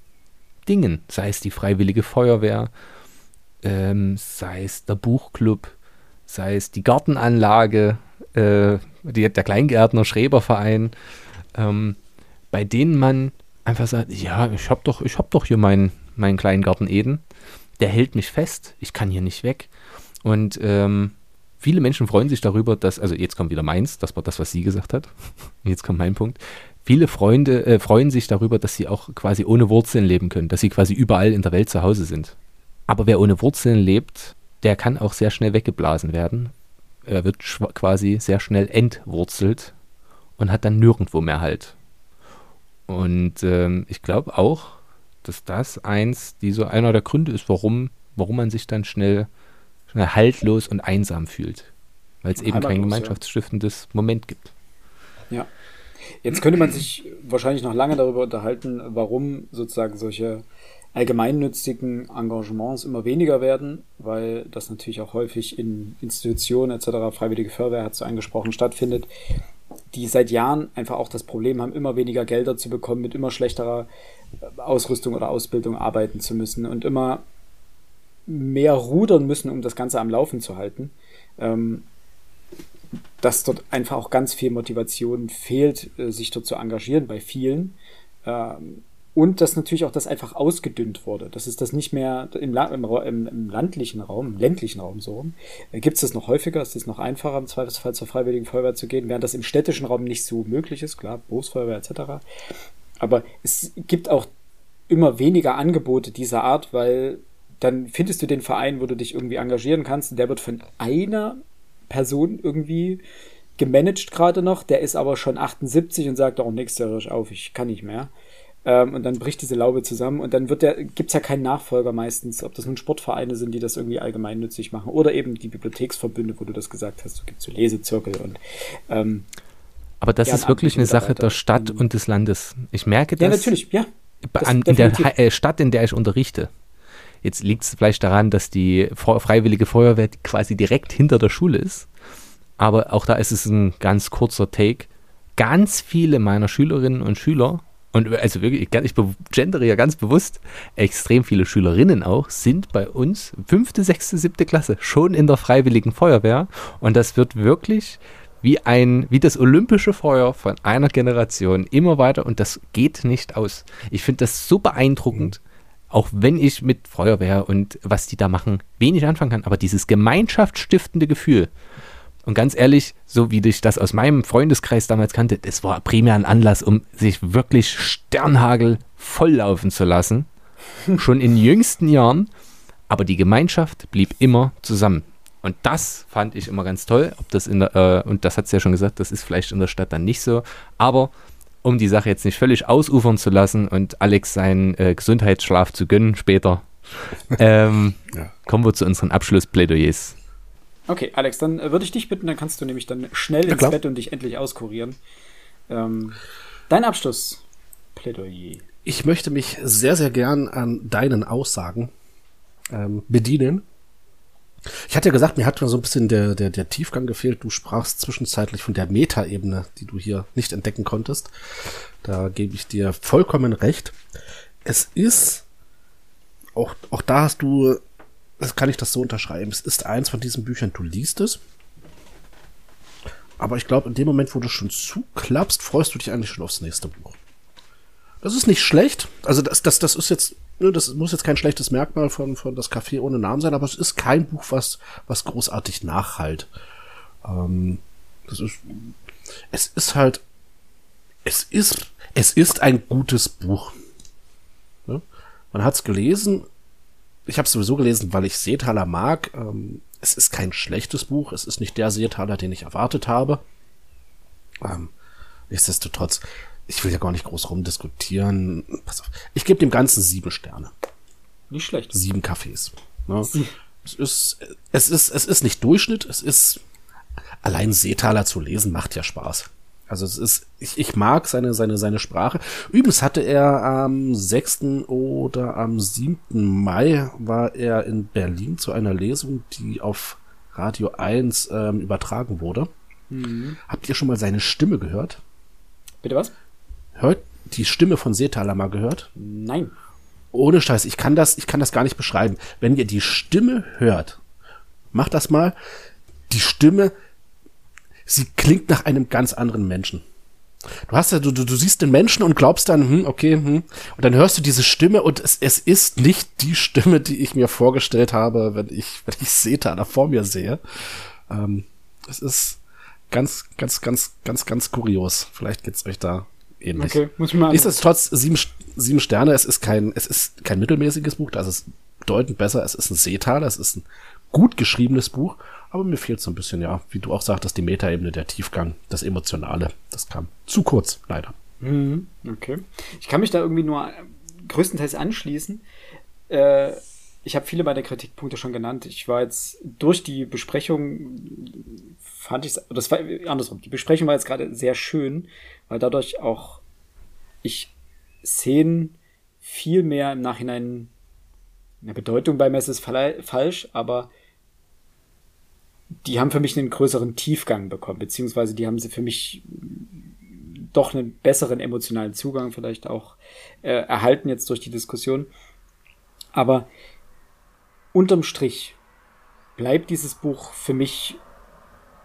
Dingen? Sei es die Freiwillige Feuerwehr, ähm, sei es der Buchclub, sei es die Gartenanlage, äh, die, der Kleingärtner Schreberverein, ähm, bei denen man einfach sagt, ja, ich habe doch, ich hab doch hier meinen, meinen kleinen Garten Eden. Der hält mich fest, ich kann hier nicht weg. Und ähm, viele Menschen freuen sich darüber, dass, also jetzt kommt wieder meins, das war das, was sie gesagt hat. Jetzt kommt mein Punkt. Viele Freunde äh, freuen sich darüber, dass sie auch quasi ohne Wurzeln leben können, dass sie quasi überall in der Welt zu Hause sind. Aber wer ohne Wurzeln lebt, der kann auch sehr schnell weggeblasen werden. Er wird quasi sehr schnell entwurzelt und hat dann nirgendwo mehr Halt. Und ähm, ich glaube auch, dass das eins dieser einer der Gründe ist, warum, warum man sich dann schnell haltlos und einsam fühlt. Weil es eben kein gemeinschaftsstiftendes ja. Moment gibt. Ja. Jetzt könnte man sich wahrscheinlich noch lange darüber unterhalten, warum sozusagen solche allgemeinnützigen Engagements immer weniger werden, weil das natürlich auch häufig in Institutionen etc., Freiwillige Feuerwehr hat es so angesprochen, stattfindet, die seit Jahren einfach auch das Problem haben, immer weniger Gelder zu bekommen, mit immer schlechterer äh, Ausrüstung oder Ausbildung arbeiten zu müssen und immer mehr rudern müssen, um das Ganze am Laufen zu halten. Ähm, dass dort einfach auch ganz viel Motivation fehlt, äh, sich dort zu engagieren bei vielen. Ähm, und dass natürlich auch das einfach ausgedünnt wurde. Das ist das nicht mehr im, im, im, im landlichen Raum, im ländlichen Raum so rum. Äh, Gibt es das noch häufiger? Ist es noch einfacher, im Zweifelsfall zur Freiwilligen Feuerwehr zu gehen, während das im städtischen Raum nicht so möglich ist, klar, Berufsfeuerwehr etc. Aber es gibt auch immer weniger Angebote dieser Art, weil dann findest du den Verein, wo du dich irgendwie engagieren kannst, und der wird von einer Person irgendwie gemanagt gerade noch, der ist aber schon 78 und sagt auch, nächstes Jahr ich auf, ich kann nicht mehr. Ähm, und dann bricht diese Laube zusammen und dann wird der, gibt's ja keinen Nachfolger meistens, ob das nun Sportvereine sind, die das irgendwie allgemeinnützig machen oder eben die Bibliotheksverbünde, wo du das gesagt hast, so gibt's so Lesezirkel und ähm, aber das ist wirklich eine Sache der Stadt und des Landes. Ich merke das. Ja, natürlich, ja. An, in der äh, Stadt, in der ich unterrichte. Jetzt liegt es vielleicht daran, dass die Freiwillige Feuerwehr quasi direkt hinter der Schule ist. Aber auch da ist es ein ganz kurzer Take. Ganz viele meiner Schülerinnen und Schüler und also wirklich, ich gendere ja ganz bewusst, extrem viele Schülerinnen auch sind bei uns fünfte, sechste, siebte Klasse schon in der Freiwilligen Feuerwehr. Und das wird wirklich wie ein, wie das olympische Feuer von einer Generation immer weiter und das geht nicht aus. Ich finde das so beeindruckend, auch wenn ich mit Feuerwehr und was die da machen wenig anfangen kann, aber dieses gemeinschaftsstiftende Gefühl, und ganz ehrlich, so wie ich das aus meinem Freundeskreis damals kannte, das war primär ein Anlass, um sich wirklich Sternhagel volllaufen zu lassen. Schon in jüngsten Jahren. Aber die Gemeinschaft blieb immer zusammen. Und das fand ich immer ganz toll. Ob das in der, äh, und das hat sie ja schon gesagt, das ist vielleicht in der Stadt dann nicht so. Aber um die Sache jetzt nicht völlig ausufern zu lassen und Alex seinen äh, Gesundheitsschlaf zu gönnen später, ähm, Ja. Kommen wir zu unseren Abschlussplädoyers. Okay, Alex, dann äh, würde ich dich bitten, dann kannst du nämlich dann schnell ins. Bett und dich endlich auskurieren. Ähm, dein Abschluss, Plädoyer. Ich möchte mich sehr, sehr gern an deinen Aussagen ähm, bedienen. Ich hatte ja gesagt, mir hat so ein bisschen der, der, der Tiefgang gefehlt. Du sprachst zwischenzeitlich von der Metaebene, die du hier nicht entdecken konntest. Da gebe ich dir vollkommen recht. Es ist, auch, auch da hast du, das kann ich das so unterschreiben, es ist eins von diesen Büchern, du liest es. Aber ich glaube, in dem Moment, wo du schon zuklappst, freust du dich eigentlich schon aufs nächste Buch. Das ist nicht schlecht. Also das, das, das ist jetzt, ne, das muss jetzt kein schlechtes Merkmal von, von das Café ohne Namen sein, aber es ist kein Buch, was, was großartig nachhalt. Ähm, das ist, es ist halt, es ist, es ist ein gutes Buch. Ne? Man hat es gelesen. Ich habe es sowieso gelesen, weil ich Seetaler mag. Ähm, es ist kein schlechtes Buch. Es ist nicht der Seetaler, den ich erwartet habe. Ähm, nichtsdestotrotz, ich will ja gar nicht groß rumdiskutieren. Pass auf. Ich gebe dem Ganzen sieben Sterne. Nicht schlecht. Sieben Kaffees. Ne? Es ist, es ist, es ist nicht Durchschnitt. Es ist, allein Seetaler zu lesen macht ja Spaß. Also es ist, ich, ich mag seine, seine, seine Sprache. Übrigens hatte er am 6. oder am 7. Mai war er in Berlin zu einer Lesung, die auf Radio 1 ähm, übertragen wurde. Habt ihr schon mal seine Stimme gehört? Bitte was? Hört die Stimme von Seetaler mal gehört? Nein. Ohne Scheiß, ich kann das, ich kann das gar nicht beschreiben. Wenn ihr die Stimme hört, macht das mal. Die Stimme, sie klingt nach einem ganz anderen Menschen. Du hast ja, du, du, du siehst den Menschen und glaubst dann, hm, okay, hm, und dann hörst du diese Stimme und es, es ist nicht die Stimme, die ich mir vorgestellt habe, wenn ich, wenn ich Seta da vor mir sehe. Ähm, es ist ganz, ganz, ganz, ganz, ganz kurios. Vielleicht geht's euch da ähnlich. Okay, muss ich mal. Nichtsdestotrotz sieben, sieben Sterne. Es ist kein, es ist kein mittelmäßiges Buch. Das ist bedeutend besser. Es ist ein Seetaler. Es ist ein gut geschriebenes Buch. Aber mir fehlt so ein bisschen, ja, wie du auch sagtest, die Metaebene, der Tiefgang, das Emotionale. Das kam zu kurz, leider. Mhm, Okay. Ich kann mich da irgendwie nur größtenteils anschließen. Äh, ich habe viele meiner Kritikpunkte schon genannt. Ich war jetzt durch die Besprechung, fand ich das war andersrum. Die Besprechung war jetzt gerade sehr schön, weil dadurch auch ich Szenen viel mehr im Nachhinein eine Bedeutung beimessen ist fal- falsch, aber die haben für mich einen größeren Tiefgang bekommen, beziehungsweise die haben sie für mich doch einen besseren emotionalen Zugang vielleicht auch äh, erhalten jetzt durch die Diskussion. Aber unterm Strich bleibt dieses Buch für mich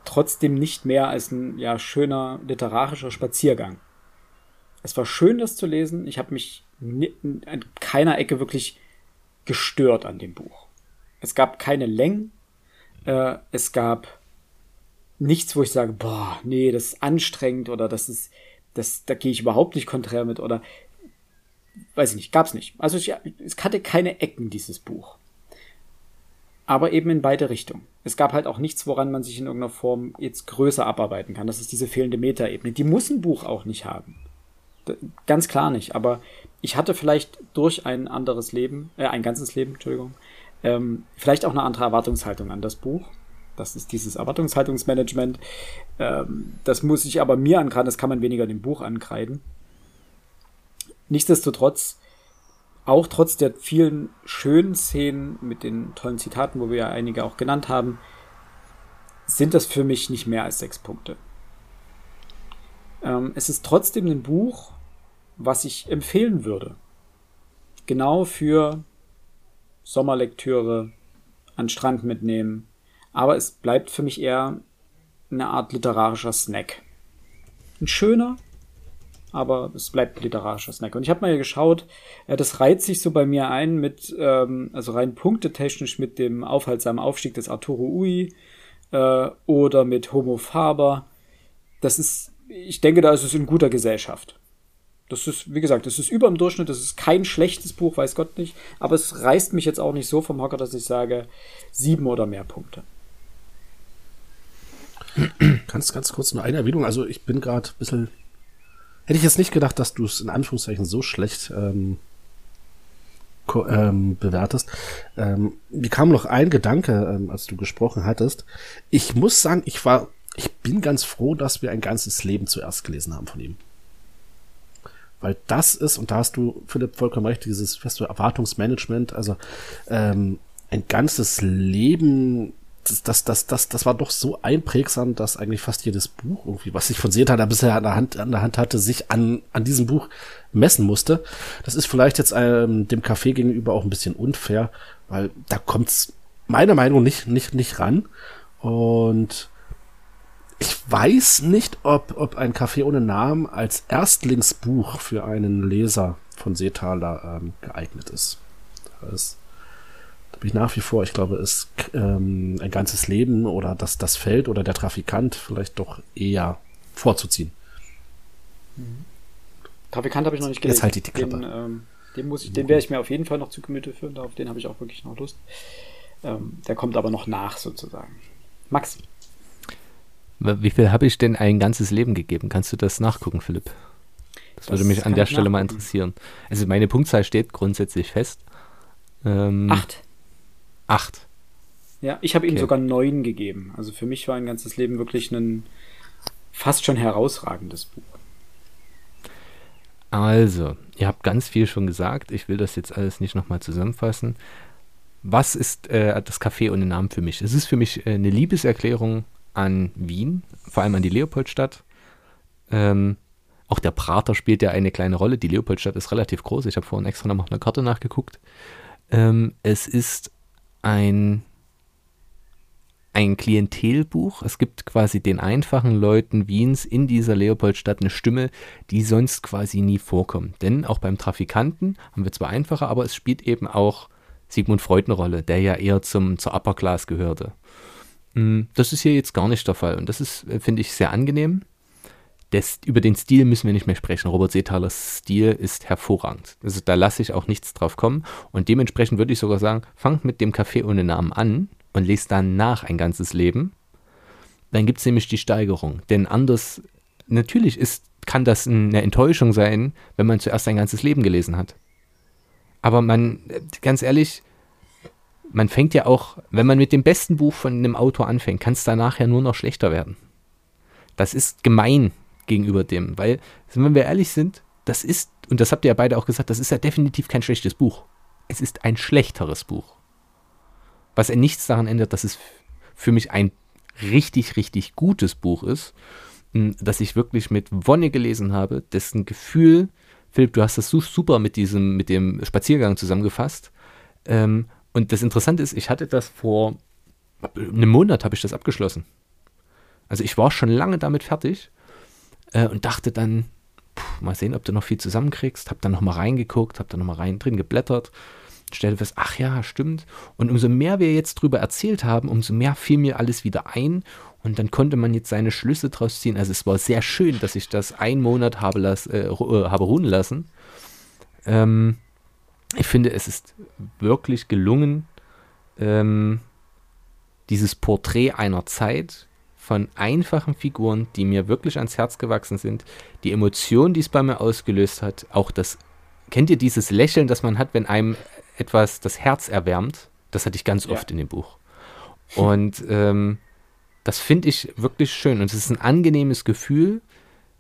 trotzdem nicht mehr als ein ja, schöner literarischer Spaziergang. Es war schön, das zu lesen. Ich habe mich an keiner Ecke wirklich gestört an dem Buch. Es gab keine Längen. Äh, es gab nichts, wo ich sage, boah, nee, das ist anstrengend oder das ist, das, da gehe ich überhaupt nicht konträr mit oder weiß ich nicht, gab's nicht. Also ich, es hatte keine Ecken, dieses Buch. Aber eben in beide Richtungen. Es gab halt auch nichts, woran man sich in irgendeiner Form jetzt größer abarbeiten kann. Das ist diese fehlende Metaebene. Die muss ein Buch auch nicht haben. Ganz klar nicht. Aber ich hatte vielleicht durch ein anderes Leben, äh, ein ganzes Leben, Entschuldigung, ähm, vielleicht auch eine andere Erwartungshaltung an das Buch. Das ist dieses Erwartungshaltungsmanagement. Ähm, das muss ich aber mir ankreiden, das kann man weniger dem Buch ankreiden. Nichtsdestotrotz, auch trotz der vielen schönen Szenen mit den tollen Zitaten, wo wir ja einige auch genannt haben, sind das für mich nicht mehr als sechs Punkte. Ähm, es ist trotzdem ein Buch, was ich empfehlen würde. Genau für Sommerlektüre, an Strand mitnehmen. Aber es bleibt für mich eher eine Art literarischer Snack. Ein schöner, aber es bleibt literarischer Snack. Und ich habe mal geschaut, äh, das reiht sich so bei mir ein mit, ähm, also rein punktetechnisch mit dem aufhaltsamen Aufstieg des Arturo Ui äh, oder mit Homo Faber. Das ist, ich denke, da ist es in guter Gesellschaft. Das ist, wie gesagt, das ist über dem Durchschnitt, das ist kein schlechtes Buch, weiß Gott nicht, aber es reißt mich jetzt auch nicht so vom Hocker, dass ich sage, sieben oder mehr Punkte. Ganz, ganz kurz nur eine Erwähnung. Also ich bin gerade ein bisschen. Hätte ich jetzt nicht gedacht, dass du es in Anführungszeichen so schlecht ähm, ähm, bewertest. Ähm, mir kam noch ein Gedanke, ähm, als du gesprochen hattest. Ich muss sagen, ich war, ich bin ganz froh, dass wir ein ganzes Leben zuerst gelesen haben von ihm. Weil das ist, und da hast du, Philipp, vollkommen recht, dieses feste Erwartungsmanagement, also ähm, ein ganzes Leben das, das, das, das, das war doch so einprägsam, dass eigentlich fast jedes Buch irgendwie, was ich von Seta da bisher an der Hand, an der Hand hatte, sich an, an diesem Buch messen musste. Das ist vielleicht jetzt ähm, dem Café gegenüber auch ein bisschen unfair, weil da kommt's meiner Meinung nicht, nicht, nicht ran. Und ich weiß nicht, ob, ob ein Café ohne Namen als Erstlingsbuch für einen Leser von Seetaler ähm, geeignet ist. Das bin ich nach wie vor, ich glaube, ist ähm, ein ganzes Leben oder das, das Feld oder der Trafikant vielleicht doch eher vorzuziehen. Mhm. Trafikant habe ich noch nicht gelesen. Jetzt halt die Klappe. Den, ähm, den, muss ich, den werde ich mir auf jeden Fall noch zu Gemüte führen. Auf den habe ich auch wirklich noch Lust. Ähm, der kommt aber noch nach sozusagen. Max. Wie viel habe ich denn ein ganzes Leben gegeben? Kannst du das nachgucken, Philipp? Das, das würde mich an der Stelle mal interessieren. Also meine Punktzahl steht grundsätzlich fest. Ähm, Acht. Acht. Ja, ich habe okay. ihm sogar neun gegeben. Also für mich war ein ganzes Leben wirklich ein fast schon herausragendes Buch. Also, ihr habt ganz viel schon gesagt. Ich will das jetzt alles nicht nochmal zusammenfassen. Was ist äh, das Café ohne Namen für mich? Es ist für mich äh, eine Liebeserklärung an Wien, vor allem an die Leopoldstadt. Ähm, auch der Prater spielt ja eine kleine Rolle. Die Leopoldstadt ist relativ groß. Ich habe vorhin extra noch eine Karte nachgeguckt. Ähm, es ist ein, ein Klientelbuch. Es gibt quasi den einfachen Leuten Wiens in dieser Leopoldstadt eine Stimme, die sonst quasi nie vorkommt. Denn auch beim Trafikanten haben wir zwar einfacher, aber es spielt eben auch Sigmund Freud eine Rolle, der ja eher zum, zur Upper Class gehörte. Mm, das ist hier jetzt gar nicht der Fall und das ist, äh, finde ich, sehr angenehm. Des, über den Stil müssen wir nicht mehr sprechen. Robert Seethalers Stil ist hervorragend. Also da lasse ich auch nichts drauf kommen. Und dementsprechend würde ich sogar sagen, fangt mit dem Café ohne Namen an und lest danach ein ganzes Leben. Dann gibt es nämlich die Steigerung. Denn anders, natürlich ist, kann das eine Enttäuschung sein, wenn man zuerst ein ganzes Leben gelesen hat. Aber man, ganz ehrlich, man fängt ja auch, wenn man mit dem besten Buch von einem Autor anfängt, kann es danach ja nur noch schlechter werden. Das ist gemein gegenüber dem. Weil, wenn wir ehrlich sind, das ist, und das habt ihr ja beide auch gesagt, das ist ja definitiv kein schlechtes Buch. Es ist ein schlechteres Buch. Was ja nichts daran ändert, dass es für mich ein richtig, richtig gutes Buch ist, das ich wirklich mit Wonne gelesen habe, dessen Gefühl, Philipp, du hast das super mit diesem, mit dem Spaziergang zusammengefasst. Ähm, und das Interessante ist, ich hatte das vor einem Monat habe ich das abgeschlossen. Also ich war schon lange damit fertig äh, und dachte dann, pff, mal sehen, ob du noch viel zusammenkriegst. Hab dann nochmal reingeguckt, hab dann nochmal rein drin geblättert, stellte fest, ach ja, stimmt. Und umso mehr wir jetzt drüber erzählt haben, umso mehr fiel mir alles wieder ein und dann konnte man jetzt seine Schlüsse draus ziehen. Also es war sehr schön, dass ich das einen Monat habe, las, äh, äh habe ruhen lassen. Ähm, ich finde, es ist wirklich gelungen, ähm, dieses Porträt einer Zeit von einfachen Figuren, die mir wirklich ans Herz gewachsen sind. Die Emotion, die es bei mir ausgelöst hat, auch das, kennt ihr dieses Lächeln, das man hat, wenn einem etwas das Herz erwärmt? Das hatte ich ganz ja. oft in dem Buch. Und ähm, das finde ich wirklich schön. Und es ist ein angenehmes Gefühl,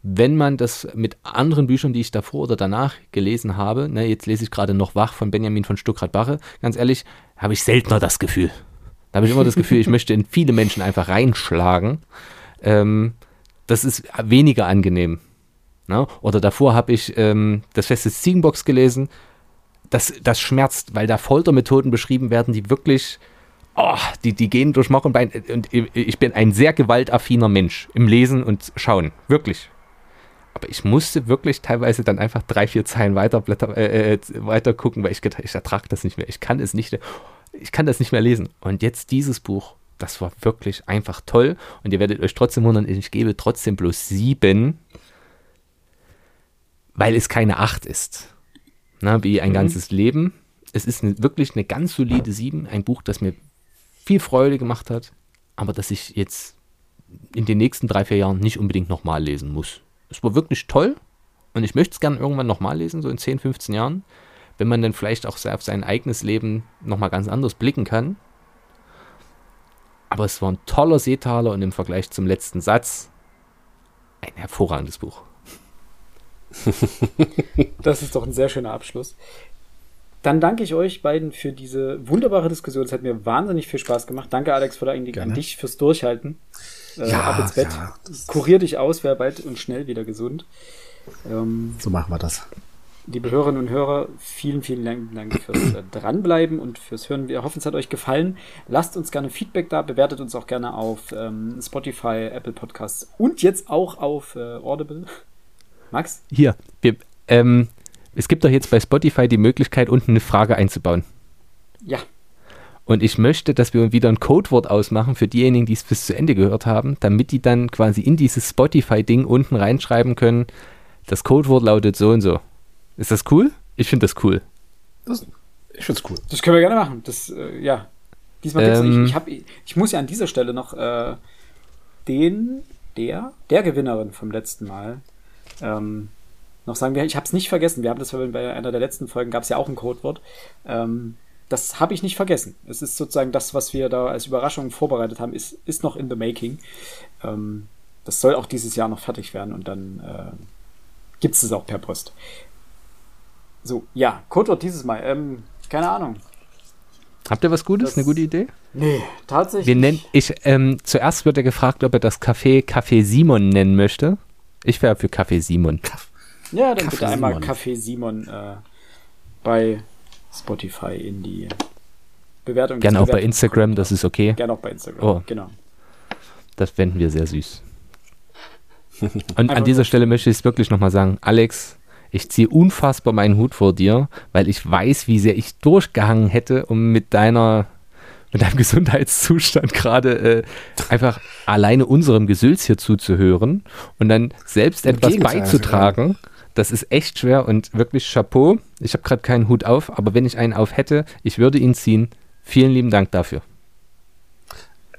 wenn man das mit anderen Büchern, die ich davor oder danach gelesen habe, ne, jetzt lese ich gerade noch Wach von Benjamin von Stuckrad-Barre, ganz ehrlich, habe ich seltener das Gefühl. Da habe ich immer das Gefühl, ich möchte in viele Menschen einfach reinschlagen. Ähm, das ist weniger angenehm. Ne? Oder davor habe ich ähm, das Fest des Ziegenbocks gelesen. Das, das schmerzt, weil da Foltermethoden beschrieben werden, die wirklich, oh, die, die gehen durch Mach und Bein. Und ich bin ein sehr gewaltaffiner Mensch im Lesen und Schauen. Wirklich. Aber ich musste wirklich teilweise dann einfach drei, vier Zeilen weiter, äh, äh weiter gucken, weil ich gedacht, ich ertrage das nicht mehr. Ich kann es nicht ich kann das nicht mehr lesen. Und jetzt dieses Buch, das war wirklich einfach toll. Und ihr werdet euch trotzdem wundern, ich gebe trotzdem bloß sieben, weil es keine acht ist. Na, wie ein mhm. ganzes Leben. Es ist eine, wirklich eine ganz solide sieben. Ein Buch, das mir viel Freude gemacht hat, aber das ich jetzt in den nächsten drei, vier Jahren nicht unbedingt nochmal lesen muss. Es war wirklich toll und ich möchte es gerne irgendwann nochmal lesen, so in 10, 15 Jahren wenn man dann vielleicht auch auf sein eigenes Leben nochmal ganz anders blicken kann. Aber es war ein toller Seetaler und im Vergleich zum letzten Satz ein hervorragendes Buch. Das ist doch ein sehr schöner Abschluss. Dann danke ich euch beiden für diese wunderbare Diskussion. Es hat mir wahnsinnig viel Spaß gemacht. Danke, Alex, vor allem an dich fürs Durchhalten. Äh, Ja, ab ins Bett. ja, Kurier dich aus, wer bald und schnell wieder gesund. Ähm, So machen wir das. Liebe Hörerinnen und Hörer, vielen, vielen Dank, fürs äh, Dranbleiben und fürs Hören. Wir hoffen, es hat euch gefallen. Lasst uns gerne Feedback da, bewertet uns auch gerne auf ähm, Spotify, Apple Podcasts und jetzt auch auf äh, Audible. Max? Hier, wir, ähm, es gibt doch jetzt bei Spotify die Möglichkeit, unten eine Frage einzubauen. Ja, Und ich möchte, dass wir wieder ein Codewort ausmachen für diejenigen, die es bis zu Ende gehört haben, damit die dann quasi in dieses Spotify-Ding unten reinschreiben können, das Codewort lautet so und so. Ist das cool? Ich finde das cool. das ich find's cool. Das können wir gerne machen. Das, äh, ja. Diesmal Ähm. ich, ich, hab, ich muss ja an dieser Stelle noch äh, den, der, der Gewinnerin vom letzten Mal ähm, noch sagen. Wir- Ich habe es nicht vergessen. Wir haben das bei einer der letzten Folgen gab es ja auch ein Codewort. Ähm, das habe ich nicht vergessen. Es ist sozusagen das, was wir da als Überraschung vorbereitet haben, ist, ist noch in the making. Ähm, das soll auch dieses Jahr noch fertig werden und dann äh, gibt es das auch per Post. So, ja, Codewort dieses Mal. Ähm, keine Ahnung. Habt ihr was Gutes? Das- Eine gute Idee? Nee, tatsächlich. Wir nennen, ich, ähm, zuerst wird er gefragt, ob er das Café Café Simon nennen möchte. Ich wäre für Café Simon. Ja, dann Kaffee bitte einmal Simon. Kaffee Simon äh, bei Spotify in die Bewertung. Gerne auch bei Bewertung- Instagram, das ist okay. Gerne auch bei Instagram, Oh. genau. Das fänden wir sehr süß. Und Einfach an dieser Stelle möchte ich es wirklich nochmal sagen, Alex, ich ziehe unfassbar meinen Hut vor dir, weil ich weiß, wie sehr ich durchgehangen hätte, um mit deiner, mit deinem Gesundheitszustand gerade äh, einfach alleine unserem Gesülz hier zuzuhören und dann selbst Im etwas Gegenteil, beizutragen. Das ist echt schwer und wirklich Chapeau. Ich habe gerade keinen Hut auf, aber wenn ich einen auf hätte, ich würde ihn ziehen. Vielen lieben Dank dafür.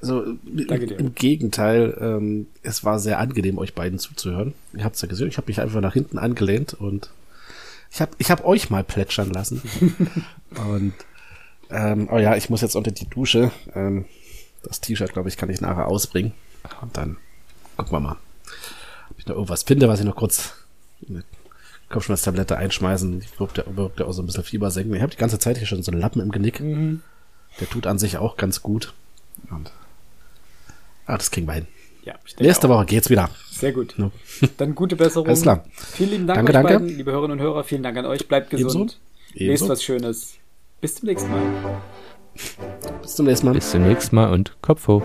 Also Danke dir. im Gegenteil, ähm, es war sehr angenehm, euch beiden zuzuhören. Ihr habt es ja gesehen, ich habe mich einfach nach hinten angelehnt und ich habe ich hab euch mal plätschern lassen. und ähm, oh ja, ich muss jetzt unter die Dusche. Ähm, das T-Shirt, glaube ich, kann ich nachher ausbringen. Und dann gucken wir mal, ob ich noch irgendwas finde, was ich noch kurz eine Kopfschmerztablette einschmeißen. Die wirkt ja, wirkt ja auch so ein bisschen Fieber senken. Ich habe die ganze Zeit hier schon so einen Lappen im Genick. Mhm. Der tut an sich auch ganz gut. Und ah, das kriegen wir hin. Ja, ich denke Nächste auch. Woche geht's wieder. Sehr gut. Ja. Dann gute Besserung. Alles klar. Vielen lieben Dank Danke, euch danke. beiden, liebe Hörerinnen und Hörer. Vielen Dank an euch. Bleibt gesund. Ebenso. Lest was Schönes. Bis zum nächsten Mal. Bis zum nächsten Mal. Bis zum nächsten Mal und Kopf hoch.